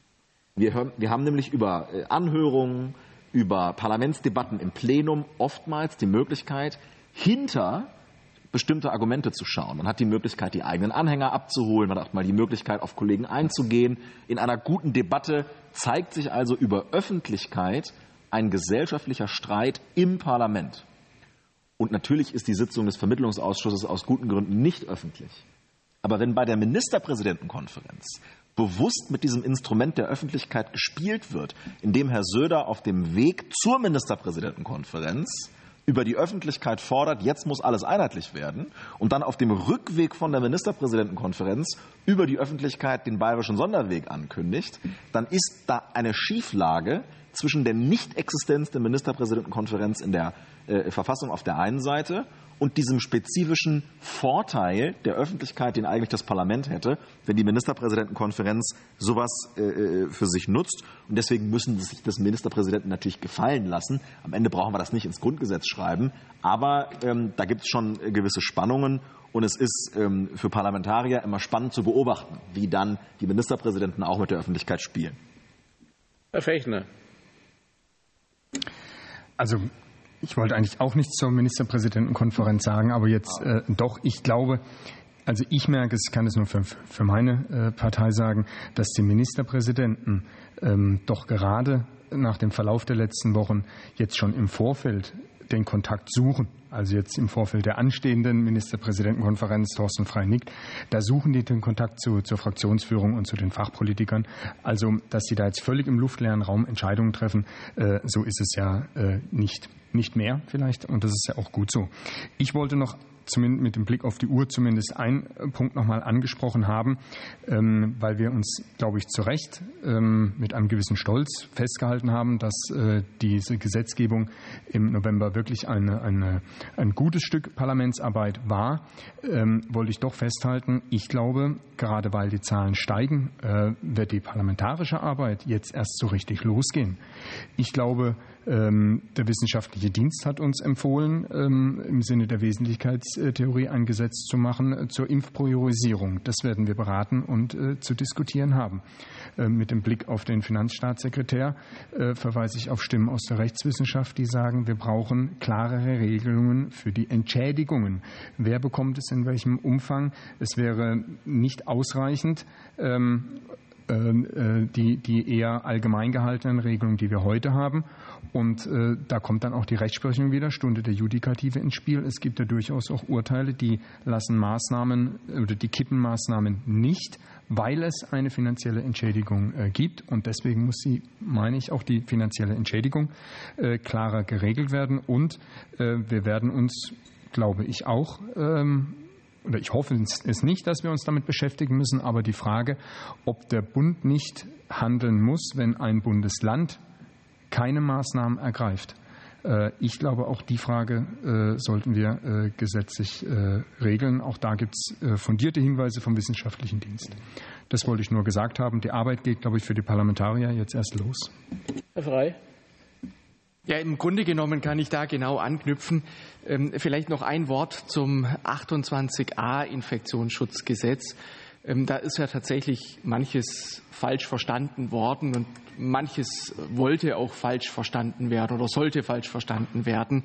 Wir, hören, wir haben nämlich über äh, Anhörungen, über Parlamentsdebatten im Plenum oftmals die Möglichkeit, hinter bestimmte Argumente zu schauen. Man hat die Möglichkeit, die eigenen Anhänger abzuholen. Man hat auch mal die Möglichkeit, auf Kollegen einzugehen. In einer guten Debatte zeigt sich also über Öffentlichkeit ein gesellschaftlicher Streit im Parlament. Und natürlich ist die Sitzung des Vermittlungsausschusses aus guten Gründen nicht öffentlich. Aber wenn bei der Ministerpräsidentenkonferenz bewusst mit diesem Instrument der Öffentlichkeit gespielt wird, indem Herr Söder auf dem Weg zur Ministerpräsidentenkonferenz über die Öffentlichkeit fordert, jetzt muss alles einheitlich werden und dann auf dem Rückweg von der Ministerpräsidentenkonferenz über die Öffentlichkeit den bayerischen Sonderweg ankündigt, dann ist da eine Schieflage zwischen der Nichtexistenz der Ministerpräsidentenkonferenz in der äh, Verfassung auf der einen Seite und diesem spezifischen Vorteil der Öffentlichkeit, den eigentlich das Parlament hätte, wenn die Ministerpräsidentenkonferenz sowas äh, äh, für sich nutzt. Und deswegen müssen sich das Ministerpräsidenten natürlich gefallen lassen. Am Ende brauchen wir das nicht ins Grundgesetz schreiben. Aber ähm, da gibt es schon gewisse Spannungen. Und es ist ähm, für Parlamentarier immer spannend zu beobachten, wie dann die Ministerpräsidenten auch mit der Öffentlichkeit spielen. Herr Fechner. Also ich wollte eigentlich auch nichts zur Ministerpräsidentenkonferenz sagen, aber jetzt äh, doch, ich glaube, also ich merke es, kann es nur für, für meine äh, Partei sagen, dass die Ministerpräsidenten ähm, doch gerade nach dem Verlauf der letzten Wochen jetzt schon im Vorfeld den Kontakt suchen. Also jetzt im Vorfeld der anstehenden Ministerpräsidentenkonferenz, Thorsten Frey nickt, da suchen die den Kontakt zu, zur Fraktionsführung und zu den Fachpolitikern. Also, dass sie da jetzt völlig im luftleeren Raum Entscheidungen treffen, äh, so ist es ja äh, nicht nicht mehr vielleicht. Und das ist ja auch gut so. Ich wollte noch zumindest mit dem Blick auf die Uhr zumindest einen äh, Punkt noch mal angesprochen haben, ähm, weil wir uns, glaube ich, zu Recht ähm, mit einem gewissen Stolz festgehalten haben, dass äh, diese Gesetzgebung im November wirklich eine, eine, ein gutes Stück Parlamentsarbeit war, ähm, wollte ich doch festhalten, ich glaube, gerade weil die Zahlen steigen, äh, wird die parlamentarische Arbeit jetzt erst so richtig losgehen. Ich glaube, der wissenschaftliche Dienst hat uns empfohlen, im Sinne der Wesentlichkeits Geschichtstheorie ein Gesetz zu machen zur Impfpriorisierung. Das werden wir beraten und zu diskutieren haben. Mit dem Blick auf den Finanzstaatssekretär verweise ich auf Stimmen aus der Rechtswissenschaft, die sagen, wir brauchen klarere Regelungen für die Entschädigungen. Wer bekommt es in welchem Umfang? Es wäre nicht ausreichend, ähm, ähm, äh, die, die eher allgemein gehaltenen Regelungen, die wir heute haben. Und äh, da kommt dann auch die Rechtsprechung wieder, Stunde der Judikative ins Spiel. Es gibt ja durchaus auch Urteile, die lassen Maßnahmen oder die kippen Maßnahmen nicht, weil es eine finanzielle Entschädigung äh, gibt. Und deswegen muss sie, meine ich, auch die finanzielle Entschädigung äh, klarer geregelt werden. Und äh, wir werden uns, glaube ich, auch ähm, oder ich hoffe es nicht, dass wir uns damit beschäftigen müssen, aber die Frage, ob der Bund nicht handeln muss, wenn ein Bundesland keine Maßnahmen ergreift. Äh, ich glaube, auch die Frage äh, sollten wir äh, gesetzlich regeln. Auch da gibt es fundierte Hinweise vom wissenschaftlichen Dienst. Das wollte ich nur gesagt haben. Die Arbeit geht, glaube ich, für die Parlamentarier jetzt erst los. Herr Frey. Ja, im Grunde genommen kann ich da genau anknüpfen. Ähm, vielleicht noch ein Wort zum 28a Infektionsschutzgesetz. Ähm, da ist ja tatsächlich manches falsch verstanden worden und manches wollte auch falsch verstanden werden oder sollte falsch verstanden werden.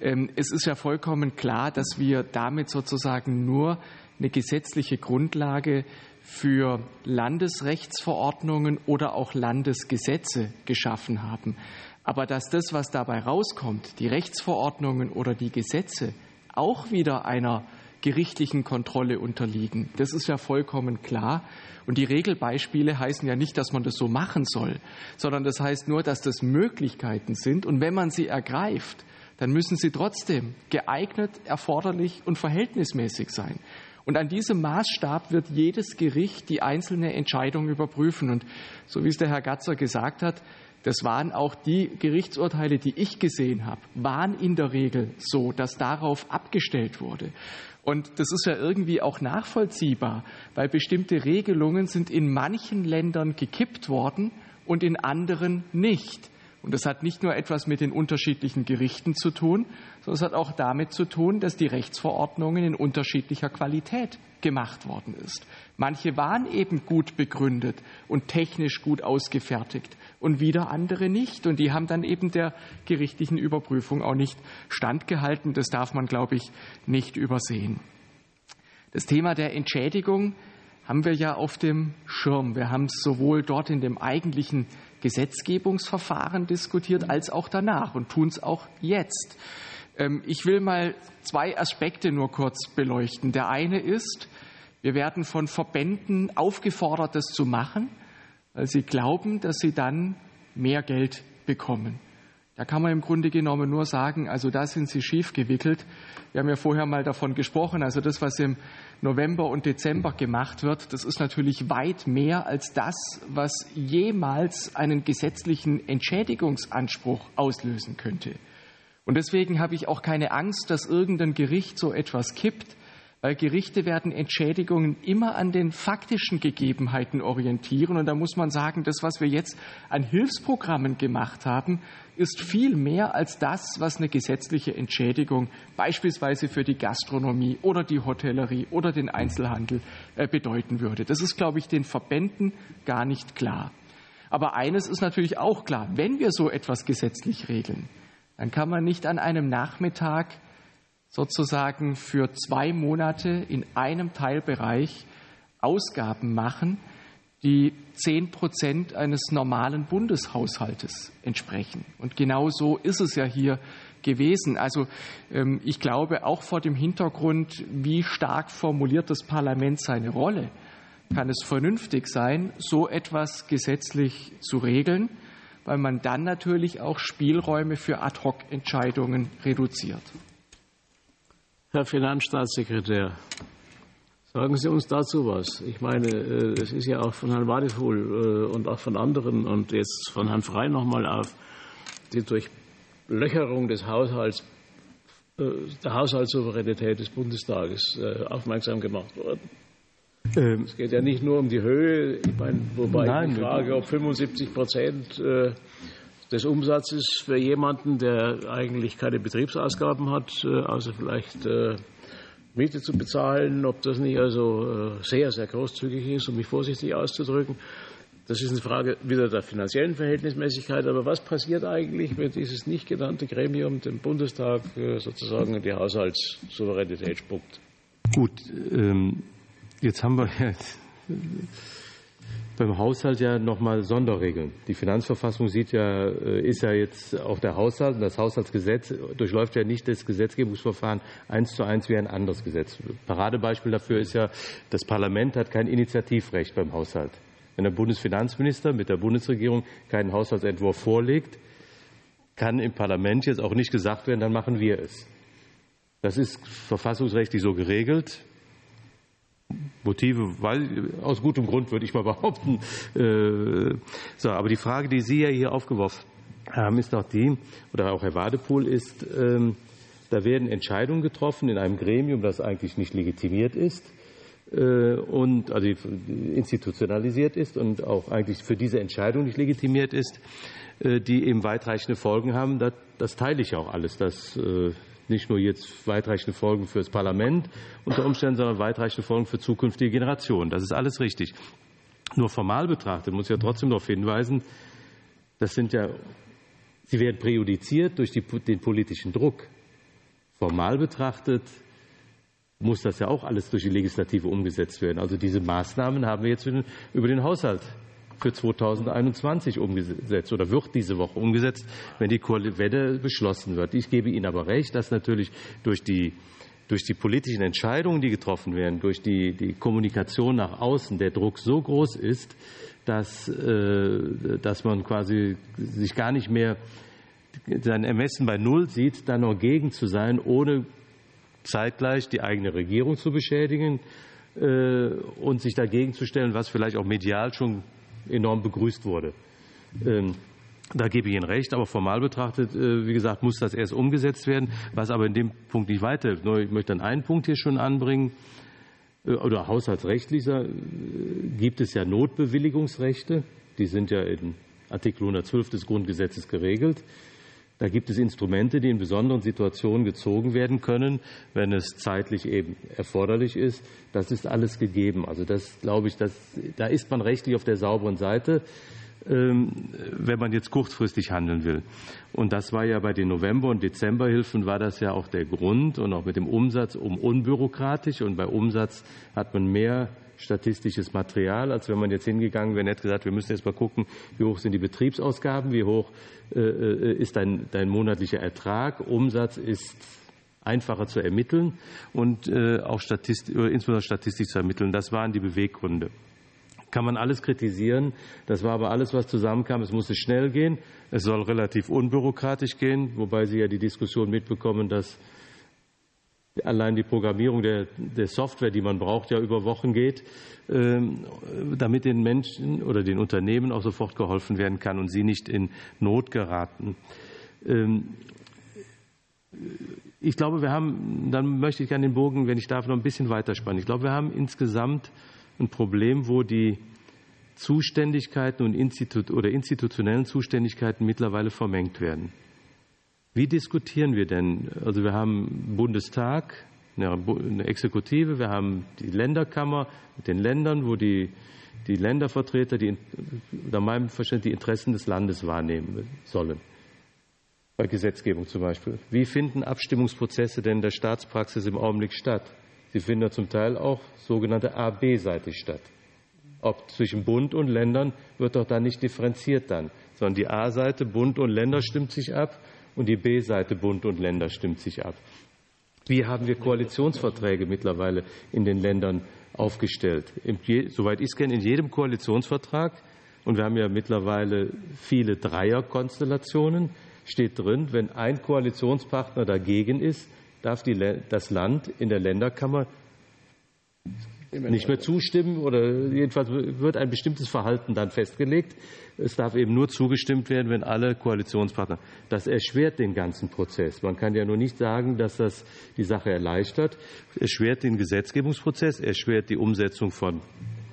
Ähm, es ist ja vollkommen klar, dass wir damit sozusagen nur eine gesetzliche Grundlage für Landesrechtsverordnungen oder auch Landesgesetze geschaffen haben. Aber dass das, was dabei rauskommt, die Rechtsverordnungen oder die Gesetze, auch wieder einer gerichtlichen Kontrolle unterliegen, das ist ja vollkommen klar. Und die Regelbeispiele heißen ja nicht, dass man das so machen soll, sondern das heißt nur, dass das Möglichkeiten sind. Und wenn man sie ergreift, dann müssen sie trotzdem geeignet, erforderlich und verhältnismäßig sein. Und an diesem Maßstab wird jedes Gericht die einzelne Entscheidung überprüfen. Und so wie es der Herr Gatzer gesagt hat, das waren auch die Gerichtsurteile, die ich gesehen habe, waren in der Regel so, dass darauf abgestellt wurde. Und das ist ja irgendwie auch nachvollziehbar, weil bestimmte Regelungen sind in manchen Ländern gekippt worden und in anderen nicht. Und das hat nicht nur etwas mit den unterschiedlichen Gerichten zu tun, sondern es hat auch damit zu tun, dass die Rechtsverordnungen in unterschiedlicher Qualität gemacht worden ist. Manche waren eben gut begründet und technisch gut ausgefertigt und wieder andere nicht. Und die haben dann eben der gerichtlichen Überprüfung auch nicht standgehalten. Das darf man, glaube ich, nicht übersehen. Das Thema der Entschädigung haben wir ja auf dem Schirm. Wir haben es sowohl dort in dem eigentlichen Gesetzgebungsverfahren diskutiert als auch danach und tun es auch jetzt. Ähm, ich will mal zwei Aspekte nur kurz beleuchten. Der eine ist, wir werden von Verbänden aufgefordert, das zu machen weil sie glauben, dass sie dann mehr Geld bekommen. Da kann man im Grunde genommen nur sagen, also da sind sie schief gewickelt. Wir haben ja vorher mal davon gesprochen, also das, was im November und Dezember gemacht wird, das ist natürlich weit mehr als das, was jemals einen gesetzlichen Entschädigungsanspruch auslösen könnte. Und deswegen habe ich auch keine Angst, dass irgendein Gericht so etwas kippt, weil Gerichte werden Entschädigungen immer an den faktischen Gegebenheiten orientieren. Und da muss man sagen, das, was wir jetzt an Hilfsprogrammen gemacht haben, ist viel mehr als das, was eine gesetzliche Entschädigung beispielsweise für die Gastronomie oder die Hotellerie oder den Einzelhandel äh, bedeuten würde. Das ist, glaube ich, den Verbänden gar nicht klar. Aber eines ist natürlich auch klar, wenn wir so etwas gesetzlich regeln, dann kann man nicht an einem Nachmittag sozusagen für zwei Monate in einem Teilbereich Ausgaben machen, die zehn Prozent eines normalen Bundeshaushaltes entsprechen. Und genau so ist es ja hier gewesen. Also ähm, ich glaube, auch vor dem Hintergrund, wie stark formuliert das Parlament seine Rolle, kann es vernünftig sein, so etwas gesetzlich zu regeln, weil man dann natürlich auch Spielräume für Ad-hoc-Entscheidungen reduziert. Herr Finanzstaatssekretär, sagen Sie uns dazu was. Ich meine, es äh, ist ja auch von Herrn Wadefuhl äh, und auch von anderen und jetzt von Herrn Frey nochmal auf die Durchlöcherung des Haushalts, äh, der Haushaltssouveränität des Bundestages aufmerksam gemacht worden. Ähm, es geht ja nicht nur um die Höhe, ich meine, wobei Nein, die Frage, ob 75 Prozent des Umsatzes für jemanden, der eigentlich keine Betriebsausgaben hat, äh, außer vielleicht äh, Miete zu bezahlen, ob das nicht also sehr, sehr großzügig ist, um mich vorsichtig auszudrücken. Das ist eine Frage wieder der finanziellen Verhältnismäßigkeit. Aber was passiert eigentlich, wenn dieses nicht genannte Gremium dem Bundestag sozusagen die Haushaltssouveränität spuckt? Gut, ähm, jetzt haben wir beim Haushalt ja nochmal Sonderregeln. Die Finanzverfassung sieht ja, äh, ist ja jetzt auch der Haushalt, das Haushaltsgesetz durchläuft ja nicht das Gesetzgebungsverfahren eins zu eins wie ein anderes Gesetz. Paradebeispiel dafür ist ja, das Parlament hat kein Initiativrecht beim Haushalt. Wenn der Bundesfinanzminister mit der Bundesregierung keinen Haushaltsentwurf vorlegt, kann im Parlament jetzt auch nicht gesagt werden, dann machen wir es. Das ist verfassungsrechtlich so geregelt. Motive, weil aus gutem Grund würde ich mal behaupten. Äh, so, aber die Frage, die Sie ja hier aufgeworfen haben, ist doch die, oder auch Herr Wadepool, ist, ähm, da werden Entscheidungen getroffen in einem Gremium, das eigentlich nicht legitimiert ist äh, und also institutionalisiert ist und auch eigentlich für diese Entscheidung nicht legitimiert ist, äh, die eben weitreichende Folgen haben. Das, das teile ich auch alles. Das nicht nur jetzt weitreichende Folgen für das Parlament unter Umständen, sondern weitreichende Folgen für zukünftige Generationen. Das ist alles richtig. Nur formal betrachtet muss ich ja trotzdem darauf hinweisen, das sind ja, sie werden präjudiziert durch die, den politischen Druck. Formal betrachtet muss das ja auch alles durch die Legislative umgesetzt werden. Also diese Maßnahmen haben wir jetzt über den Haushalt für 2021 umgesetzt oder wird diese Woche umgesetzt, wenn die Welle beschlossen wird. Ich gebe Ihnen aber recht, dass natürlich durch die durch die politischen Entscheidungen, die getroffen werden, durch die, die Kommunikation nach außen der Druck so groß ist, dass, äh, dass man quasi sich gar nicht mehr sein Ermessen bei Null sieht, dann noch gegen zu sein, ohne zeitgleich die eigene Regierung zu beschädigen äh, und sich dagegen zu stellen, was vielleicht auch medial schon enorm begrüßt wurde. Ähm, da gebe ich Ihnen recht, aber formal betrachtet, äh, wie gesagt, muss das erst umgesetzt werden, was aber in dem Punkt nicht weiterhilft. Ich möchte dann einen Punkt hier schon anbringen. Äh, oder haushaltsrechtlicher gibt es ja Notbewilligungsrechte. Die sind ja in Artikel 112 des Grundgesetzes geregelt. Da gibt es Instrumente, die in besonderen Situationen gezogen werden können, wenn es zeitlich eben erforderlich ist. Das ist alles gegeben. Also das glaube ich, das, da ist man rechtlich auf der sauberen Seite, ähm, wenn man jetzt kurzfristig handeln will. Und das war ja bei den November- und Dezemberhilfen war das ja auch der Grund und auch mit dem Umsatz um unbürokratisch. Und bei Umsatz hat man mehr statistisches Material, als wenn man jetzt hingegangen wäre und hätte gesagt, wir müssen jetzt mal gucken, wie hoch sind die Betriebsausgaben, wie hoch äh, äh, ist dein, dein monatlicher Ertrag, Umsatz ist einfacher zu ermitteln und äh, auch statistisch, insbesondere statistisch zu ermitteln. Das waren die Beweggründe. Kann man alles kritisieren. Das war aber alles, was zusammenkam. Es musste schnell gehen. Es soll relativ unbürokratisch gehen, wobei Sie ja die Diskussion mitbekommen, dass allein die Programmierung der, der, Software, die man braucht, ja über Wochen geht, ähm, damit den Menschen oder den Unternehmen auch sofort geholfen werden kann und sie nicht in Not geraten. Ähm, ich glaube, wir haben, dann möchte ich an den Bogen, wenn ich darf, noch ein bisschen weiterspannen. Ich glaube, wir haben insgesamt ein Problem, wo die Zuständigkeiten und Institut oder institutionellen Zuständigkeiten mittlerweile vermengt werden. Wie diskutieren wir denn? Also wir haben Bundestag, eine Exekutive, wir haben die Länderkammer mit den Ländern, wo die, die Ländervertreter die, nach meinem Verständnis die Interessen des Landes wahrnehmen sollen. Bei Gesetzgebung zum Beispiel. Wie finden Abstimmungsprozesse denn in der Staatspraxis im Augenblick statt? Sie finden ja zum Teil auch sogenannte AB-seitig statt. Ob zwischen Bund und Ländern wird doch da nicht differenziert dann, sondern die A-Seite, Bund und Länder stimmt sich ab und die B-Seite Bund und Länder stimmt sich ab. Wie haben wir Koalitionsverträge mittlerweile in den Ländern aufgestellt? Soweit ich es kenne, in jedem Koalitionsvertrag, und wir haben ja mittlerweile viele Dreierkonstellationen, steht drin, wenn ein Koalitionspartner dagegen ist, darf die, das Land in der Länderkammer nicht mehr zustimmen oder jedenfalls wird ein bestimmtes Verhalten dann festgelegt. Es darf eben nur zugestimmt werden, wenn alle Koalitionspartner. Das erschwert den ganzen Prozess. Man kann ja nur nicht sagen, dass das die Sache erleichtert. Erschwert den Gesetzgebungsprozess, erschwert die Umsetzung von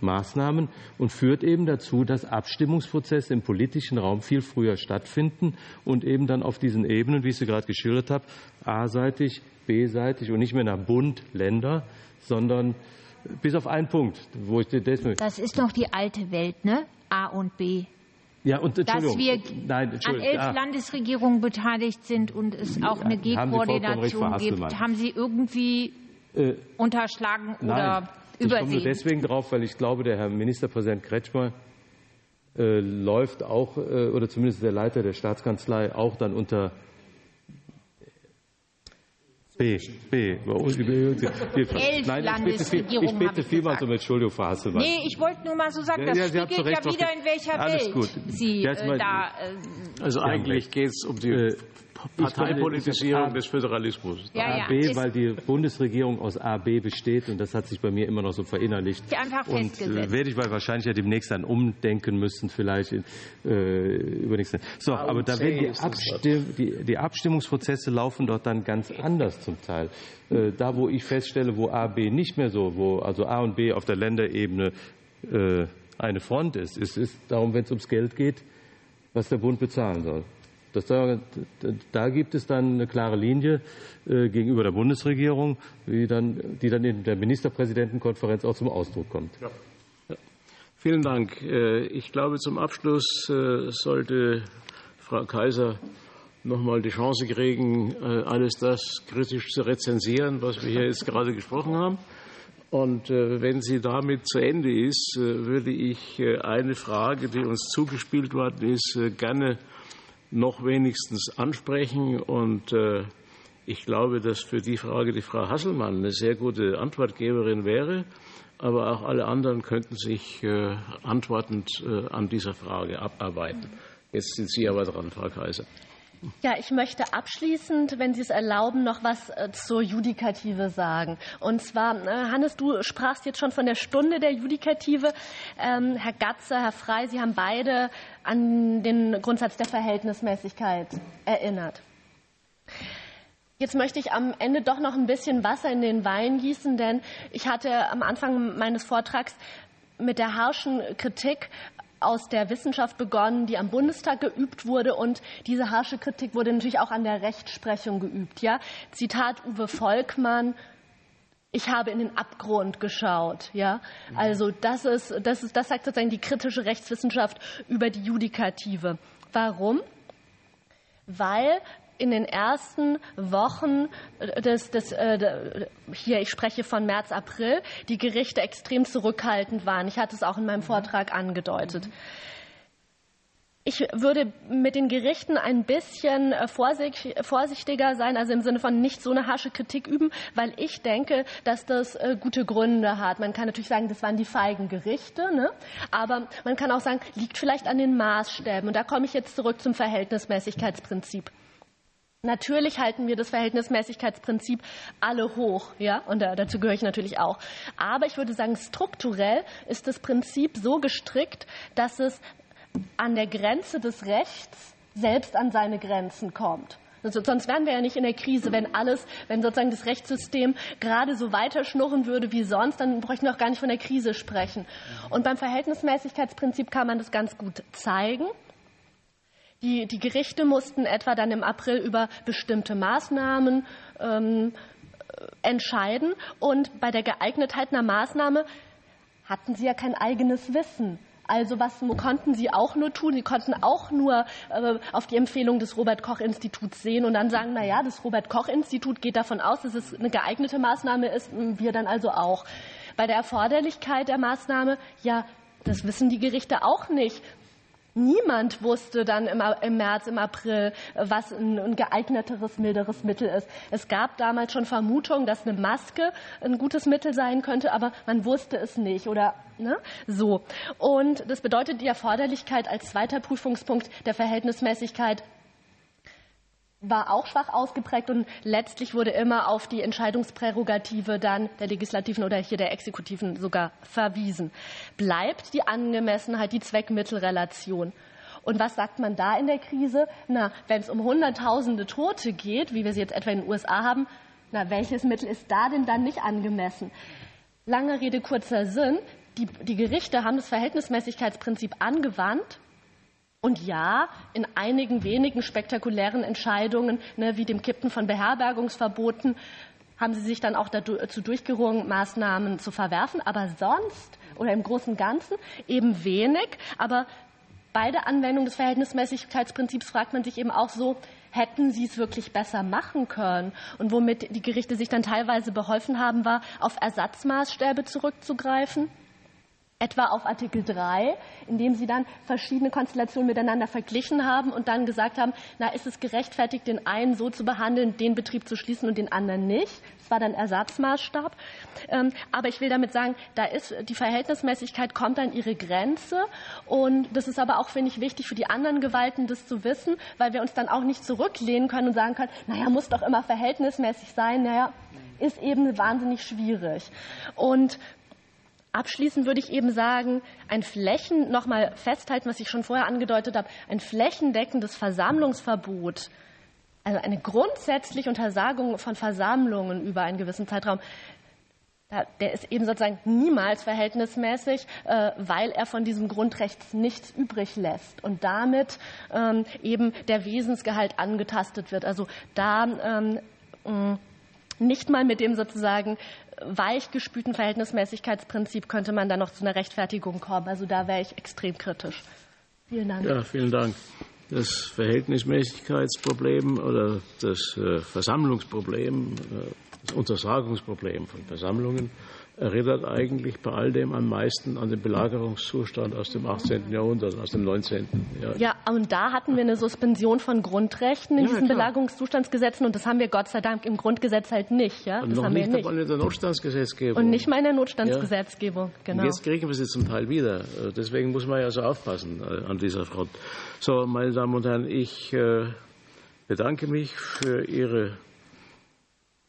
Maßnahmen und führt eben dazu, dass Abstimmungsprozesse im politischen Raum viel früher stattfinden und eben dann auf diesen Ebenen, wie ich sie gerade geschildert habe, A-seitig, B-seitig und nicht mehr nach Bund, Länder, sondern bis auf einen Punkt, wo ich das ist noch die alte Welt, ne? A und B. Ja, und dass wir Nein, an elf ah. Landesregierungen beteiligt sind und es auch eine G-Koordination gibt. Haben Sie irgendwie äh, unterschlagen oder nein, übersehen? Ich komme nur deswegen drauf, weil ich glaube, der Herr Ministerpräsident Kretschmer äh, läuft auch, äh, oder zumindest der Leiter der Staatskanzlei, auch dann unter B, B. Elf Nein, Landesregierungen ich bitte, vielmals um Entschuldigung, Frau Hasselmann. Nee, ich wollte nur mal so sagen, das ja, spiegelt ja wieder, in welcher Alles Welt gut. Sie äh, da... Äh, also eigentlich geht es um die äh, Parteipolitisierung des Föderalismus. Ja, AB, ja. weil die Bundesregierung aus AB besteht und das hat sich bei mir immer noch so verinnerlicht. Einfach und äh, werde ich wahrscheinlich ja demnächst dann umdenken müssen, vielleicht in, äh, übernächst. So, A aber da werden die, Abstimm die, die, Abstimmungsprozesse laufen dort dann ganz anders zum Teil. Äh, da, wo ich feststelle, wo AB nicht mehr so, wo also A und B auf der Länderebene äh, eine Front ist, ist, ist darum, wenn es ums Geld geht, was der Bund bezahlen soll. Das, da, da, gibt es dann eine klare Linie äh, gegenüber der Bundesregierung, die dann, die dann in der Ministerpräsidentenkonferenz auch zum Ausdruck kommt. Ja. Ja. Vielen Dank. Äh, ich glaube, zum Abschluss äh, sollte Frau Kaiser noch mal die Chance kriegen, äh, alles das kritisch zu rezensieren, was wir hier jetzt gerade gesprochen haben. Und wenn sie damit zu Ende ist, würde ich eine Frage, die uns zugespielt worden ist, gerne noch wenigstens ansprechen. Und äh, ich glaube, dass für die Frage die Frau Hasselmann eine sehr gute Antwortgeberin wäre. Aber auch alle anderen könnten sich äh, antwortend äh, an dieser Frage abarbeiten. Jetzt sind Sie aber dran, Frau Kaiser. Ja, ich möchte abschließend, wenn Sie es erlauben, noch was äh, zur Judikative sagen. Und zwar, äh, Hannes, du sprachst jetzt schon von der Stunde der Judikative. Ähm, Herr Gatze, Herr Frey, Sie haben beide an den Grundsatz der Verhältnismäßigkeit erinnert. Jetzt möchte ich am Ende doch noch ein bisschen Wasser in den Wein gießen, denn ich hatte am Anfang meines Vortrags mit der harschen Kritik aus der Wissenschaft begonnen, die am Bundestag geübt wurde. Und diese harsche Kritik wurde natürlich auch an der Rechtsprechung geübt. Ja? Zitat Uwe Volkmann. Ich habe in den Abgrund geschaut. Ja? Also das, ist, das, ist, das sagt sozusagen die kritische Rechtswissenschaft über die Judikative. Warum? Weil in den ersten Wochen des, des äh, hier, ich spreche von März, April, die Gerichte extrem zurückhaltend waren. Ich hatte es auch in meinem Vortrag angedeutet. Ich würde mit den Gerichten ein bisschen äh, vorsichtiger sein, also im Sinne von nicht so eine harsche Kritik üben, weil ich denke, dass das äh, gute Gründe hat. Man kann natürlich sagen, das waren die feigen Gerichte, ne? aber man kann auch sagen, liegt vielleicht an den Maßstäben. Und da komme ich jetzt zurück zum Verhältnismäßigkeitsprinzip. Natürlich halten wir das Verhältnismäßigkeitsprinzip alle hoch, ja, und dazu gehöre ich natürlich auch. Aber ich würde sagen, strukturell ist das Prinzip so gestrickt, dass es an der Grenze des Rechts selbst an seine Grenzen kommt. Also, sonst wären wir ja nicht in der Krise, wenn alles, wenn sozusagen das Rechtssystem gerade so weiter schnurren würde wie sonst, dann bräuchten wir auch gar nicht von der Krise sprechen. Und beim Verhältnismäßigkeitsprinzip kann man das ganz gut zeigen. Die, die Gerichte mussten etwa dann im April über bestimmte Maßnahmen ähm, entscheiden. Und bei der Geeignetheit einer Maßnahme hatten sie ja kein eigenes Wissen. Also was konnten sie auch nur tun? Sie konnten auch nur äh, auf die Empfehlung des Robert Koch Instituts sehen und dann sagen, na ja, das Robert Koch Institut geht davon aus, dass es eine geeignete Maßnahme ist, wir dann also auch. Bei der Erforderlichkeit der Maßnahme, ja, das wissen die Gerichte auch nicht. Niemand wusste dann im, im, März, im April, was ein, ein, geeigneteres, milderes Mittel ist. Es gab damals schon Vermutungen, dass eine Maske ein gutes Mittel sein könnte, aber man wusste es nicht oder ne? so. Und das bedeutet die Erforderlichkeit als zweiter Prüfungspunkt der Verhältnismäßigkeit war auch schwach ausgeprägt und letztlich wurde immer auf die Entscheidungsprärogative dann der Legislativen oder hier der Exekutiven sogar verwiesen. Bleibt die Angemessenheit, die Zweckmittelrelation. Und was sagt man da in der Krise? Na, wenn es um Hunderttausende Tote geht, wie wir sie jetzt etwa in den USA haben, na, welches Mittel ist da denn dann nicht angemessen? Lange Rede, kurzer Sinn. die, die Gerichte haben das Verhältnismäßigkeitsprinzip angewandt und ja, in einigen wenigen spektakulären Entscheidungen, ne, wie dem Kippen von Beherbergungsverboten, haben sie sich dann auch dazu durchgerungen, Maßnahmen zu verwerfen. Aber sonst oder im Großen und Ganzen eben wenig. Aber bei der Anwendung des Verhältnismäßigkeitsprinzips fragt man sich eben auch so, hätten sie es wirklich besser machen können? Und womit die Gerichte sich dann teilweise beholfen haben, war, auf Ersatzmaßstäbe zurückzugreifen etwa auf Artikel 3, in dem Sie dann verschiedene Konstellationen miteinander verglichen haben und dann gesagt haben, na, ist es gerechtfertigt, den einen so zu behandeln, den Betrieb zu schließen und den anderen nicht? Das war dann Ersatzmaßstab. Ähm, aber ich will damit sagen, da ist die Verhältnismäßigkeit kommt an ihre Grenze und das ist aber auch, finde ich, wichtig für die anderen Gewalten, das zu wissen, weil wir uns dann auch nicht zurücklehnen können und sagen können, naja, muss doch immer verhältnismäßig sein. Naja, ist eben wahnsinnig schwierig. Und Abschließend würde ich eben sagen, ein Flächen, noch mal festhalten, was ich schon vorher angedeutet habe, ein flächendeckendes Versammlungsverbot, also eine grundsätzliche Untersagung von Versammlungen über einen gewissen Zeitraum, der ist eben sozusagen niemals verhältnismäßig, äh, weil er von diesem Grundrecht nichts übrig lässt und damit ähm, eben der Wesensgehalt angetastet wird. Also da ähm, nicht mal mit dem sozusagen weichgespülten Verhältnismäßigkeitsprinzip könnte man dann noch zu einer Rechtfertigung kommen. Also da wäre ich extrem kritisch. Vielen Dank. Ja, vielen Dank. Das Verhältnismäßigkeitsproblem oder das äh, Versammlungsproblem, äh, das Untersagungsproblem von Versammlungen erinnert eigentlich bei all dem am meisten an den Belagerungszustand aus dem 18. Jahrhundert, aus dem 19. Ja, ja und da hatten wir eine Suspension von Grundrechten in ja, diesen klar. Belagerungszustandsgesetzen und das haben wir Gott sei Dank im Grundgesetz halt nicht. Ja? Und das noch haben nicht, wir nicht. in der Notstandsgesetzgebung. Und nicht mal in der Notstandsgesetzgebung, genau. Und jetzt kriegen wir sie zum Teil wieder. Deswegen muss man ja so aufpassen äh, an dieser Front. So, meine Damen und Herren, ich äh, bedanke mich für Ihre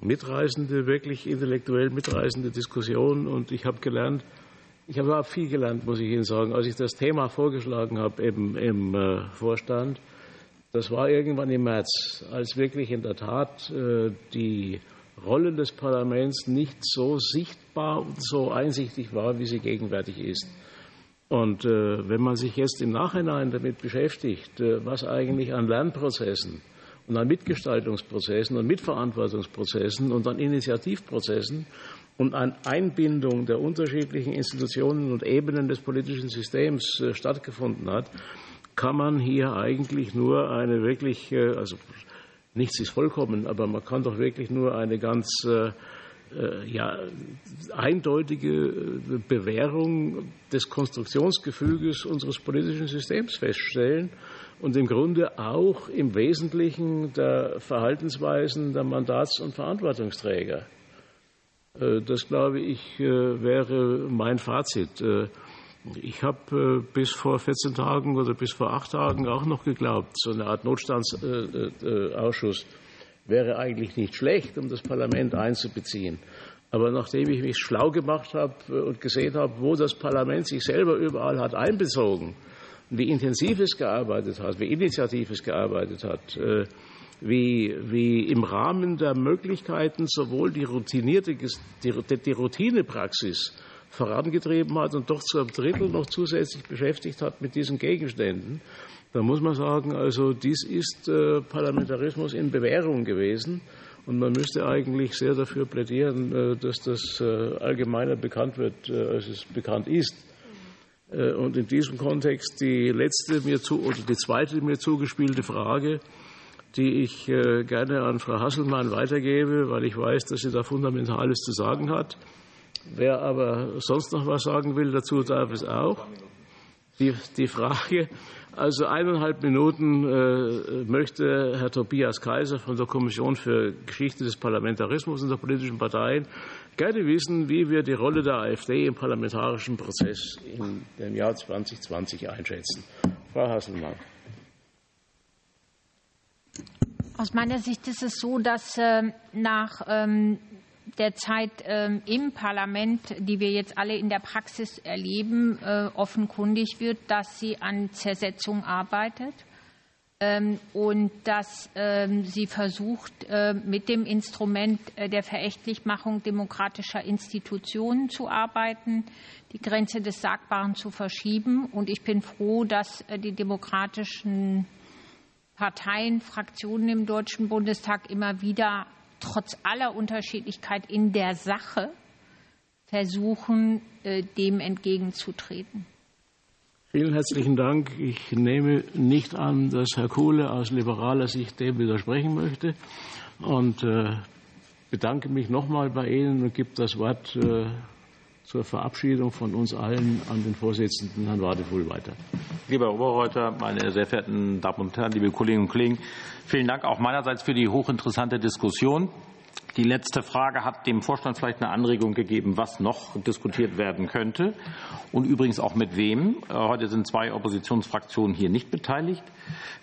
mitreißende, wirklich intellektuell mitreißende Diskussion. Und ich habe gelernt, ich habe viel gelernt, muss ich Ihnen sagen, als ich das Thema vorgeschlagen habe im, im äh, Vorstand. Das war irgendwann im März, als wirklich in der Tat äh, die Rolle des Parlaments nicht so sichtbar und so einsichtig war, wie sie gegenwärtig ist. Und äh, wenn man sich jetzt im Nachhinein damit beschäftigt, was eigentlich an Lernprozessen und an Mitgestaltungsprozessen und Mitverantwortungsprozessen und an Initiativprozessen und an Einbindung der unterschiedlichen Institutionen und Ebenen des politischen Systems äh, stattgefunden hat, kann man hier eigentlich nur eine wirklich, äh, also nichts ist vollkommen, aber man kann doch wirklich nur eine ganz äh, ja, eindeutige Bewährung des Konstruktionsgefüges unseres politischen Systems feststellen und im Grunde auch im Wesentlichen der Verhaltensweisen der Mandats- und Verantwortungsträger. Äh, das, glaube ich, äh, wäre mein Fazit. Äh, ich habe bis vor 14 Tagen oder bis vor acht Tagen auch noch geglaubt, so eine Art Notstandsausschuss wäre eigentlich nicht schlecht, um das Parlament einzubeziehen. Aber nachdem ich mich schlau gemacht habe und gesehen habe, wo das Parlament sich selber überall hat einbezogen, wie intensiv es gearbeitet hat, wie initiativ es gearbeitet hat, äh, wie, wie im Rahmen der Möglichkeiten sowohl die routinierte, die, die Routinepraxis vorangetrieben hat und doch zu einem Drittel noch zusätzlich beschäftigt hat mit diesen Gegenständen, da muss man sagen, also dies ist äh, Parlamentarismus in Bewährung gewesen. Und man müsste eigentlich sehr dafür plädieren, äh, dass das allgemeiner bekannt wird, als es bekannt ist. Äh, und in diesem Kontext die letzte mir zu, oder die zweite mir zugespielte Frage, die ich äh, gerne an Frau Hasselmann weitergebe, weil ich weiß, dass sie da Fundamentales zu sagen hat. Wer aber sonst noch was sagen will, dazu darf es auch. Die, die Frage, also eineinhalb Minuten äh, möchte Herr Tobias Kaiser von der Kommission für Geschichte des Parlamentarismus und der politischen Parteien gerne wissen, wie wir die Rolle der AfD im parlamentarischen Prozess in dem Jahr 2020 einschätzen. Frau Hasselmann. Aus meiner Sicht ist es so, dass äh, nach ähm, der Zeit ähm, im Parlament, die wir jetzt alle in der Praxis erleben, äh, offenkundig wird, dass sie an Zersetzung arbeitet ähm, und dass ähm, sie versucht, äh, mit dem Instrument äh, der Verächtlichmachung demokratischer Institutionen zu arbeiten, die Grenze des Sagbaren zu verschieben. Und ich bin froh, dass äh, die demokratischen Parteien, Fraktionen im Deutschen Bundestag immer wieder trotz aller Unterschiedlichkeit in der Sache versuchen, dem entgegenzutreten. Vielen herzlichen Dank. Ich nehme nicht an, dass Herr Kuhle aus liberaler Sicht dem widersprechen möchte und äh, bedanke mich nochmal bei Ihnen und gebe das Wort äh, zur Verabschiedung von uns allen an den Vorsitzenden Herrn Wadefuhl weiter. Lieber Herr Oberreuter, meine sehr verehrten Damen und Herren, liebe Kolleginnen und Kollegen, vielen Dank auch meinerseits für die hochinteressante Diskussion. Die letzte Frage hat dem Vorstand vielleicht eine Anregung gegeben, was noch diskutiert werden könnte und übrigens auch mit wem. Äh, heute sind zwei Oppositionsfraktionen hier nicht beteiligt.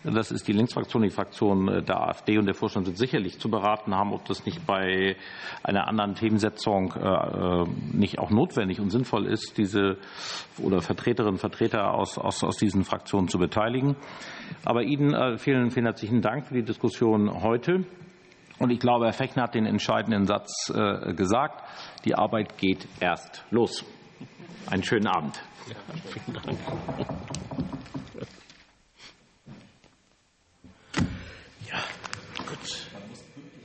Das ist die Linksfraktion, die Fraktion äh, der AfD und der Vorstand sind sicherlich zu beraten haben, ob das nicht bei einer anderen Themensetzung äh, nicht auch notwendig und sinnvoll ist, diese oder Vertreterinnen und Vertreter aus, aus, aus diesen Fraktionen zu beteiligen. Aber Ihnen vielen, vielen herzlichen Dank für die Diskussion heute. Und ich glaube, Herr Fechner hat den entscheidenden Satz äh, gesagt. Die Arbeit geht erst los. Einen schönen Abend. Ja, vielen Dank. Ja, gut.